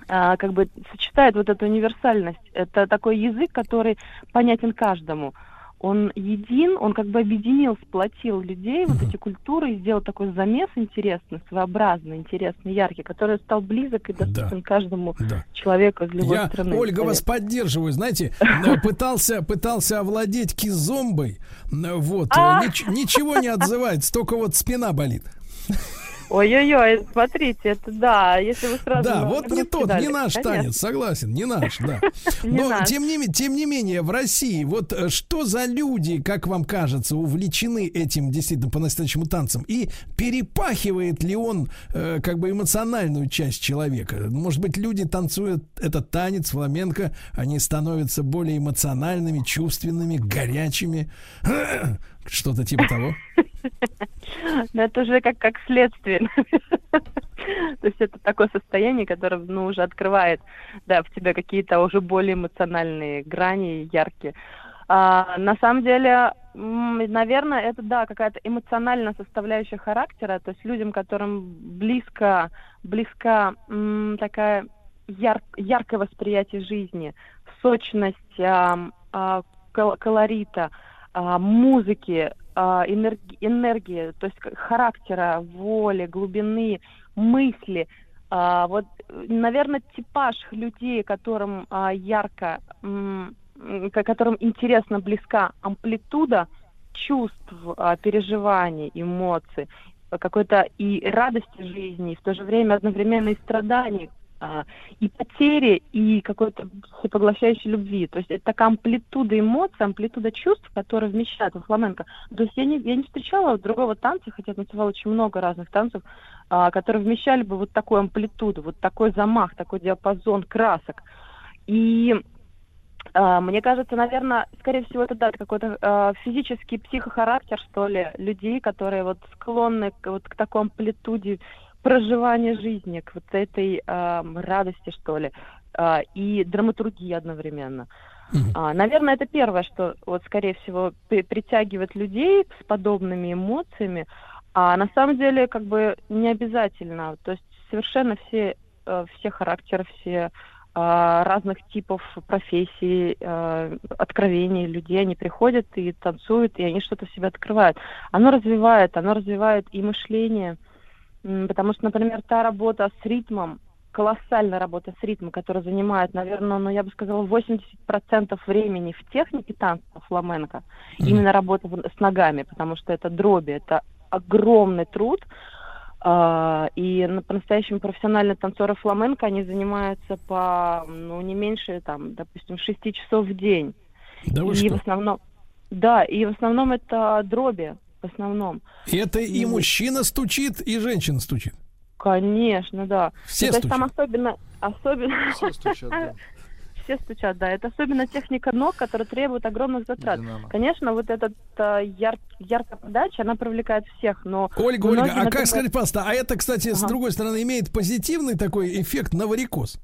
а, как бы сочетает вот эту универсальность. Это такой язык, который понятен каждому. Он един, он как бы объединил, сплотил людей, вот эти культуры, и сделал такой замес интересный, своеобразный, интересный, яркий, который стал близок и доступен каждому человеку из любой Я, страны. Ольга, вас поддерживаю. Знаете, э, [LAUGHS] пытался, пытался овладеть кизомбой. э, Вот. э, А! нич- ничего не отзывается, только вот спина болит. Ой-ой-ой, смотрите, это да, если вы сразу... Да, вот не тот, не наш конечно. танец, согласен, не наш, да. [LAUGHS] Но тем не, тем не менее, в России, вот э, что за люди, как вам кажется, увлечены этим действительно по-настоящему танцем? И перепахивает ли он э, как бы эмоциональную часть человека? Может быть, люди танцуют этот танец, фламенко, они становятся более эмоциональными, чувственными, горячими. [CLEARS THROAT] Что-то типа того. [LAUGHS] Но это уже как, как следствие. [LAUGHS] То есть это такое состояние, которое ну, уже открывает да, в тебе какие-то уже более эмоциональные грани, яркие. А, на самом деле, наверное, это, да, какая-то эмоциональная составляющая характера, то есть людям, которым близко, близка м, такая яр- яркое восприятие жизни, сочность ам, а, кол- колорита, а, музыки, а, энерги- энергии, то есть характера, воли, глубины, мысли. А, вот, наверное, типаж людей, которым ярко, м, м, ко- которым интересно близка амплитуда чувств, переживаний, эмоций, какой-то и радости жизни, и в то же время одновременно и страданий, и потери, и какой-то всепоглощающей любви. То есть это такая амплитуда эмоций, амплитуда чувств, которые вмещают во фламенко. То есть я не, я не встречала другого танца, хотя я танцевала очень много разных танцев, а, которые вмещали бы вот такую амплитуду, вот такой замах, такой диапазон красок. И а, мне кажется, наверное, скорее всего, это да, какой-то э, физический психохарактер, что ли, людей, которые вот склонны к, вот, к такой амплитуде проживания жизни, к вот этой э, радости, что ли, э, и драматургии одновременно. А, наверное, это первое, что вот, скорее всего, при- притягивает людей с подобными эмоциями. А на самом деле, как бы не обязательно. То есть совершенно все, э, все характеры, все а, разных типов профессий, а, откровений людей, они приходят и танцуют, и они что-то в себе открывают. Оно развивает, оно развивает и мышление, потому что, например, та работа с ритмом, колоссальная работа с ритмом, которая занимает, наверное, ну, я бы сказала, 80% времени в технике танца фламенко, именно работа с ногами, потому что это дроби, это огромный труд, а, и на- по-настоящему профессиональные танцоры фламенко, они занимаются по, ну, не меньше, там, допустим, 6 часов в день. Да и что? в основном, да, и в основном это дроби, в основном. Это и мужчина стучит, и женщина стучит. Конечно, да. Все Ну, то есть там особенно, особенно... Все стучат, да. [LAUGHS] Все стучат, да. Это особенно техника ног, которая требует огромных затрат. Конечно, вот эта яр, яркая подача, она привлекает всех, но... Ольга, Ольга, а как например- сказать, пожалуйста, а это, кстати, с Ага. другой стороны, имеет позитивный такой эффект на варикоз?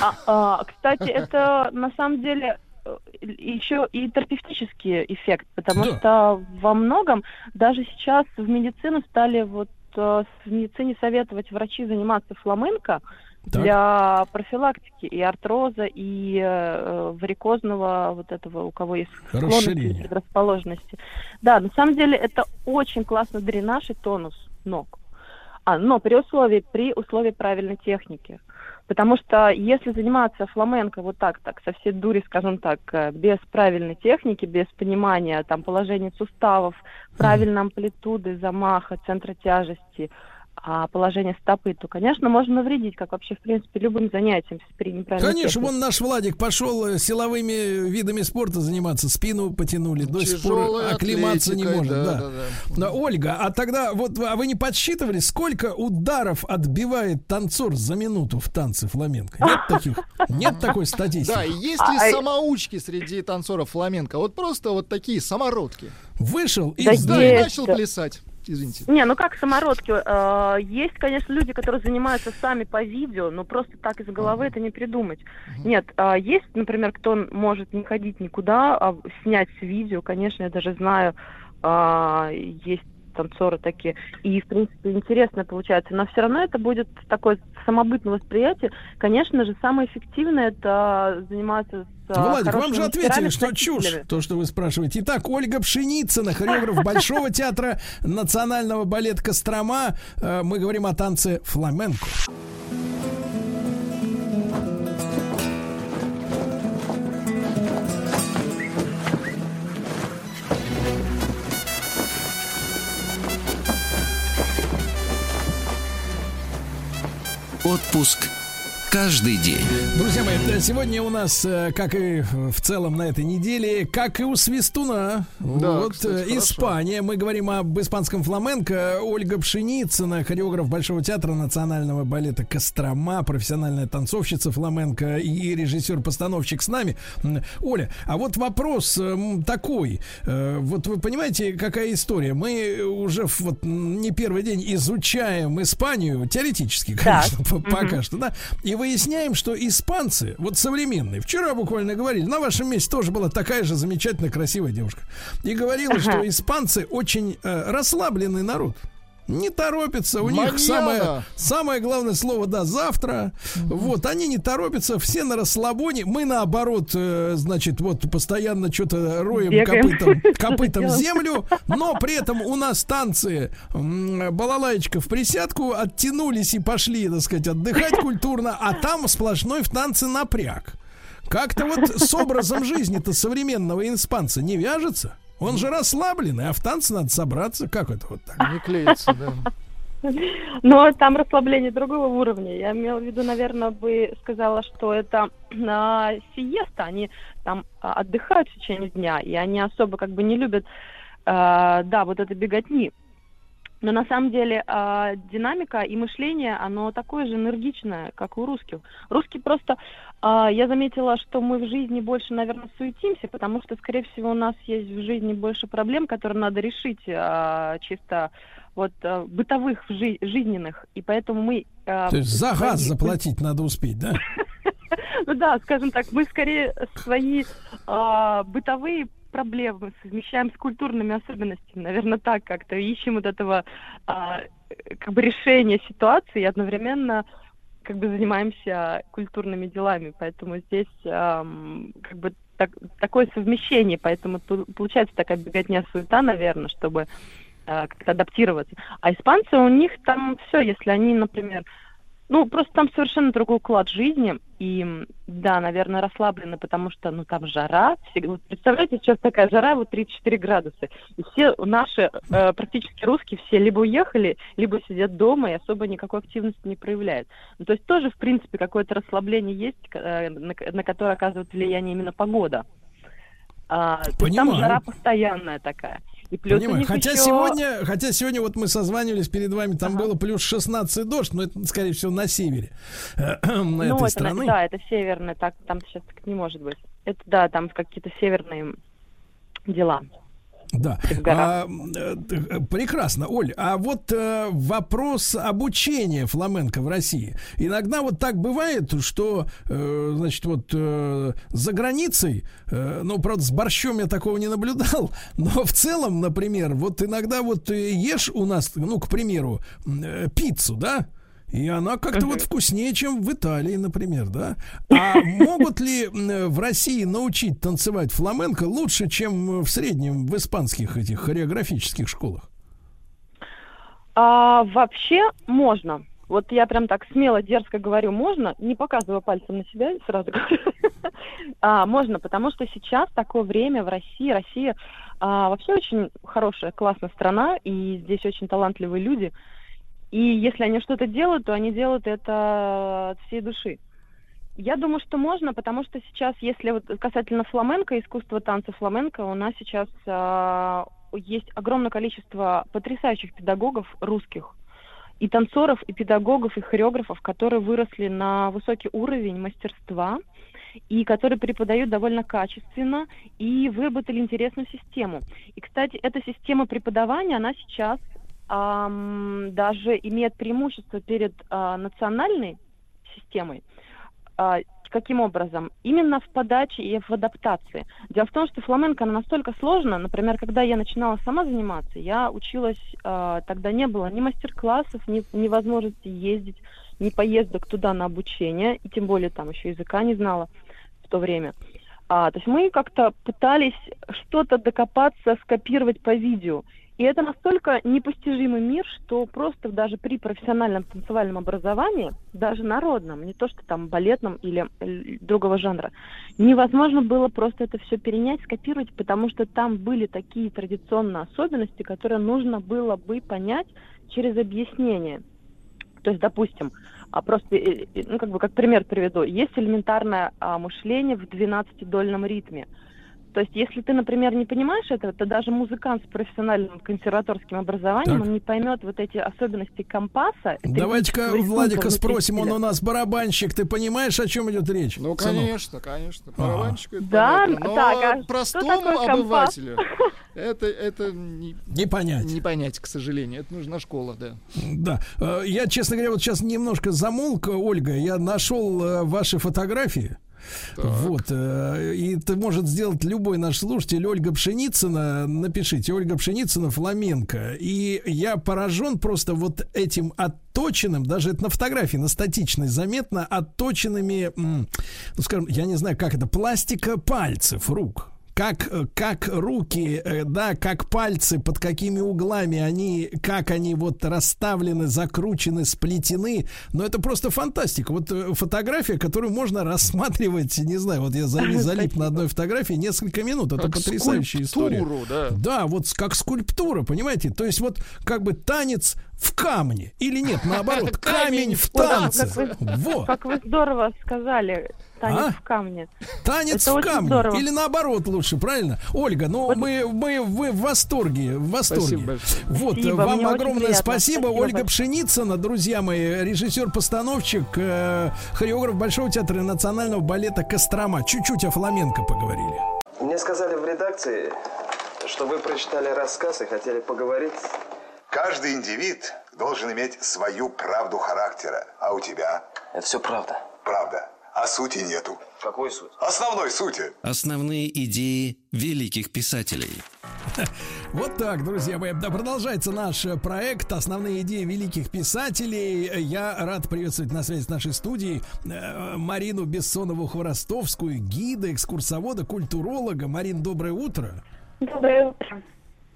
А, а, кстати, это на самом деле э, еще и терапевтический эффект, потому Да. что во многом даже сейчас в медицину стали вот э, в медицине советовать врачи заниматься фламенко для профилактики и артроза, и э, варикозного вот этого, у кого есть склонности, Расширение. предрасположенности. Да, на самом деле это очень классный дренаж и тонус ног. А, но при условии, при условии правильной техники. Потому что если заниматься фламенко вот так, так, со всей дури, скажем так, э, без правильной техники, без понимания там положения суставов, правильной амплитуды, замаха, центра тяжести, положение стопы, то, конечно, можно навредить, как вообще, в принципе, любым занятием при неправильной Конечно, технике. вон наш Владик пошел э, силовыми видами спорта заниматься, спину потянули, до сих пор оклематься не может. да, Да, да, Но, Ольга, а тогда вот а вы не подсчитывали, сколько ударов отбивает танцор за минуту в танце фламенко? Нет [LAUGHS] таких? Нет такой статистики? Да, и есть ли самоучки среди танцоров фламенко? Вот просто вот такие самородки. Вышел и Да Да, начал плясать. Извините. Не, ну как самородки. э, есть, конечно, люди, которые занимаются сами по видео, но просто так из головы это не придумать. Нет, а есть, например, кто может не ходить никуда, а снять с видео, конечно, я даже знаю, а, есть танцоры такие. И, в принципе, интересно получается. Но все равно это будет такое самобытное восприятие. Конечно же, самое эффективное это заниматься с а, Владик, вам же ответили, что чушь, то, что вы спрашиваете. Итак, Ольга Пшеницына, хореограф Большого театра Национального балета Кострома. Э, Мы говорим о танце фламенко. Отпуск каждый день. Друзья мои, э, сегодня у нас, э, как и в целом на этой неделе, как и у Свистуна, Да, вот кстати, э, хорошо. Испания. Мы говорим об испанском фламенко. Ольга Пшеницына, хореограф Большого театра Национального балета Кострома, профессиональная танцовщица фламенко и режиссер-постановщик с нами. Оля, а вот вопрос такой. Вот вы понимаете, какая история? Мы уже вот не первый день изучаем Испанию, теоретически, Так. [LAUGHS] конечно, Мгм. пока что, да, и выясняем, что испанцы, вот современные, вчера буквально говорили, на вашем месте тоже была такая же замечательная, красивая девушка, и говорила, Ага. что испанцы очень э, расслабленный народ. Не торопятся, у них Маньяна. самое, самое главное слово, да, завтра. Вот, они не торопятся, все на расслабоне. Мы наоборот, э, значит, вот постоянно что-то роем Бегаем. копытом, [LAUGHS] копытом землю, но при этом у нас танцы м, балалаечка в присядку, оттянулись и пошли, так сказать, отдыхать [LAUGHS] культурно, а там сплошной в танце напряг. Как-то вот с образом жизни-то современного испанца не вяжется. Он же расслабленный, а в танце надо собраться. Как это вот так? Не клеится, да. [LAUGHS] Но там расслабление другого уровня. Я имела в виду, наверное, бы сказала, что это а, сиеста. Они там а, отдыхают в течение дня, и они особо как бы не любят, а, да, вот это беготни. Но на самом деле а, динамика и мышление, оно такое же энергичное, как у русских. Русские просто, я заметила, что мы в жизни больше, наверное, суетимся, потому что, скорее всего, у нас есть в жизни больше проблем, которые надо решить а, чисто вот а, бытовых, жи- жизненных, и поэтому мы... а, То есть за газ заплатить надо успеть, да? [LAUGHS] ну да, скажем так, мы скорее свои а, бытовые проблемы совмещаем с культурными особенностями, наверное, так как-то ищем вот этого а, как бы решения ситуации и одновременно как бы занимаемся культурными делами, поэтому здесь ам, как бы так- такое совмещение, поэтому получается такая беготня суета, наверное, чтобы а, как-то адаптироваться. А испанцы у них там все, если они, например, ну, просто там совершенно другой уклад жизни. И, да, наверное, расслаблены, потому что, ну, там жара. Все- вот представляете, сейчас такая жара, вот 34 градуса. И все наши, э, практически русские, все либо уехали, либо сидят дома и особо никакой активности не проявляют. Ну, то есть тоже, в принципе, какое-то расслабление есть, э, на, на которое оказывает влияние именно погода. А, то есть там Понимаю. жара постоянная такая. И плюс Понимаю. Хотя еще- сегодня, хотя сегодня вот мы созванивались перед вами, там было плюс 16 дождь, но это, скорее всего, на севере [CLEARS THROAT] э, ну, этой это, на- страны. да, это северное, так, там сейчас так не может быть. Это, да, там какие-то северные дела. Да. А, э, прекрасно, Оль. А вот э, вопрос обучения фламенко в России. Иногда вот так бывает, что, э, значит, вот э, за границей, э, ну, правда, с борщом я такого не наблюдал, [LAUGHS] но в целом, например, вот иногда вот э, ешь у нас, ну, к примеру, э, пиццу, да? И она как-то вот вкуснее, чем в Италии, например, да? А могут ли в России научить танцевать фламенко лучше, чем в среднем в испанских этих хореографических школах? А, вообще можно. Вот я прям так смело, дерзко говорю, можно, не показывая пальцем на себя, сразу говорю. [LAUGHS] А, можно, потому что сейчас такое время в России. Россия а, вообще очень хорошая, классная страна, и здесь очень талантливые люди. И если они что-то делают, то они делают это от всей души. Я думаю, что можно, потому что сейчас, если вот касательно фламенко, искусства танца фламенко, у нас сейчас а, есть огромное количество потрясающих педагогов русских, и танцоров, и педагогов, и хореографов, которые выросли на высокий уровень мастерства, и которые преподают довольно качественно и выработали интересную систему. И, кстати, эта система преподавания, она сейчас даже имеет преимущество перед а, национальной системой. А, каким образом? Именно в подаче и в адаптации. Дело в том, что фламенко она настолько сложна. Например, когда я начинала сама заниматься, я училась, а, тогда не было ни мастер-классов, ни, ни возможности ездить, ни поездок туда на обучение, и тем более там еще языка не знала в то время. А, то есть мы как-то пытались что-то докопаться, скопировать по видео. И это настолько непостижимый мир, что просто даже при профессиональном танцевальном образовании, даже народном, не то что там балетном или э, другого жанра, невозможно было просто это все перенять, скопировать, потому что там были такие традиционные особенности, которые нужно было бы понять через объяснение. То есть, допустим, а просто, э, э, ну, как бы, как пример приведу, есть элементарное а, мышление в 12-дольном ритме. То есть, если ты, например, не понимаешь этого, то даже музыкант с профессиональным консерваторским образованием, Так. он не поймет вот эти особенности компаса. Давайте-ка Владика спросим, он у нас барабанщик, ты понимаешь, о чем идет речь? Ну, сынок? конечно, конечно. Барабанщику это Да, понятно. Но так, а что простому такое компас? обывателю [LAUGHS] это, это не, не понять. Не понять, к сожалению. Это нужна школа, да. Да. Э, Я, честно говоря, вот сейчас немножко замолк, Ольга. Я нашел э, ваши фотографии. Вот, э, и это может сделать любой наш слушатель. Ольга Пшеницына, напишите, Ольга Пшеницына, фламенко. И я поражен просто вот этим отточенным, даже это на фотографии, на статичной заметно, отточенными, ну, скажем, я не знаю, как это, пластика пальцев рук. Как, как руки, э, да, как пальцы, под какими углами они, как они вот расставлены, закручены, сплетены. Но это просто фантастика. Вот э, фотография, которую можно рассматривать, не знаю, вот я [LAUGHS] залип, на одной фотографии несколько минут. Это Как потрясающая история. да. Да, вот как скульптура, понимаете? То есть вот как бы танец в камне. Или нет, наоборот, [LAUGHS] камень в танце. Как вы здорово сказали, танец А? в камне. Танец Это в камне. здорово. Или наоборот лучше, правильно? Ольга, ну мы, мы вы в восторге, в восторге. Спасибо большое. Вот, Спасибо, вам огромное спасибо. Спасибо Ольга большое. Пшеницына, друзья мои, режиссер-постановщик, э, хореограф Большого театра и национального балета Кострома. Чуть-чуть о фламенко поговорили. Мне сказали в редакции, что вы прочитали рассказ и хотели поговорить. Каждый индивид должен иметь свою правду характера. А у тебя? Это все правда. Правда. А сути нету. Какой суть? Основной сути. Основные идеи великих писателей. [LAUGHS] Вот так, друзья мои. Да, продолжается наш э, проект «Основные идеи великих писателей». Я рад приветствовать на связи с нашей студией э, Марину Бессонову-Хворостовскую, гида, экскурсовода, культуролога. Марин, доброе утро. Доброе утро.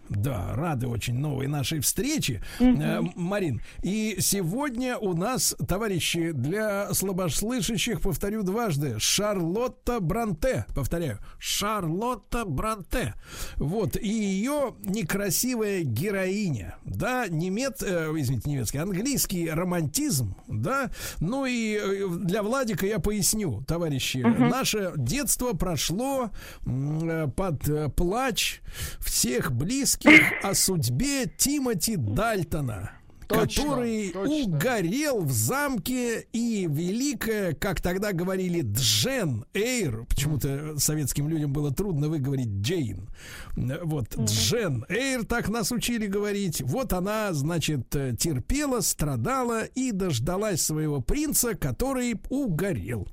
Да, рады очень новой нашей встрече, Мгм. Э, Марин. И сегодня у нас, товарищи, для слабослышащих, повторю дважды, Шарлотта Бранте. Повторяю, Шарлотта Бранте. Вот, и ее некрасивая героиня, да, немец, э, извините, немецкий, английский романтизм, да, ну и э, для Владика я поясню, товарищи, Мгм. наше детство прошло э, под э, плач всех близких о судьбе Тимоти Дальтона. Точно, который точно. угорел в замке и великая, как тогда говорили, Джен Эйр, почему-то советским людям было трудно выговорить Джейн. Вот, Джен Эйр, так нас учили говорить. Вот она, значит, терпела, страдала и дождалась своего принца, который угорел.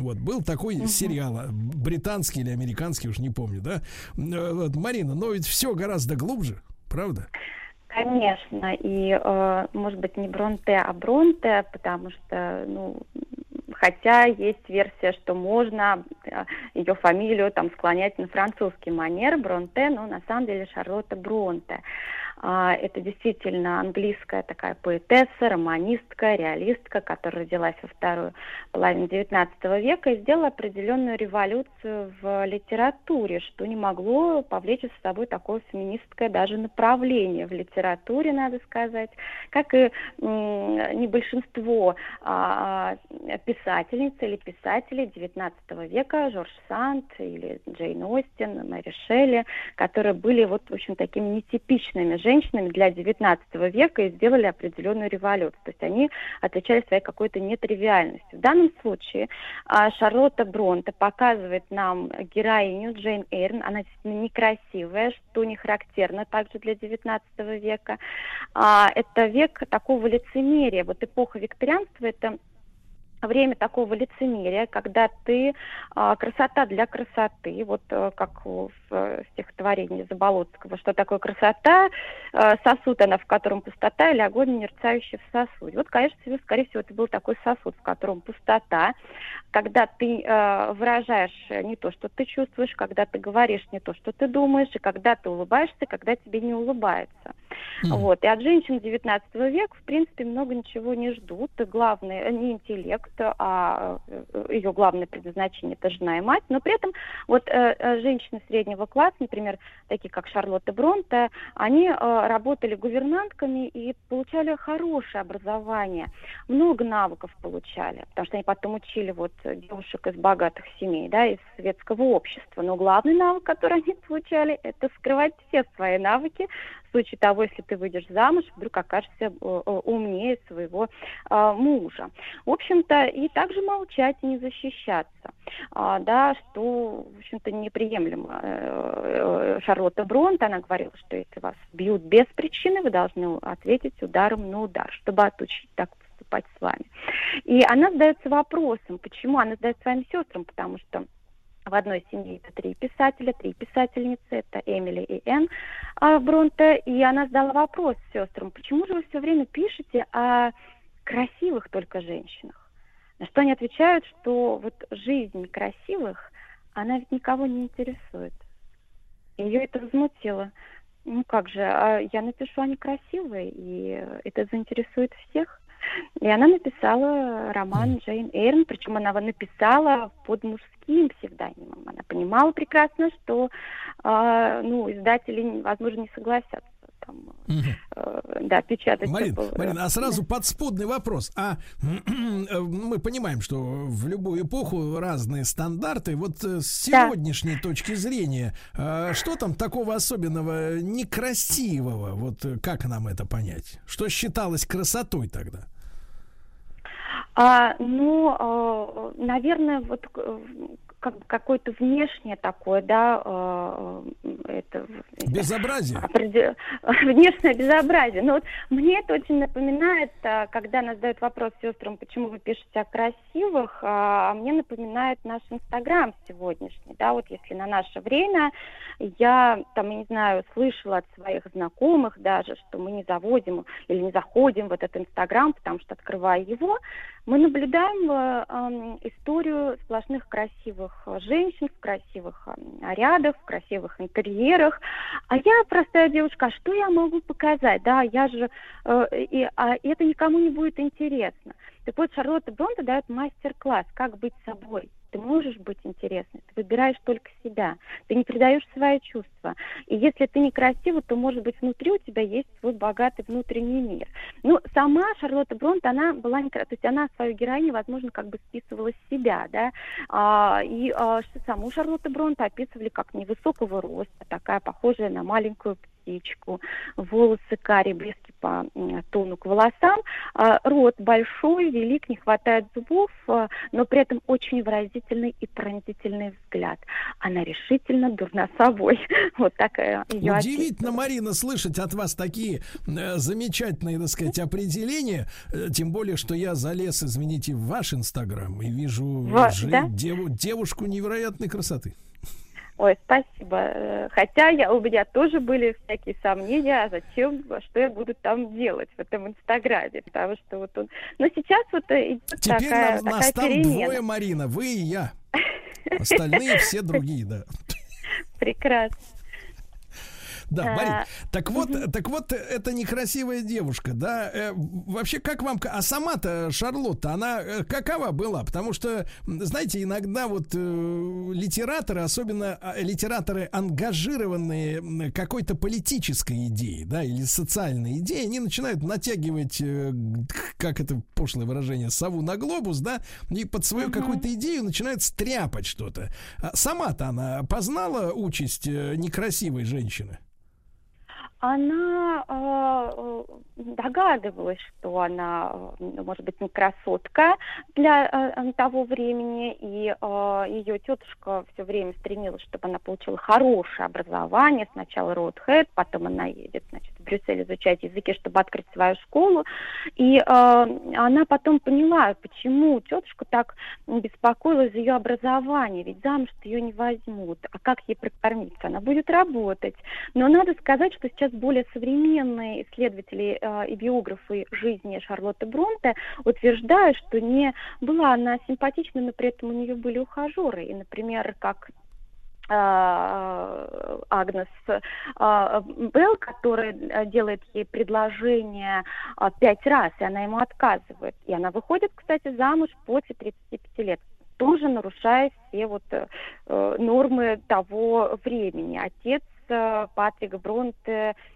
Вот, был такой сериал, а, британский или американский, уж не помню, да? Э, Вот, Марина, но ведь все гораздо глубже, правда? Конечно, и, э, может быть, не Бронте, а Бронте, потому что, ну, хотя есть версия, что можно э, ее фамилию там склонять на французский манер Бронте, но на самом деле Шарлотта Бронте. Это действительно английская такая поэтесса, романистка, реалистка, которая родилась во вторую половину XIX века и сделала определенную революцию в литературе, что не могло повлечь за собой такое феминистское даже направление в литературе, надо сказать, как и не большинство а, писательниц или писателей XIX века, Жорж Санд или Джейн Остин, Мэри Шелли, которые были вот, в общем, такими нетипичными женщинами для XIX века и сделали определенную революцию. То есть они отличались своей какой-то нетривиальностью. В данном случае а, Шарлотта Бронте показывает нам героиню Джейн Эйрн. Она действительно некрасивая, что не характерно также для XIX века. А, это век такого лицемерия. Вот эпоха викторианства – это время такого лицемерия, когда ты а, красота для красоты, вот э, как в стихотворении Заболоцкого, что такое красота, э, сосуд она, в котором пустота, или огонь, мерцающий в сосуде. Вот, конечно, скорее всего, это был такой сосуд, в котором пустота, когда ты э, выражаешь не то, что ты чувствуешь, когда ты говоришь не то, что ты думаешь, и когда ты улыбаешься, когда тебе не улыбается. Вот. И от женщин XIX века, в принципе, много ничего не ждут. Главное, не интеллект, а э, ее главное предназначение – это жена и мать. Но при этом вот э, э, женщины среднего класса, например, такие как Шарлотта Бронте, они работали гувернантками и получали хорошее образование. Много навыков получали, потому что они потом учили вот девушек из богатых семей, да, из светского общества. Но главный навык, который они получали, это скрывать все свои навыки, случае того, если ты выйдешь замуж, вдруг окажешься э, э, умнее своего э, мужа. В общем-то, и также молчать и не защищаться, А, да, что, в общем-то, неприемлемо. Э, Шарлотта Бронт, она говорила, что если вас бьют без причины, вы должны ответить ударом на удар, чтобы отучить так поступать с вами. И она задается вопросом, почему она задает своим сестрам, потому что в одной семье это три писателя, три писательницы, это Эмили и Энн а, Бронте, и она задала вопрос сестрам, почему же вы все время пишете о красивых только женщинах? На что они отвечают, что вот жизнь красивых, она ведь никого не интересует. Ее это возмутило. Ну как же, а я напишу, они красивые, и это заинтересует всех. И она написала роман Джейн Эйрон, причем она его написала под мужским псевдонимом. Она понимала прекрасно, что э, ну, издатели, возможно, не согласятся там, э, да, печатать. Марин, такого. Марин, а сразу подспудный вопрос. А мы понимаем, что в любую эпоху разные стандарты. Вот э, с Да. сегодняшней точки зрения, э, что там такого особенного некрасивого? Вот э, как нам это понять? Что считалось красотой тогда? А, ну, э, наверное, вот как, какое-то внешнее такое, да, э, это Безобразие. опреде- [LAUGHS] внешнее безобразие. Но вот мне это очень напоминает, а, когда нас задают вопрос сестрам, почему вы пишете о красивых, а мне напоминает наш Инстаграм сегодняшний, да, вот если на наше время я, там, я не знаю, слышала от своих знакомых даже, что мы не заводим или не заходим в этот Инстаграм, потому что, открывая его, мы наблюдаем э, эм, историю сплошных красивых э, женщин в красивых э, нарядах, в красивых интерьерах. А я простая девушка, а что я могу показать? Да, я же... и, а это никому не будет интересно. Так вот, Шарлотта Бронте дает мастер-класс, как быть собой. Ты можешь быть интересной, ты выбираешь только себя, ты не предаешь свои чувства. И если ты некрасива, то, может быть, внутри у тебя есть свой богатый внутренний мир. Ну, сама Шарлотта Бронте, она была некрасива, то есть она свою героиню, возможно, как бы списывала с себя, да, А, и а, саму Шарлотту Бронте описывали как невысокого роста, такая похожая на маленькую птичку, волосы карие, близкие по тону к волосам, а, рот большой, велик, не хватает зубов, а, но при этом очень выразительный и пронзительный взгляд. Она решительно дурна собой. [LAUGHS] Вот такая ее Удивительно, Марина, слышать от вас такие э, замечательные, так сказать, определения. Э, тем более, что я залез, извините, в ваш Инстаграм и вижу Ва- же- да? деву- девушку невероятной красоты. Ой, спасибо. Э, Хотя я, у меня тоже были всякие сомнения, а зачем, что я буду там делать в этом Инстаграме, потому что вот он... Но сейчас вот э, идет Теперь такая, нас такая там перемена. двое, Марина, вы и я. Остальные все другие, да. [LAUGHS] Прекрасно. Да, А, Марин, так вот, так вот, это некрасивая девушка, да? Э, вообще, как вам, а сама-то Шарлотта, она э, какова была? Потому что, знаете, иногда вот э, литераторы, особенно а, литераторы, ангажированные какой-то политической идеей, да, или социальной идеей, они начинают натягивать, э, как это пошлое выражение, сову на глобус, да, и под свою какую-то идею начинают стряпать что-то. А сама-то она познала участь э, некрасивой женщины? Она э, э, догадывалась, что она, э, может быть, не красотка для э, того времени, и э, ее тетушка все время стремилась, чтобы она получила хорошее образование. Сначала Ротхэт, потом она едет, значит, в Брюссель изучать языки, чтобы открыть свою школу. И э, она потом поняла, почему тетушка так беспокоилась за ее образование, ведь замуж ее не возьмут. А как ей прокормиться? Она будет работать. Но надо сказать, что сейчас более современные исследователи э, и биографы жизни Шарлотты Бронте утверждают, что не была она симпатична, но при этом у нее были ухажеры. И, например, как э, Агнес э, Белл, который э, делает ей предложение э, пять раз, и она ему отказывает. И она выходит, кстати, замуж после 35 лет тоже нарушая все вот э, э, нормы того времени. Отец э, Патрик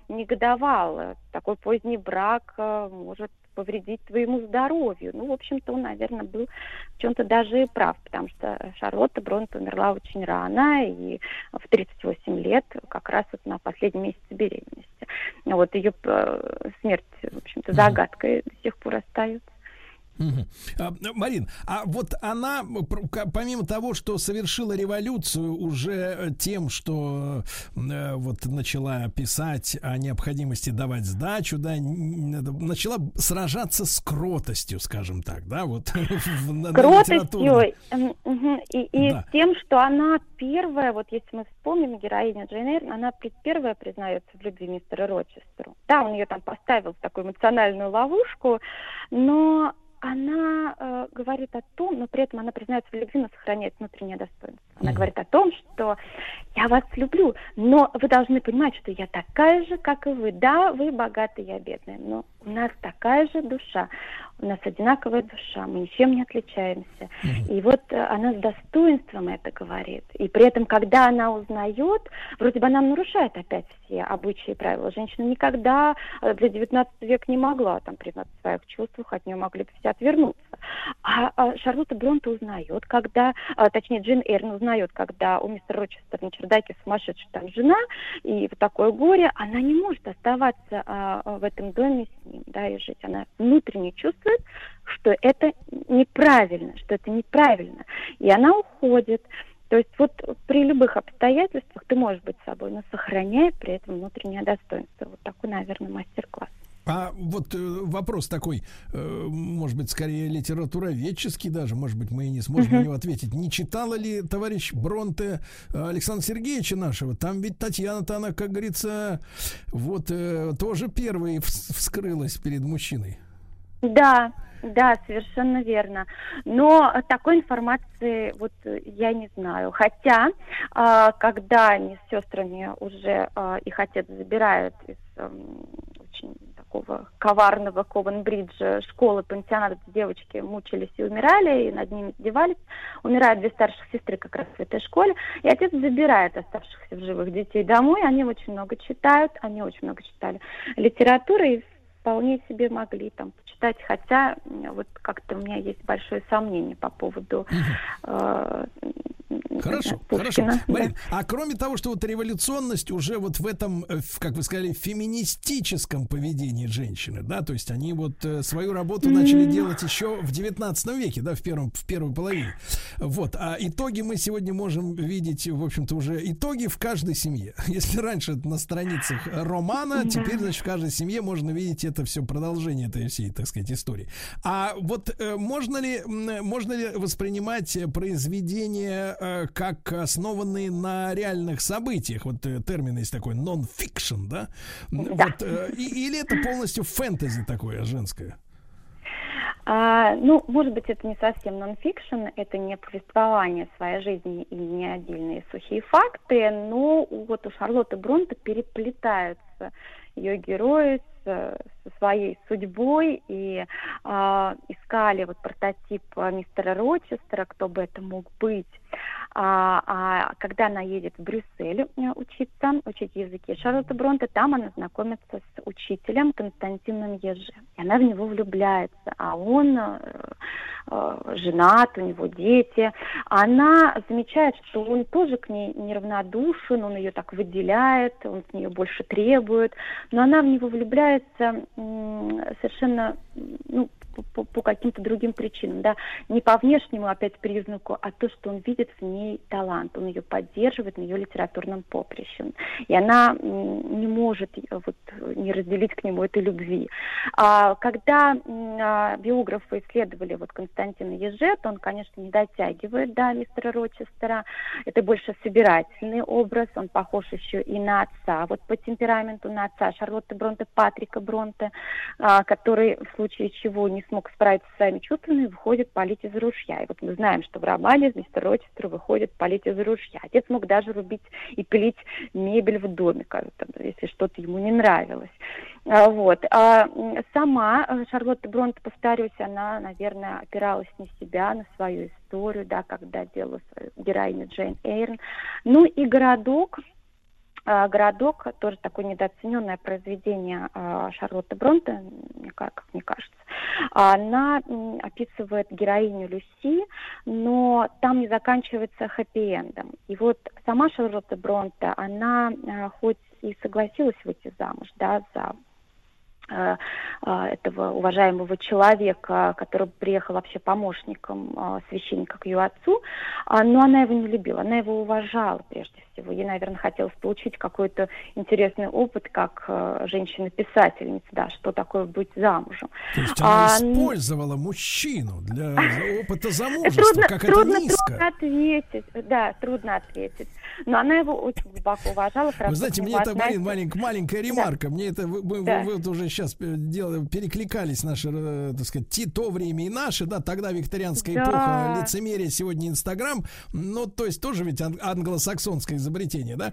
негодовал. Э, Такой поздний брак э, может повредить твоему здоровью. Ну, в общем-то, он, наверное, был в чем-то даже и прав, потому что Шарлотта Бронте умерла очень рано, и в 38 лет, как раз вот на последнем месяце беременности. Вот ее э, смерть, в общем-то, загадкой до сих пор остается. А, Марин, а вот она, помимо того, что совершила революцию уже э, тем, что э, вот начала писать о необходимости давать сдачу, да, начала сражаться с кротостью, скажем так, да, вот. [LAUGHS] кротостью м, мгм, и, и Да. тем, что она первая, вот если мы вспомним героиню Джейн Эйр, она первая признается в любви мистера Рочестеру. Да, он ее там поставил в такую эмоциональную ловушку, но она э, говорит о том, но при этом она признается в любви, но сохраняет внутреннее достоинство. Она говорит о том, что я вас люблю, но вы должны понимать, что я такая же, как и вы. Да, вы богатые, я бедная, но у нас такая же душа, у нас одинаковая душа, мы ничем не отличаемся. И вот э, она с достоинством это говорит. И при этом, когда она узнает, вроде бы она нарушает опять все обычаи и правила. Женщина никогда э, для 19 века не могла там признаться в своих чувствах, от нее могли бы все отвернуться. А, а Шарлотта Бронте узнает, когда, а, точнее, Джин Эрн узнает, когда у мистера Рочестера на чердаке сумасшедшая там жена, и вот такое горе, она не может оставаться а, в этом доме с ним, да, и жить. Она внутренне чувствует, что это неправильно, что это неправильно. И она уходит. То есть вот при любых обстоятельствах ты можешь быть собой, но сохраняя при этом внутреннее достоинство. Вот такой, наверное, мастер-класс. А вот э, вопрос такой, э, может быть, скорее литературоведческий даже, может быть, мы и не сможем на него ответить. Не читала ли товарищ Бронте э, Александра Сергеевича нашего? Там ведь Татьяна-то, она, как говорится, вот э, тоже первой вс- вскрылась перед мужчиной. Да, да, совершенно верно. Но такой информации вот я не знаю. Хотя, а, когда они с сестрами уже а, их отец забирает из эм, очень такого коварного Ковенбриджа школы, пансионата, где девочки мучились и умирали, и над ними издевались. Умирают две старших сестры как раз в этой школе, и отец забирает оставшихся в живых детей домой. Они очень много читают, они очень много читали литературы, и вполне себе могли там почитать, хотя вот как-то у меня есть большое сомнение по поводу э, Хорошо, Пушкина, хорошо. да. Марин, а кроме того, что вот революционность уже вот в этом, э, как вы сказали, феминистическом поведении женщины, да, то есть они вот э, свою работу начали делать еще в 19 веке, да, в первом, в первой половине. Вот, а итоги мы сегодня можем видеть, в общем-то, уже итоги в каждой семье. [LAUGHS] Если раньше на страницах романа, Да. теперь, значит, в каждой семье можно видеть это все продолжение этой всей, так сказать, истории. А вот э, можно ли, можно ли воспринимать э, произведения э, как основанные на реальных событиях? Вот э, термин есть такой non-fiction, да? М, Вот, э, или это полностью фэнтези такое женское? А, ну, может быть, это не совсем нон-фикшн, это не повествование своей жизни и не отдельные сухие факты, но вот у Шарлотты Бронте переплетаются ее герои с, со своей судьбой и а, искали вот прототип а, мистера Рочестера, кто бы это мог быть. А, а когда она едет в Брюссель э, учиться, учить языки Шарлотта Бронте, там она знакомится с учителем Константином Еже. И она в него влюбляется, а он э, э, женат, у него дети. Она замечает, что он тоже к ней неравнодушен, он ее так выделяет, он с нее больше требует, но она в него влюбляется совершенно ну, по- по, каким-то другим причинам, да, не по внешнему опять признаку, а то, что он видит в ней талант, он ее поддерживает на ее литературном поприще, и она не может э, вот не разделить к нему этой любви. А, когда а, биографы исследовали вот Константина Ежет, он, конечно, не дотягивает до мистера Рочестера, это больше собирательный образ, он похож еще и на отца, вот по темпераменту на отца Шарлотты Бронте, Патрика Бронте, а, который в случае чего не смог справиться со своими чувствами, выходит палить из ружья. И вот мы знаем, что в романе мистер Рочестер выходит палить из ружья. Отец мог даже рубить и пилить мебель в доме, там, если что-то ему не нравилось. А, Вот. А сама э, Шарлотта Бронте, повторюсь, она, наверное, опиралась на себя, на свою историю, да, когда делала свою героиню Джейн Эйрон. Ну и городок, «Городок» тоже такое недооцененное произведение а, Шарлотты Бронте, как мне кажется. Она описывает героиню Люси, но там не заканчивается хэппи-эндом. И вот сама Шарлотта Бронте, она а, хоть и согласилась выйти замуж, да, за этого уважаемого человека, который приехал вообще помощником э, священника к ее отцу, а, но она его не любила, она его уважала прежде всего. Ей, наверное, хотелось получить какой-то интересный опыт как э, женщина-писательница, да, что такое быть замужем. То есть она А, использовала мужчину для [LAUGHS] опыта замужества, Трудно, как трудно, это низко. трудно ответить, да, трудно ответить. Но она его очень глубоко уважала. Вы знаете, мне это, Марин, маленькая, маленькая ремарка. Мне это вы, вы- Да. вы вот уже сейчас делали, перекликались наши, э, так сказать, то время и наши, да, тогда викторианская Да. эпоха, лицемерие, сегодня Инстаграм, ну, то есть тоже ведь ан- англосаксонское изобретение, да,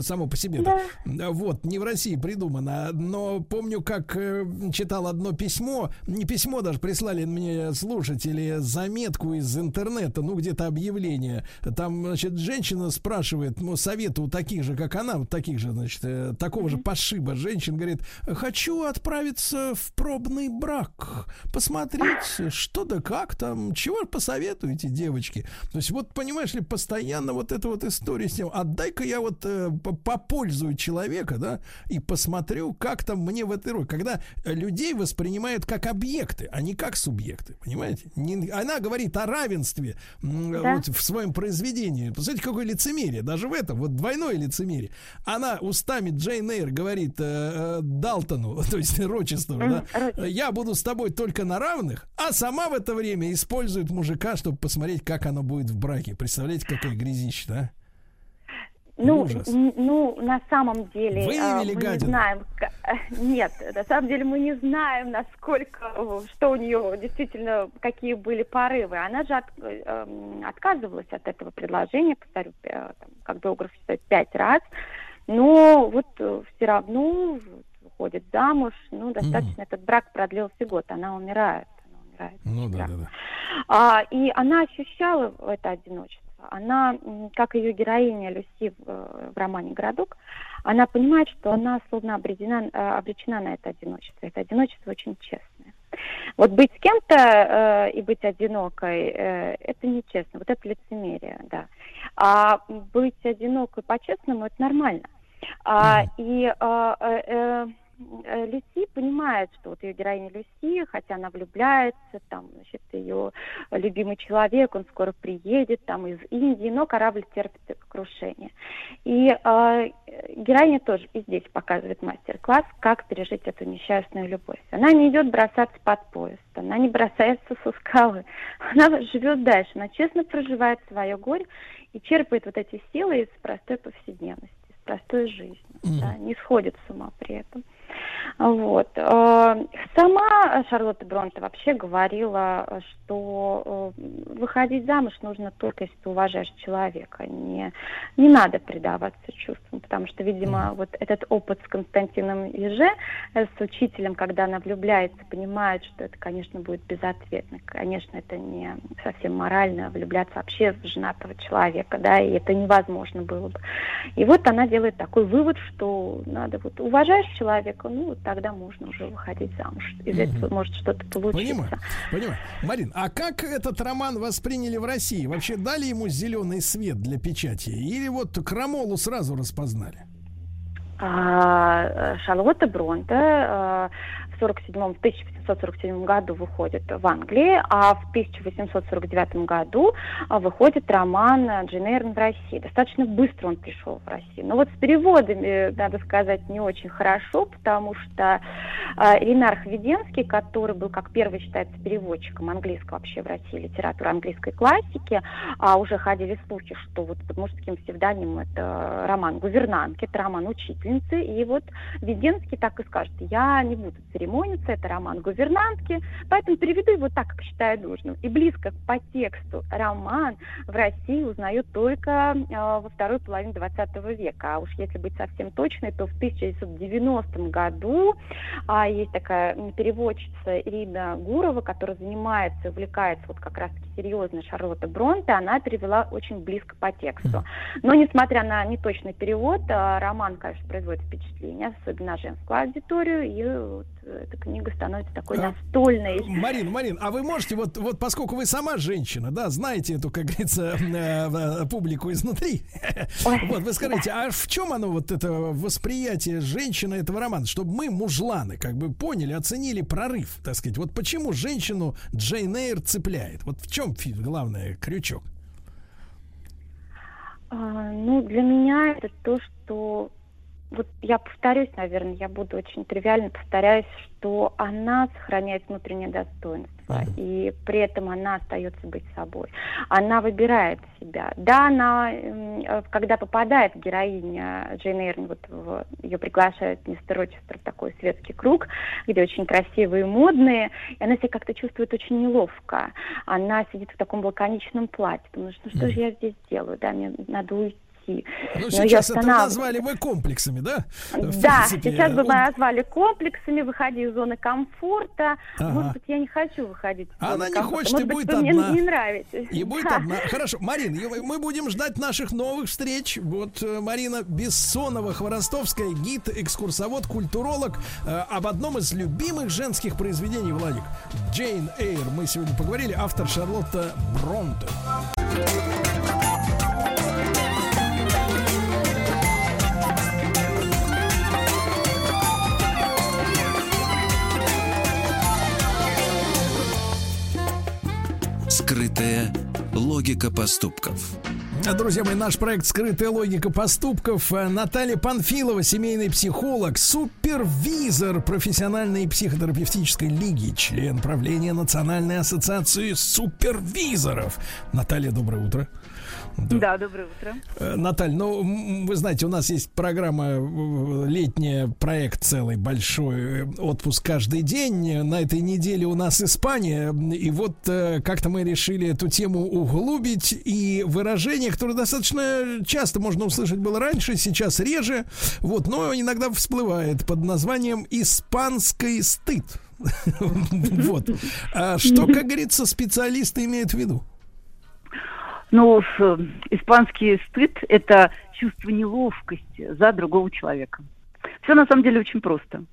само по себе. Да. Вот, не в России придумано, но помню, как э, читал одно письмо, не письмо даже, прислали мне слушатели заметку из интернета, ну, где-то объявление, там, значит, женщина спрашивает, ну, совета у таких же, как она, вот таких же, значит, э, такого же пошиба женщин, говорит, хочу отправиться в пробный брак, посмотреть, что да как там, чего посоветуете, девочки. То есть вот, понимаешь ли, постоянно вот эта вот история с тем, отдай-ка я вот э, по- попользую человека, да, и посмотрю, как там мне в этой роли. Когда э, людей воспринимают как объекты, а не как субъекты, понимаете? Не- она говорит о равенстве м, Да. вот в своем произведении. Посмотрите, какое лицемерие, даже в этом, вот двойное лицемерие. Она устами Джейн Эйр говорит э, э, Далтону, [LAUGHS] то есть Рочестеру, да, я буду с тобой только на равных, а сама в это время использует мужика, чтобы посмотреть, как оно будет в браке. Представляете, какая грязища, да? Ну, Ужас. ну, на самом деле, Выявили а, мы не гадину? знаем, к- [LAUGHS] нет, на самом деле мы не знаем, насколько, э, что у нее действительно, какие были порывы. Она же от- э, эм, отказывалась от этого предложения, повторю, э, там, как биограф считает, пять раз, но вот все равно выходит замуж, ну, достаточно, этот брак продлился год, она умирает. Она умирает Ну да, да, да. а, и она ощущала это одиночество. Она, как ее героиня Люси в, э, в романе «Городок», она понимает, что она словно обречена, э, обречена на это одиночество. Это одиночество очень честное. Вот быть с кем-то э, и быть одинокой, э, это нечестно. Вот это лицемерие, да. А быть одинокой по-честному, это нормально. А, и а, э, э, Люси понимает, что вот ее героиня Люси, хотя она влюбляется, там, значит, ее любимый человек, он скоро приедет там из Индии, но корабль терпит крушение. И э, героиня тоже и здесь показывает мастер-класс, как пережить эту несчастную любовь. Она не идет бросаться под поезд, она не бросается со скалы, она живет дальше, она честно проживает свое горе и черпает вот эти силы из простой повседневности, из простой жизни, да, не сходит с ума при этом. Вот. Э, Сама Шарлотта Бронте вообще говорила, что э, выходить замуж нужно только если ты уважаешь человека. Не, не надо предаваться чувствам, потому что, видимо, вот этот опыт с Константином Еже, э, с учителем, когда она влюбляется, понимает, что это, конечно, будет безответно. Конечно, это не совсем морально влюбляться вообще в женатого человека, да, и это невозможно было бы. И вот она делает такой вывод, что надо вот уважаешь человека, ну вот тогда можно уже выходить замуж. Из этого может что-то получиться. Понимаю, понимаю. Марин, а как этот роман восприняли в России? Вообще дали ему зеленый свет для печати? Или вот крамолу сразу распознали? А, э, Шарлотта Бронте э, в 47 в 1847 году выходит в Англии, а в 1849 году а, выходит роман э, Эйр в России. Достаточно быстро он пришел в Россию. Но вот с переводами, надо сказать, не очень хорошо, потому что э, Ренар Хведенский, который был, как первый считается, переводчиком английского вообще в России, литературы английской классики, а уже ходили слухи, что вот под мужским псевдонимом это роман «Гувернантки», это роман учительницы, и вот Веденский так и скажет, я не буду церемониться, это роман «Гувернантки», поэтому переведу его так, как считаю нужным. И близко по тексту роман в России узнают только э, во второй половине 20 века, а уж если быть совсем точной, то в 1990 году а, есть такая переводчица Ирина Гурова, которая занимается, увлекается вот как раз-таки серьезно Шарлотта Бронте, она перевела очень близко по тексту. Но несмотря на неточный перевод, а, роман, конечно, производит впечатление, особенно на женскую аудиторию, и вот эта книга становится такой А, настольной. Марин, Марин, а вы можете, вот, вот поскольку вы сама женщина, да, знаете эту, как говорится, э, э, публику изнутри, вот вы скажите, а в чем оно, вот это восприятие женщины этого романа, чтобы мы, мужланы, как бы поняли, оценили прорыв, так сказать, вот почему женщину Джейн Эйр цепляет, вот в чем главное крючок? А, ну, для меня это то, что вот я повторюсь, наверное, я буду очень тривиально повторяюсь, что она сохраняет внутреннее достоинство, и при этом она остается быть собой. Она выбирает себя. Да, она, э, когда попадает героиня Джейн Эйрн, вот в- ее приглашают мистер Рочестер в такой светский круг, где очень красивые и модные, и она себя как-то чувствует очень неловко. Она сидит в таком лаконичном платье, потому что ну что же я здесь делаю, да, мне надо уйти. Ну, Но её сейчас это назвали вы комплексами, да? В Да, принципе, сейчас бы он- мы назвали комплексами, выходи из зоны комфорта. Ага. Может быть, я не хочу выходить из Она зоны не комфорта. хочет Может и быть, будет вы одна. мне не нравитесь. И будет Да. одна. Хорошо, Марин, мы будем ждать наших новых встреч. Вот э, Марина Бессонова-Хворостовская, гид, экскурсовод, культуролог э, об одном из любимых женских произведений, Владик. Джейн Эйр. Мы сегодня поговорили. Автор Шарлотта Бронте. Скрытая логика поступков. Друзья мои, наш проект «Скрытая логика поступков». Наталья Панфилова, семейный психолог, супервизор профессиональной психотерапевтической лиги, член правления Национальной ассоциации супервизоров. Наталья, доброе утро. Да, доброе утро. Э, Наталья, ну, вы знаете, у нас есть программа э, летняя, проект целый большой, э, отпуск каждый день. На этой неделе у нас Испания, и вот как-то мы решили эту тему углубить, и выражение, которое достаточно часто можно услышать было раньше, сейчас реже, вот, но иногда всплывает под названием «испанский стыд». [LAUGHS] Вот. А Что, как говорится, специалисты имеют в виду? Ну, испанский стыд – это чувство неловкости за другого человека. Все на самом деле очень просто.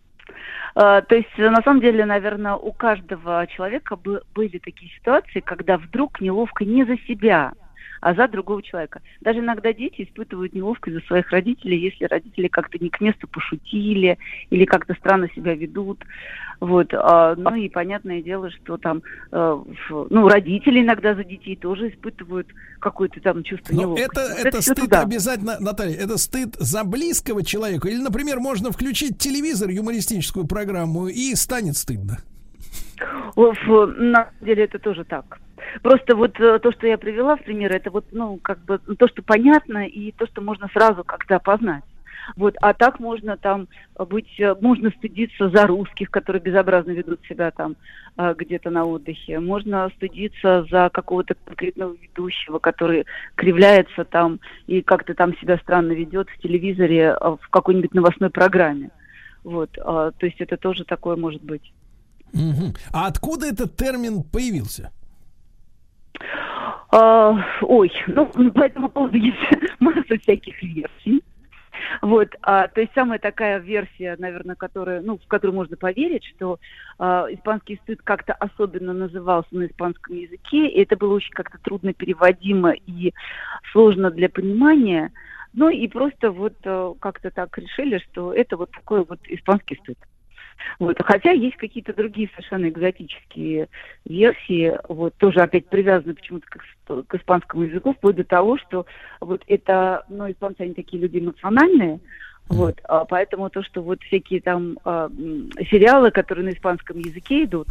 Э, То есть, э, на самом деле, наверное, у каждого человека бы- были такие ситуации, когда вдруг неловко не за себя, а за другого человека. Даже иногда дети испытывают неловкость за своих родителей, если родители как-то не к месту пошутили или как-то странно себя ведут. Вот. а, Ну и понятное дело, что там, э, ну, родители иногда за детей тоже испытывают какое-то там чувство Но неловкости. это, это всё стыд туда. обязательно, Наталья, это стыд за близкого человека. Или, например, можно включить телевизор, юмористическую программу, и станет стыдно. На самом деле это тоже так. Просто вот э, то, что я привела в пример, это вот, ну, как бы то, что понятно, и то, что можно сразу как-то опознать. Вот, а так можно там быть, э, можно стыдиться за русских, которые безобразно ведут себя там э, где-то на отдыхе. Можно стыдиться за какого-то конкретного ведущего, который кривляется там и как-то там себя странно ведет в телевизоре э, в какой-нибудь новостной программе. Вот, то есть это тоже такое может быть. Мгм. А откуда этот термин появился? А, ой, ну, [LAUGHS] по этому поводу есть масса всяких версий. Вот, а, то есть самая такая версия, наверное, которая, ну, в которую можно поверить, что а, испанский стыд как-то особенно назывался на испанском языке, и это было очень как-то трудно переводимо и сложно для понимания. Ну и просто вот э, как-то так решили, что это вот такой вот испанский стыд. Вот. Хотя есть какие-то другие совершенно экзотические версии, вот тоже опять привязаны почему-то к, к испанскому языку, вплоть до того, что вот это, ну, испанцы, они такие люди эмоциональные, вот, а поэтому то, что вот всякие там а, сериалы, которые на испанском языке идут,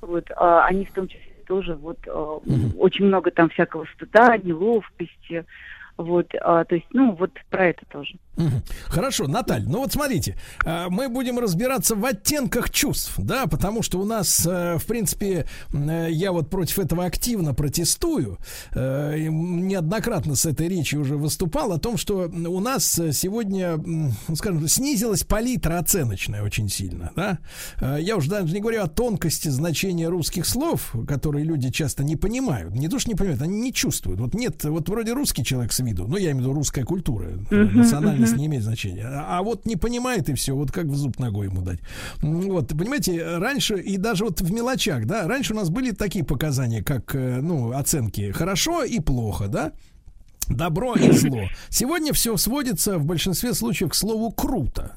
вот, а, они в том числе тоже вот а, очень много там всякого стыда, неловкости, вот, а, то есть, ну, вот про это тоже. Хорошо, Наталья, ну вот смотрите, э, мы будем разбираться в оттенках чувств, да, потому что у нас, э, в принципе, э, я вот против этого активно протестую, неоднократно с этой речью уже выступал о том, что у нас сегодня, ну, скажем, снизилась палитра оценочная очень сильно, да. Я уже даже не говорю о тонкости значения русских слов, которые люди часто не понимают, не то что не понимают, они не чувствуют. Вот нет, вот вроде русский человек с виду, ну я имею в виду русская культура, э, Мгм. не имеет значения. А а вот не понимает и все, вот как в зуб ногой ему дать. Вот, понимаете, раньше и даже вот в мелочах, да, раньше у нас были такие показания, как, э, ну, оценки хорошо и плохо, да, добро и зло. Сегодня все сводится в большинстве случаев к слову круто.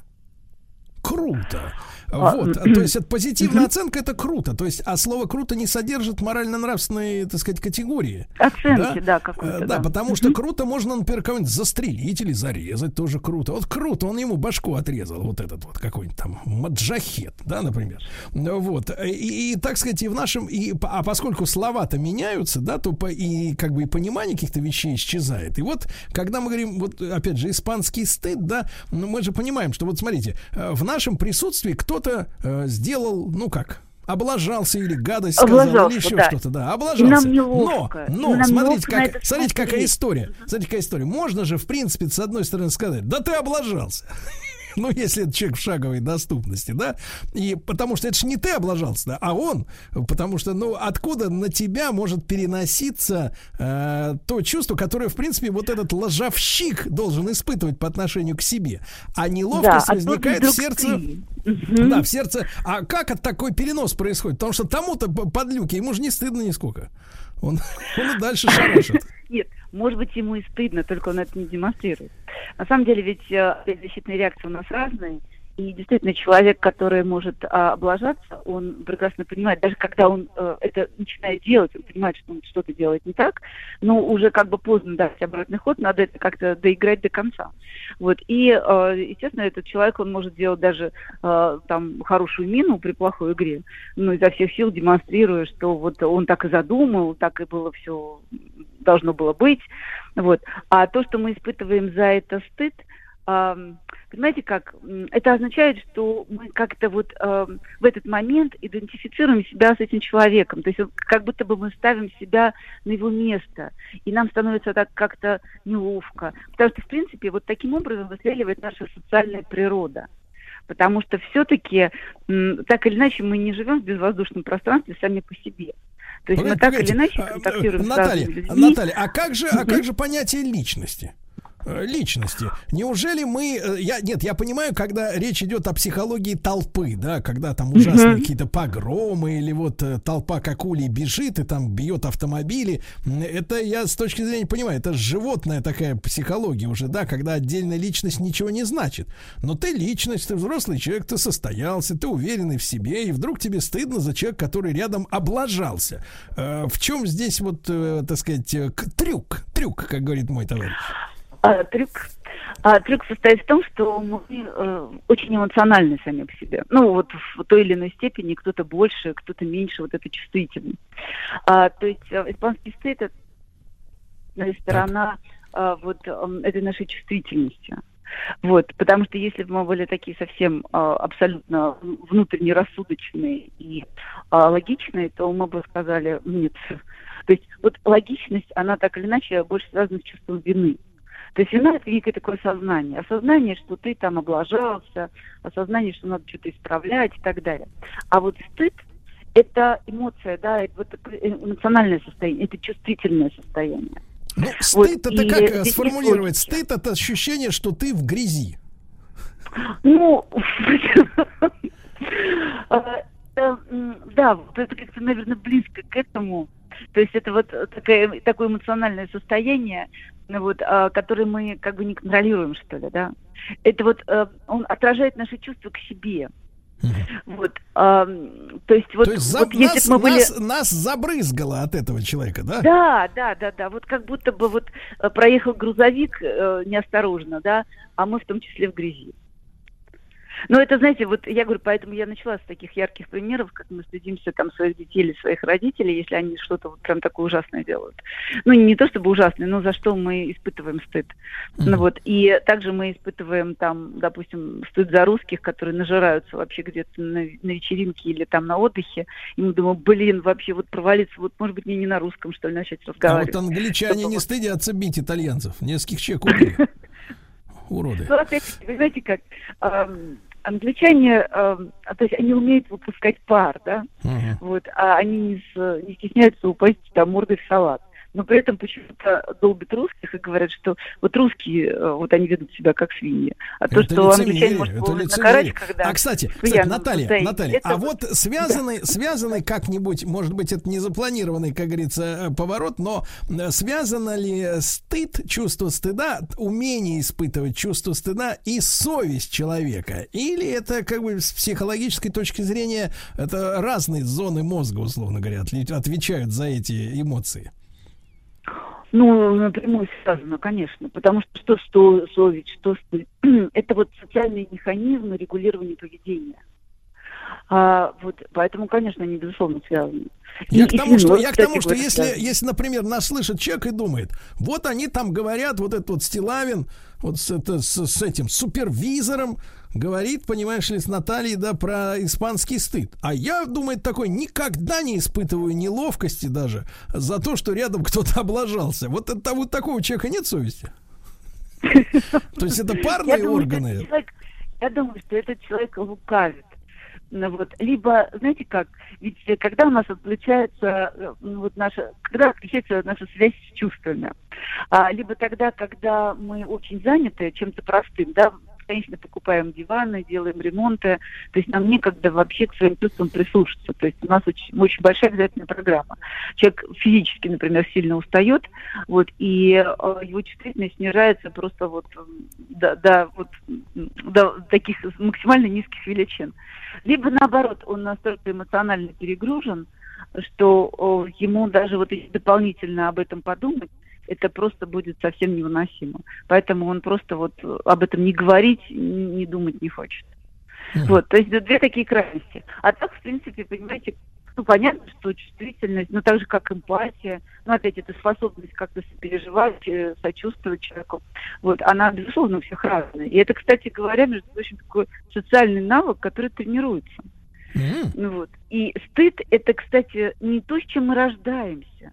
круто. А, Вот, а, то есть это позитивная оценка, это круто. То есть, а слово круто не содержит морально-нравственной, так сказать, категории. Оценки, да, Э, какой-то, Да, да. потому что круто можно, например, кого-нибудь застрелить или зарезать, тоже круто. Вот круто, он ему башку отрезал, вот этот вот какой-нибудь там маджахет, да, например. Вот, и, и, так сказать, и в нашем, и, а поскольку слова-то меняются, да, то по, и как бы и понимание каких-то вещей исчезает. И вот, когда мы говорим, вот, опять же, испанский стыд, да, ну, мы же понимаем, что вот смотрите, э, в нашем присутствии кто-то э, сделал, ну как, облажался или гадость сказал, Облажался, или еще да. что-то, да, И облажался. нам неловко. Но, И но, нам смотрите, как, смотрите, какая смотреть. история. Смотрите, какая история. Можно же, в принципе, с одной стороны сказать, да ты облажался. [LAUGHS] Ну, если это человек в шаговой доступности, да, и потому что это же не ты облажался, да, а он, потому что, ну, откуда на тебя может переноситься э, то чувство, которое, в принципе, вот этот ложавщик должен испытывать по отношению к себе, а неловкость Да, а возникает в сердце, ты. да, в сердце. А как от такой перенос происходит? Потому что тому-то п- подлюке ему же не стыдно нисколько. Он, [LAUGHS] он и дальше шарашит. Нет, может быть, ему и стыдно, только он это не демонстрирует. На самом деле, ведь э, защитные реакции у нас разные. И действительно, человек, который может а, облажаться, он прекрасно понимает, даже когда он э, это начинает делать, он понимает, что он что-то делает не так, но уже как бы поздно дать обратный ход, надо это как-то доиграть до конца. Вот. И, э, естественно, этот человек, он может делать даже э, там хорошую мину при плохой игре, но изо всех сил демонстрируя, что вот он так и задумал, так и было все должно было быть. Вот. А то, что мы испытываем за это стыд, понимаете как, это означает, что мы как-то вот ам, в этот момент идентифицируем себя с этим человеком. То есть как будто бы мы ставим себя на его место. И нам становится так как-то неловко. Потому что, в принципе, вот таким образом выстреливает наша социальная природа. Потому что все-таки, так или иначе, мы не живем в безвоздушном пространстве сами по себе. То есть мы Погодите, так погодите. или иначе А, контактируем с Наталья, разными людьми. Наталья, а как же, а как же понятие личности? Э, личности. Неужели мы, э, я, нет, я понимаю, когда речь идет о психологии толпы, да, когда там ужасные Мгм. какие-то погромы или вот э, толпа как улей бежит и там бьет автомобили, это я с точки зрения понимаю, это животная такая психология уже, да, когда отдельная личность ничего не значит. Но ты личность, ты взрослый человек, ты состоялся, ты уверенный в себе, и вдруг тебе стыдно за человека, который рядом облажался. В чем здесь вот, так сказать, трюк, трюк, как говорит мой товарищ? А, трюк, а, трюк состоит в том, что мы э, очень эмоциональны сами по себе. Ну, вот в той или иной степени кто-то больше, кто-то меньше, вот это чувствительный. А, то есть э, испанский стыд это э, сторона а, вот эм, этой нашей чувствительности. Вот, потому что если бы мы были такие совсем а, абсолютно внутренне рассудочные и а, логичные, то мы бы сказали нет. То есть вот логичность, она так или иначе больше связана с чувством вины. То есть вина это некое такое сознание. Осознание, что ты там облажался, осознание, что надо что-то исправлять и так далее. А вот стыд это эмоция, да, это вот эмоциональное состояние, это чувствительное состояние. Ну, Вот, стыд это и как сформулировать? Стыд это ощущение, что ты в грязи. Ну, [LAUGHS] э, э, да, вот это как-то, наверное, близко к этому. То есть это вот такое, такое эмоциональное состояние, вот, а, которое мы как бы не контролируем, что ли, да. Это вот, э, он отражает наши чувства к себе. Вот, а, то есть вот, То есть за- вот если нас, бы мы были... нас, нас забрызгало от этого человека, да? Да, да, да, да. Вот как будто бы вот э, проехал грузовик э, неосторожно, да, а мы в том числе в грязи. Но это, знаете, вот я говорю, поэтому я начала с таких ярких примеров, как мы стыдимся там своих детей или своих родителей, если они что-то вот прям такое ужасное делают. Ну, не то чтобы ужасное, но за что мы испытываем стыд. Ну вот, и также мы испытываем там, допустим, стыд за русских, которые нажираются вообще где-то на, на вечеринке или там на отдыхе, и мы думаем, блин, вообще вот провалиться, вот может быть мне не на русском, что ли, начать А разговаривать. вот англичане не стыдятся бить итальянцев. Нескольких человек убили. [LAUGHS] Уроды. Ну, опять, вы знаете как, ам, англичане, а, то есть они умеют выпускать пар, да, вот, а они не, не стесняются упасть там мордой в салат. Но при этом почему-то долбят русских и говорят, что вот русские, э, вот они ведут себя как свиньи. А то, Это что англичане может это на карачках, да, А кстати, кстати, пьяном Наталья, состоянии, Наталья, это а вот- вот [LAUGHS] связанный, связанный как-нибудь, может быть, это не запланированный, как говорится, э, поворот, но э, связано ли стыд, чувство стыда, умение испытывать чувство стыда и совесть человека? Или это как бы с психологической точки зрения это разные зоны мозга, условно говоря, отвечают за эти эмоции? Ну, напрямую связано, конечно, потому что что, что совесть, что стыд, это вот социальные механизмы регулирования поведения. А, вот, поэтому, конечно, они, безусловно, связаны. Я И- к и тому, что, свиной, я к тому, что если, если, например, нас слышит человек и думает, вот они там говорят, вот этот вот Стилавин, вот с, это, с, с этим супервизором, говорит, понимаешь ли, с Натальей, да, про испанский стыд. А я, думает, такой, никогда не испытываю неловкости даже за то, что рядом кто-то облажался. Вот это вот такого человека нет совести. То есть это парные органы. я думаю, что этот человек лукавит. Ну, вот. Либо, знаете как, ведь э, когда у нас отключается э, ну, вот наша, когда отключается наша связь с чувствами, а, либо тогда, когда мы очень заняты чем-то простым, да, конечно, покупаем диваны, делаем ремонты, то есть нам некогда вообще к своим чувствам прислушаться. То есть у нас очень, очень большая обязательная программа. Человек физически, например, сильно устает, вот, и э, его чувствительность снижается просто вот м, до, до вот, до таких максимально низких величин. Либо наоборот, он настолько эмоционально перегружен, что о, ему даже вот дополнительно об этом подумать, это просто будет совсем невыносимо. Поэтому он просто вот об этом не говорить, не думать не хочет. Вот, то есть две такие крайности. А так, в принципе, понимаете, ну, понятно, что чувствительность, ну, так же, как эмпатия, ну, опять, это способность как-то сопереживать, э, сочувствовать человеку, вот, она, безусловно, у всех разная. И это, кстати говоря, между прочим, такой социальный навык, который тренируется. Ну, вот. И стыд – это, кстати, не то, с чем мы рождаемся,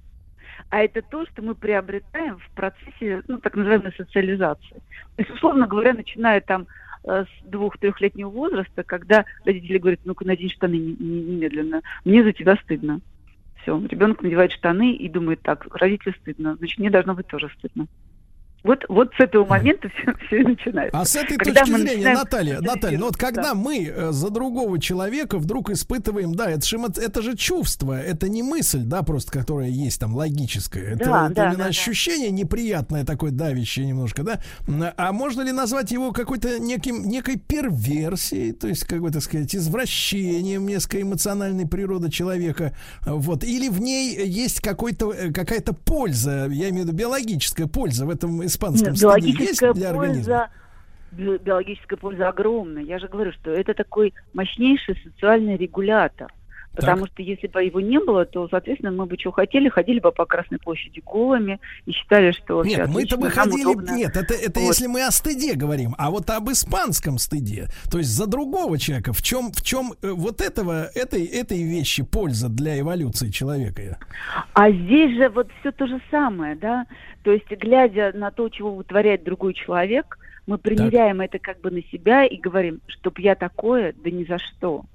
а это то, что мы приобретаем в процессе, ну, так называемой социализации. То есть, условно говоря, начиная там э, с двух-трехлетнего возраста, когда родители говорят, ну-ка, надень штаны не- не- немедленно, мне за тебя стыдно. Все, ребенок надевает штаны и думает так, родителю стыдно, значит, мне должно быть тоже стыдно. Вот, вот с этого момента все, все и начинается. А с этой Когда точки зрения, начинаем Наталья, Наталья, ну вот когда Да. мы э, за другого человека вдруг испытываем, да, это же, это же чувство, это не мысль, да, просто которая есть там логическая, это, Да, это да, именно да, да. ощущение неприятное такое давящее немножко, да. А можно ли назвать его какой-то неким некой перверсией, то есть как бы так сказать извращением несколько эмоциональной природы человека, вот, или в ней есть какой-то э, какая-то польза, я имею в виду биологическая польза в этом испанском стыде есть для организма? польза, биологическая польза огромная. Я же говорю, что это такой мощнейший социальный регулятор. Потому что если бы его не было, то, соответственно, мы бы что хотели, ходили бы по Красной площади голыми и считали, что Нет, мы-то бы ходили... удобно. Нет, это, это Вот. если мы о стыде говорим, а вот об испанском стыде, то есть за другого человека, в чем, в чем э, вот этого, этой, этой вещи польза для эволюции человека? А здесь же вот все то же самое, да? То есть, глядя на то, чего вытворяет другой человек, мы примеряем это как бы на себя и говорим, чтоб я такое, да ни за что.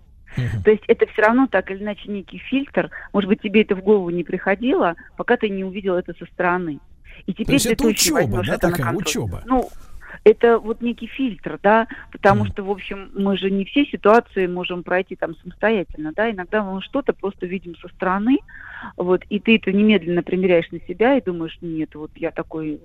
То есть это все равно так или иначе некий фильтр. Может быть, тебе это в голову не приходило, пока ты не увидел это со стороны. И теперь есть ты это учеба, да, такая контроль. учеба? Ну, это вот некий фильтр, да, потому что, в общем, мы же не все ситуации можем пройти там самостоятельно, да, иногда мы что-то просто видим со стороны, вот, и ты это немедленно примеряешь на себя и думаешь, нет, вот я такой,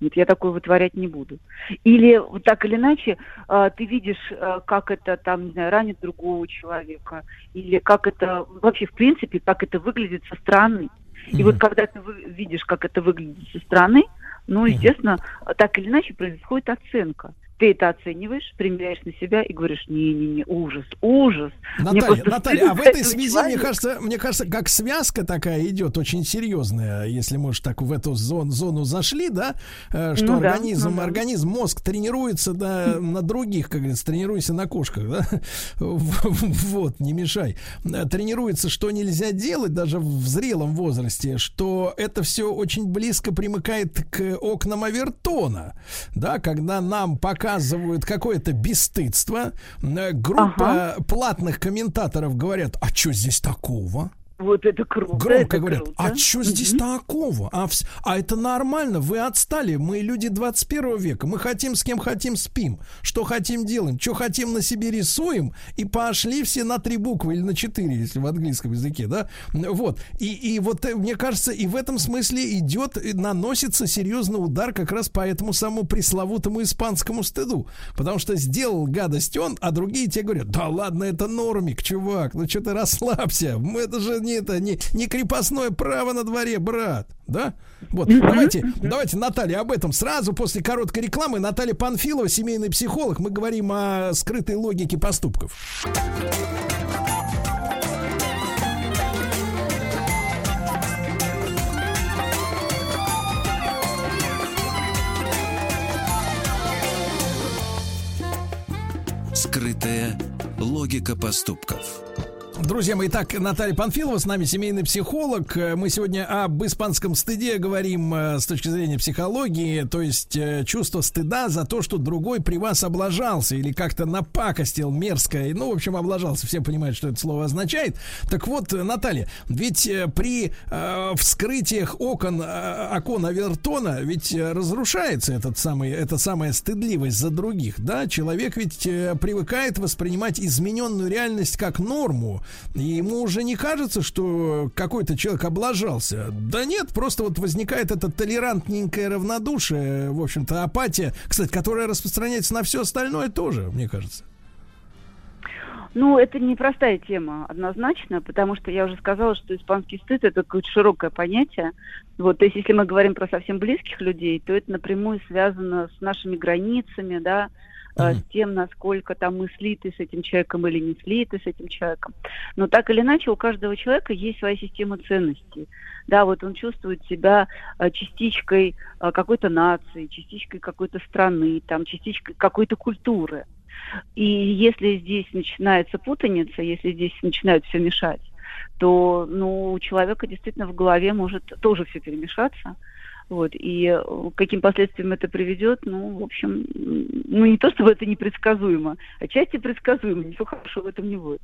нет, я такой вытворять не буду. Или вот так или иначе а, ты видишь, а, как это там, не знаю, ранит другого человека, или как это, вообще, в принципе, как это выглядит со стороны. И вот когда ты видишь, как это выглядит со стороны, ну, естественно, так или иначе происходит оценка. Ты это оцениваешь, примеряешь на себя и говоришь, не-не-не, ужас, ужас. Мне Наталья, Наталья, а в этой связи, мне человека». кажется, мне кажется, как связка такая идет очень серьезная, если мы уж так в эту зон- зону зашли, да, э, что Ну да, организм, ну да. организм, мозг тренируется да, [LAUGHS] на других, как говорится, тренируйся на кошках, да, [LAUGHS] вот, не мешай, Э, тренируется, что нельзя делать даже в зрелом возрасте, что это все очень близко примыкает к окнам Авертона, да, когда нам показывают какое-то бесстыдство, э, группа платных комментаторов говорят, а что здесь такого? Вот это круто. Громко это говорят, круто. а что здесь такого? А, а это нормально, вы отстали, мы люди 21 века, мы хотим с кем хотим спим, что хотим делаем, что хотим на себе рисуем, и пошли все на три буквы или на четыре, если в английском языке, да? Вот, и, и вот э, мне кажется, и в этом смысле идет, наносится серьезный удар как раз по этому самому пресловутому испанскому стыду, потому что сделал гадость он, а другие тебе говорят, да ладно, это нормик, чувак, ну что ты расслабься, мы- это же не, это, не, не крепостное право на дворе, брат, да? Вот, давайте, давайте, Наталья, об этом сразу после короткой рекламы. Наталья Панфилова, семейный психолог, мы говорим о скрытой логике поступков. Скрытая логика поступков. Друзья мои, итак, Наталья Панфилова с нами, семейный психолог. Э, Мы сегодня об испанском стыде говорим э, с точки зрения психологии, то есть э, чувство стыда за то, что другой при вас облажался или как-то напакостил мерзко, ну, в общем, облажался. Все понимают, что это слово означает. Так вот, Наталья, ведь при э, вскрытиях окон, э, окон Авертона ведь разрушается этот самый, эта самая стыдливость за других, да? Человек ведь привыкает воспринимать измененную реальность как норму, и ему уже не кажется, что какой-то человек облажался. Да нет, просто вот возникает это толерантненькое равнодушие, в общем-то, апатия, кстати, которая распространяется на все остальное тоже, мне кажется. Ну, это непростая тема, однозначно, потому что я уже сказала, что испанский стыд это какое-то широкое понятие. Вот, то есть, если мы говорим про совсем близких людей, то это напрямую связано с нашими границами, да, э, с тем, насколько там мы слиты с этим человеком или не слиты с этим человеком. Но так или иначе, у каждого человека есть своя система ценностей. Да, вот он чувствует себя э, частичкой э, какой-то нации, частичкой какой-то страны, там, частичкой какой-то культуры. И если здесь начинается путаница, если здесь начинают все мешать, то ну, у человека действительно в голове может тоже все перемешаться. Вот, и э, каким последствиям это приведет, ну, в общем, ну, не то чтобы это непредсказуемо, а части предсказуемо, ничего хорошего в этом не будет.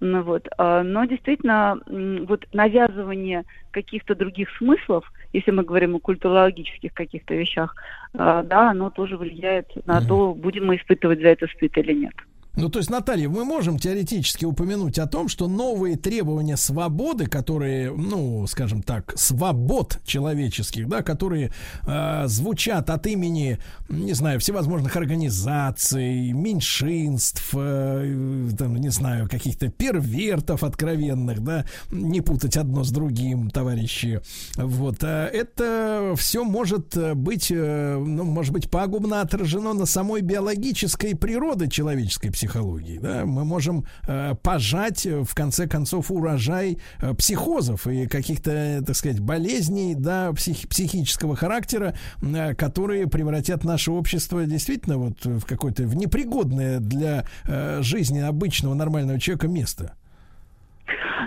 Ну, вот, а, но действительно, вот навязывание каких-то других смыслов, если мы говорим о культурологических каких-то вещах, а, да, оно тоже влияет на то, будем мы испытывать за это стыд или нет. Ну, то есть, Наталья, мы можем теоретически упомянуть о том, что новые требования свободы, которые, ну, скажем так, свобод человеческих, да, которые э, звучат от имени, не знаю, всевозможных организаций, меньшинств, э, там, не знаю, каких-то первертов откровенных, да, не путать одно с другим, товарищи. Вот, э, это все может э, быть, э, ну, может быть, пагубно отражено на самой биологической природе человеческой психологии. Да? Мы можем э, пожать, э, в конце концов, урожай э, психозов и каких-то, так сказать, болезней да, псих- психического характера, э, которые превратят наше общество действительно вот в какое-то в непригодное для э, жизни обычного нормального человека место.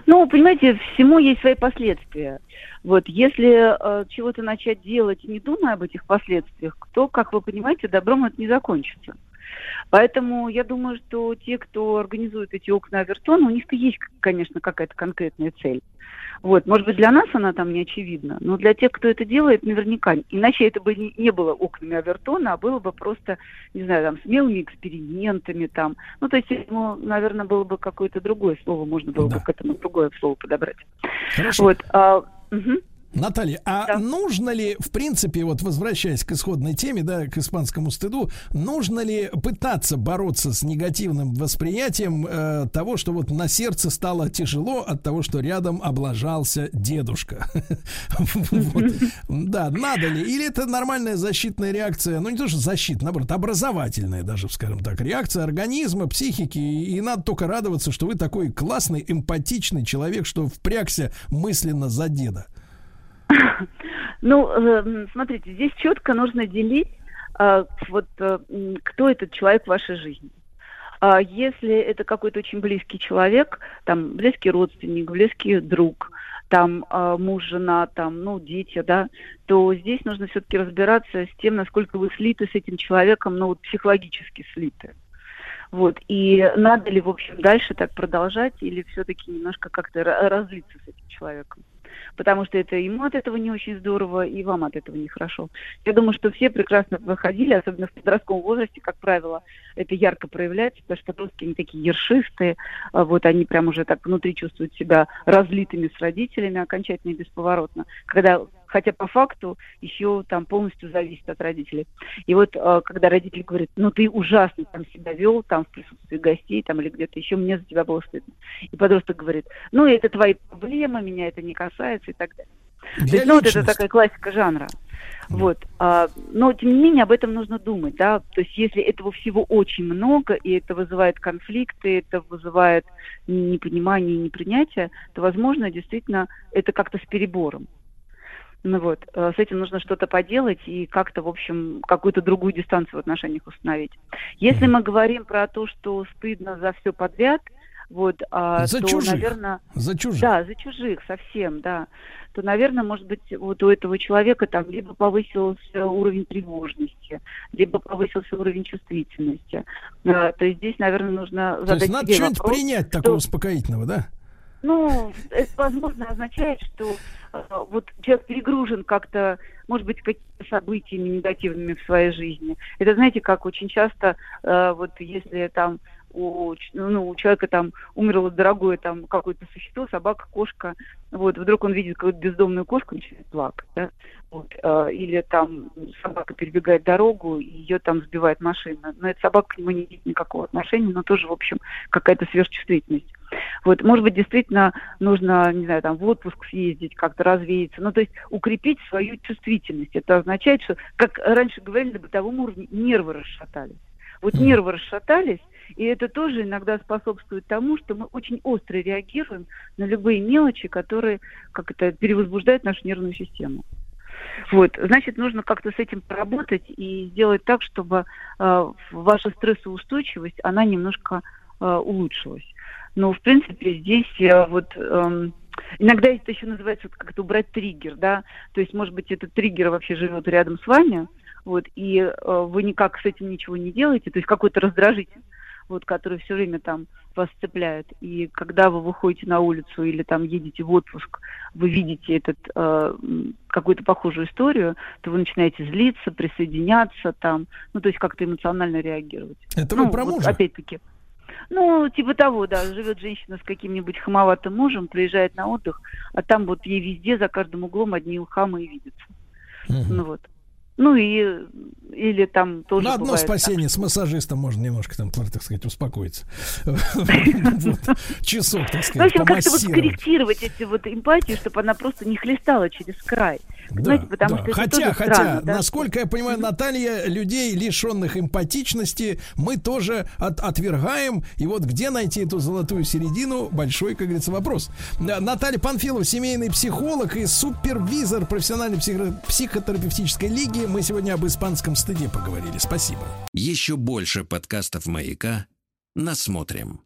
Ну, понимаете, всему есть свои последствия. Вот, если э, чего-то начать делать, не думая об этих последствиях, то, как вы понимаете, добром это не закончится. Поэтому я думаю, что те, кто организует эти окна Авертона, у них-то есть, конечно, какая-то конкретная цель. Вот, может быть, для нас она там не очевидна, но для тех, кто это делает, наверняка. Иначе это бы не, было окнами Авертона, а было бы просто, не знаю, там, смелыми экспериментами там. Ну, то есть, ему, наверное, было бы какое-то другое слово, можно было бы к этому другое слово подобрать. Хорошо. Вот, а, мгм. Наталья, а нужно ли, в принципе, вот возвращаясь к исходной теме, да, к испанскому стыду, нужно ли пытаться бороться с негативным восприятием э, того, что вот на сердце стало тяжело от того, что рядом облажался дедушка? [LAUGHS] Да, надо ли? Или это нормальная защитная реакция, ну не то, что защитная, наоборот, образовательная даже, скажем так, реакция организма, психики, и надо только радоваться, что вы такой классный, эмпатичный человек, что впрягся мысленно за деда. Ну, э, м, смотрите, здесь четко нужно делить, э, вот э, кто этот человек в вашей жизни. А Если это какой-то очень близкий человек, там близкий родственник, близкий друг, там э, муж, жена, там, ну, дети, да, то здесь нужно все-таки разбираться с тем, насколько вы слиты с этим человеком, ну, вот психологически слиты. Вот. И надо ли, в общем, дальше так продолжать или все-таки немножко как-то ра- разлиться с этим человеком? Потому что это ему от этого не очень здорово, и вам от этого нехорошо. Я думаю, что все прекрасно выходили, особенно в подростковом возрасте, как правило, это ярко проявляется, потому что подростки они такие ершистые, а вот они прям уже так внутри чувствуют себя разлитыми с родителями окончательно и бесповоротно. Когда хотя по факту еще там полностью зависит от родителей. И вот э, когда родитель говорит, ну ты ужасно там себя вел, там в присутствии гостей, там или где-то еще, мне за тебя было стыдно. И подросток говорит, ну это твои проблемы, меня это не касается и так далее. То есть, ну, вот это такая классика жанра. Вот. А, но, тем не менее, об этом нужно думать, да. То есть, если этого всего очень много, и это вызывает конфликты, это вызывает непонимание и непринятие, то, возможно, действительно, это как-то с перебором. Ну вот, э, с этим нужно что-то поделать и как-то, в общем, какую-то другую дистанцию в отношениях установить. Если мы говорим про то, что стыдно за все подряд, вот, а, За то, чужих. наверное, За чужих. да, за чужих совсем, да. То, наверное, может быть, вот у этого человека там либо повысился уровень тревожности, либо повысился уровень чувствительности. А, то есть здесь, наверное, нужно То задать есть надо что-нибудь принять что- такого успокоительного, да? Ну, это, возможно, означает, что э, вот человек перегружен как-то, может быть, какими-то событиями негативными в своей жизни. Это, знаете, как очень часто, э, вот если там у, ну, у человека там умерло дорогое там какое-то существо, собака, кошка, вот, вдруг он видит какую-то бездомную кошку, начинает плакать, да, вот, э, или там собака перебегает дорогу, и ее там сбивает машина. Но эта собака к нему не имеет никакого отношения, но тоже, в общем, какая-то сверхчувствительность. Вот, может быть, действительно нужно, не знаю, там в отпуск съездить, как-то развеяться. Ну, то есть укрепить свою чувствительность. Это означает, что, как раньше говорили на бытовом уровне, нервы расшатались. Вот нервы расшатались, и это тоже иногда способствует тому, что мы очень остро реагируем на любые мелочи, которые как это перевозбуждают нашу нервную систему. Вот, значит, нужно как-то с этим поработать и сделать так, чтобы э, ваша стрессоустойчивость, она немножко э, улучшилась. Но, в принципе, здесь э, вот эм, иногда это еще называется вот как-то убрать триггер, да, то есть, может быть, этот триггер вообще живет рядом с вами, вот, и э, вы никак с этим ничего не делаете, то есть какой-то раздражитель, вот, который все время там вас цепляет. И когда вы выходите на улицу или там едете в отпуск, вы видите этот э, какую-то похожую историю, то вы начинаете злиться, присоединяться там, ну то есть как-то эмоционально реагировать. Это ну, вы про вот мужа? Опять-таки. Ну, типа того, да, живет женщина с каким-нибудь хамоватым мужем, приезжает на отдых, а там вот ей везде за каждым углом одни хамы и видятся. Ну вот. Ну и или там тоже На одно бывает так, спасение с массажистом можно немножко там, так сказать, успокоиться. [LAUGHS] Часок, так Ну, в сказать, общем, как-то вот скорректировать эти вот эмпатию, чтобы она просто не хлестала через край. Да, Понимаете, потому да. что это хотя, тоже хотя, странно, да? насколько я понимаю, Наталья, людей, лишенных эмпатичности, мы тоже от- отвергаем. И вот где найти эту золотую середину, большой, как говорится, вопрос. Да, Наталья Панфилова, семейный психолог и супервизор профессиональной психо- психотерапевтической лиги. Мы сегодня об испанском стыде поговорили. Спасибо. Еще больше подкастов «Маяка» насмотрим.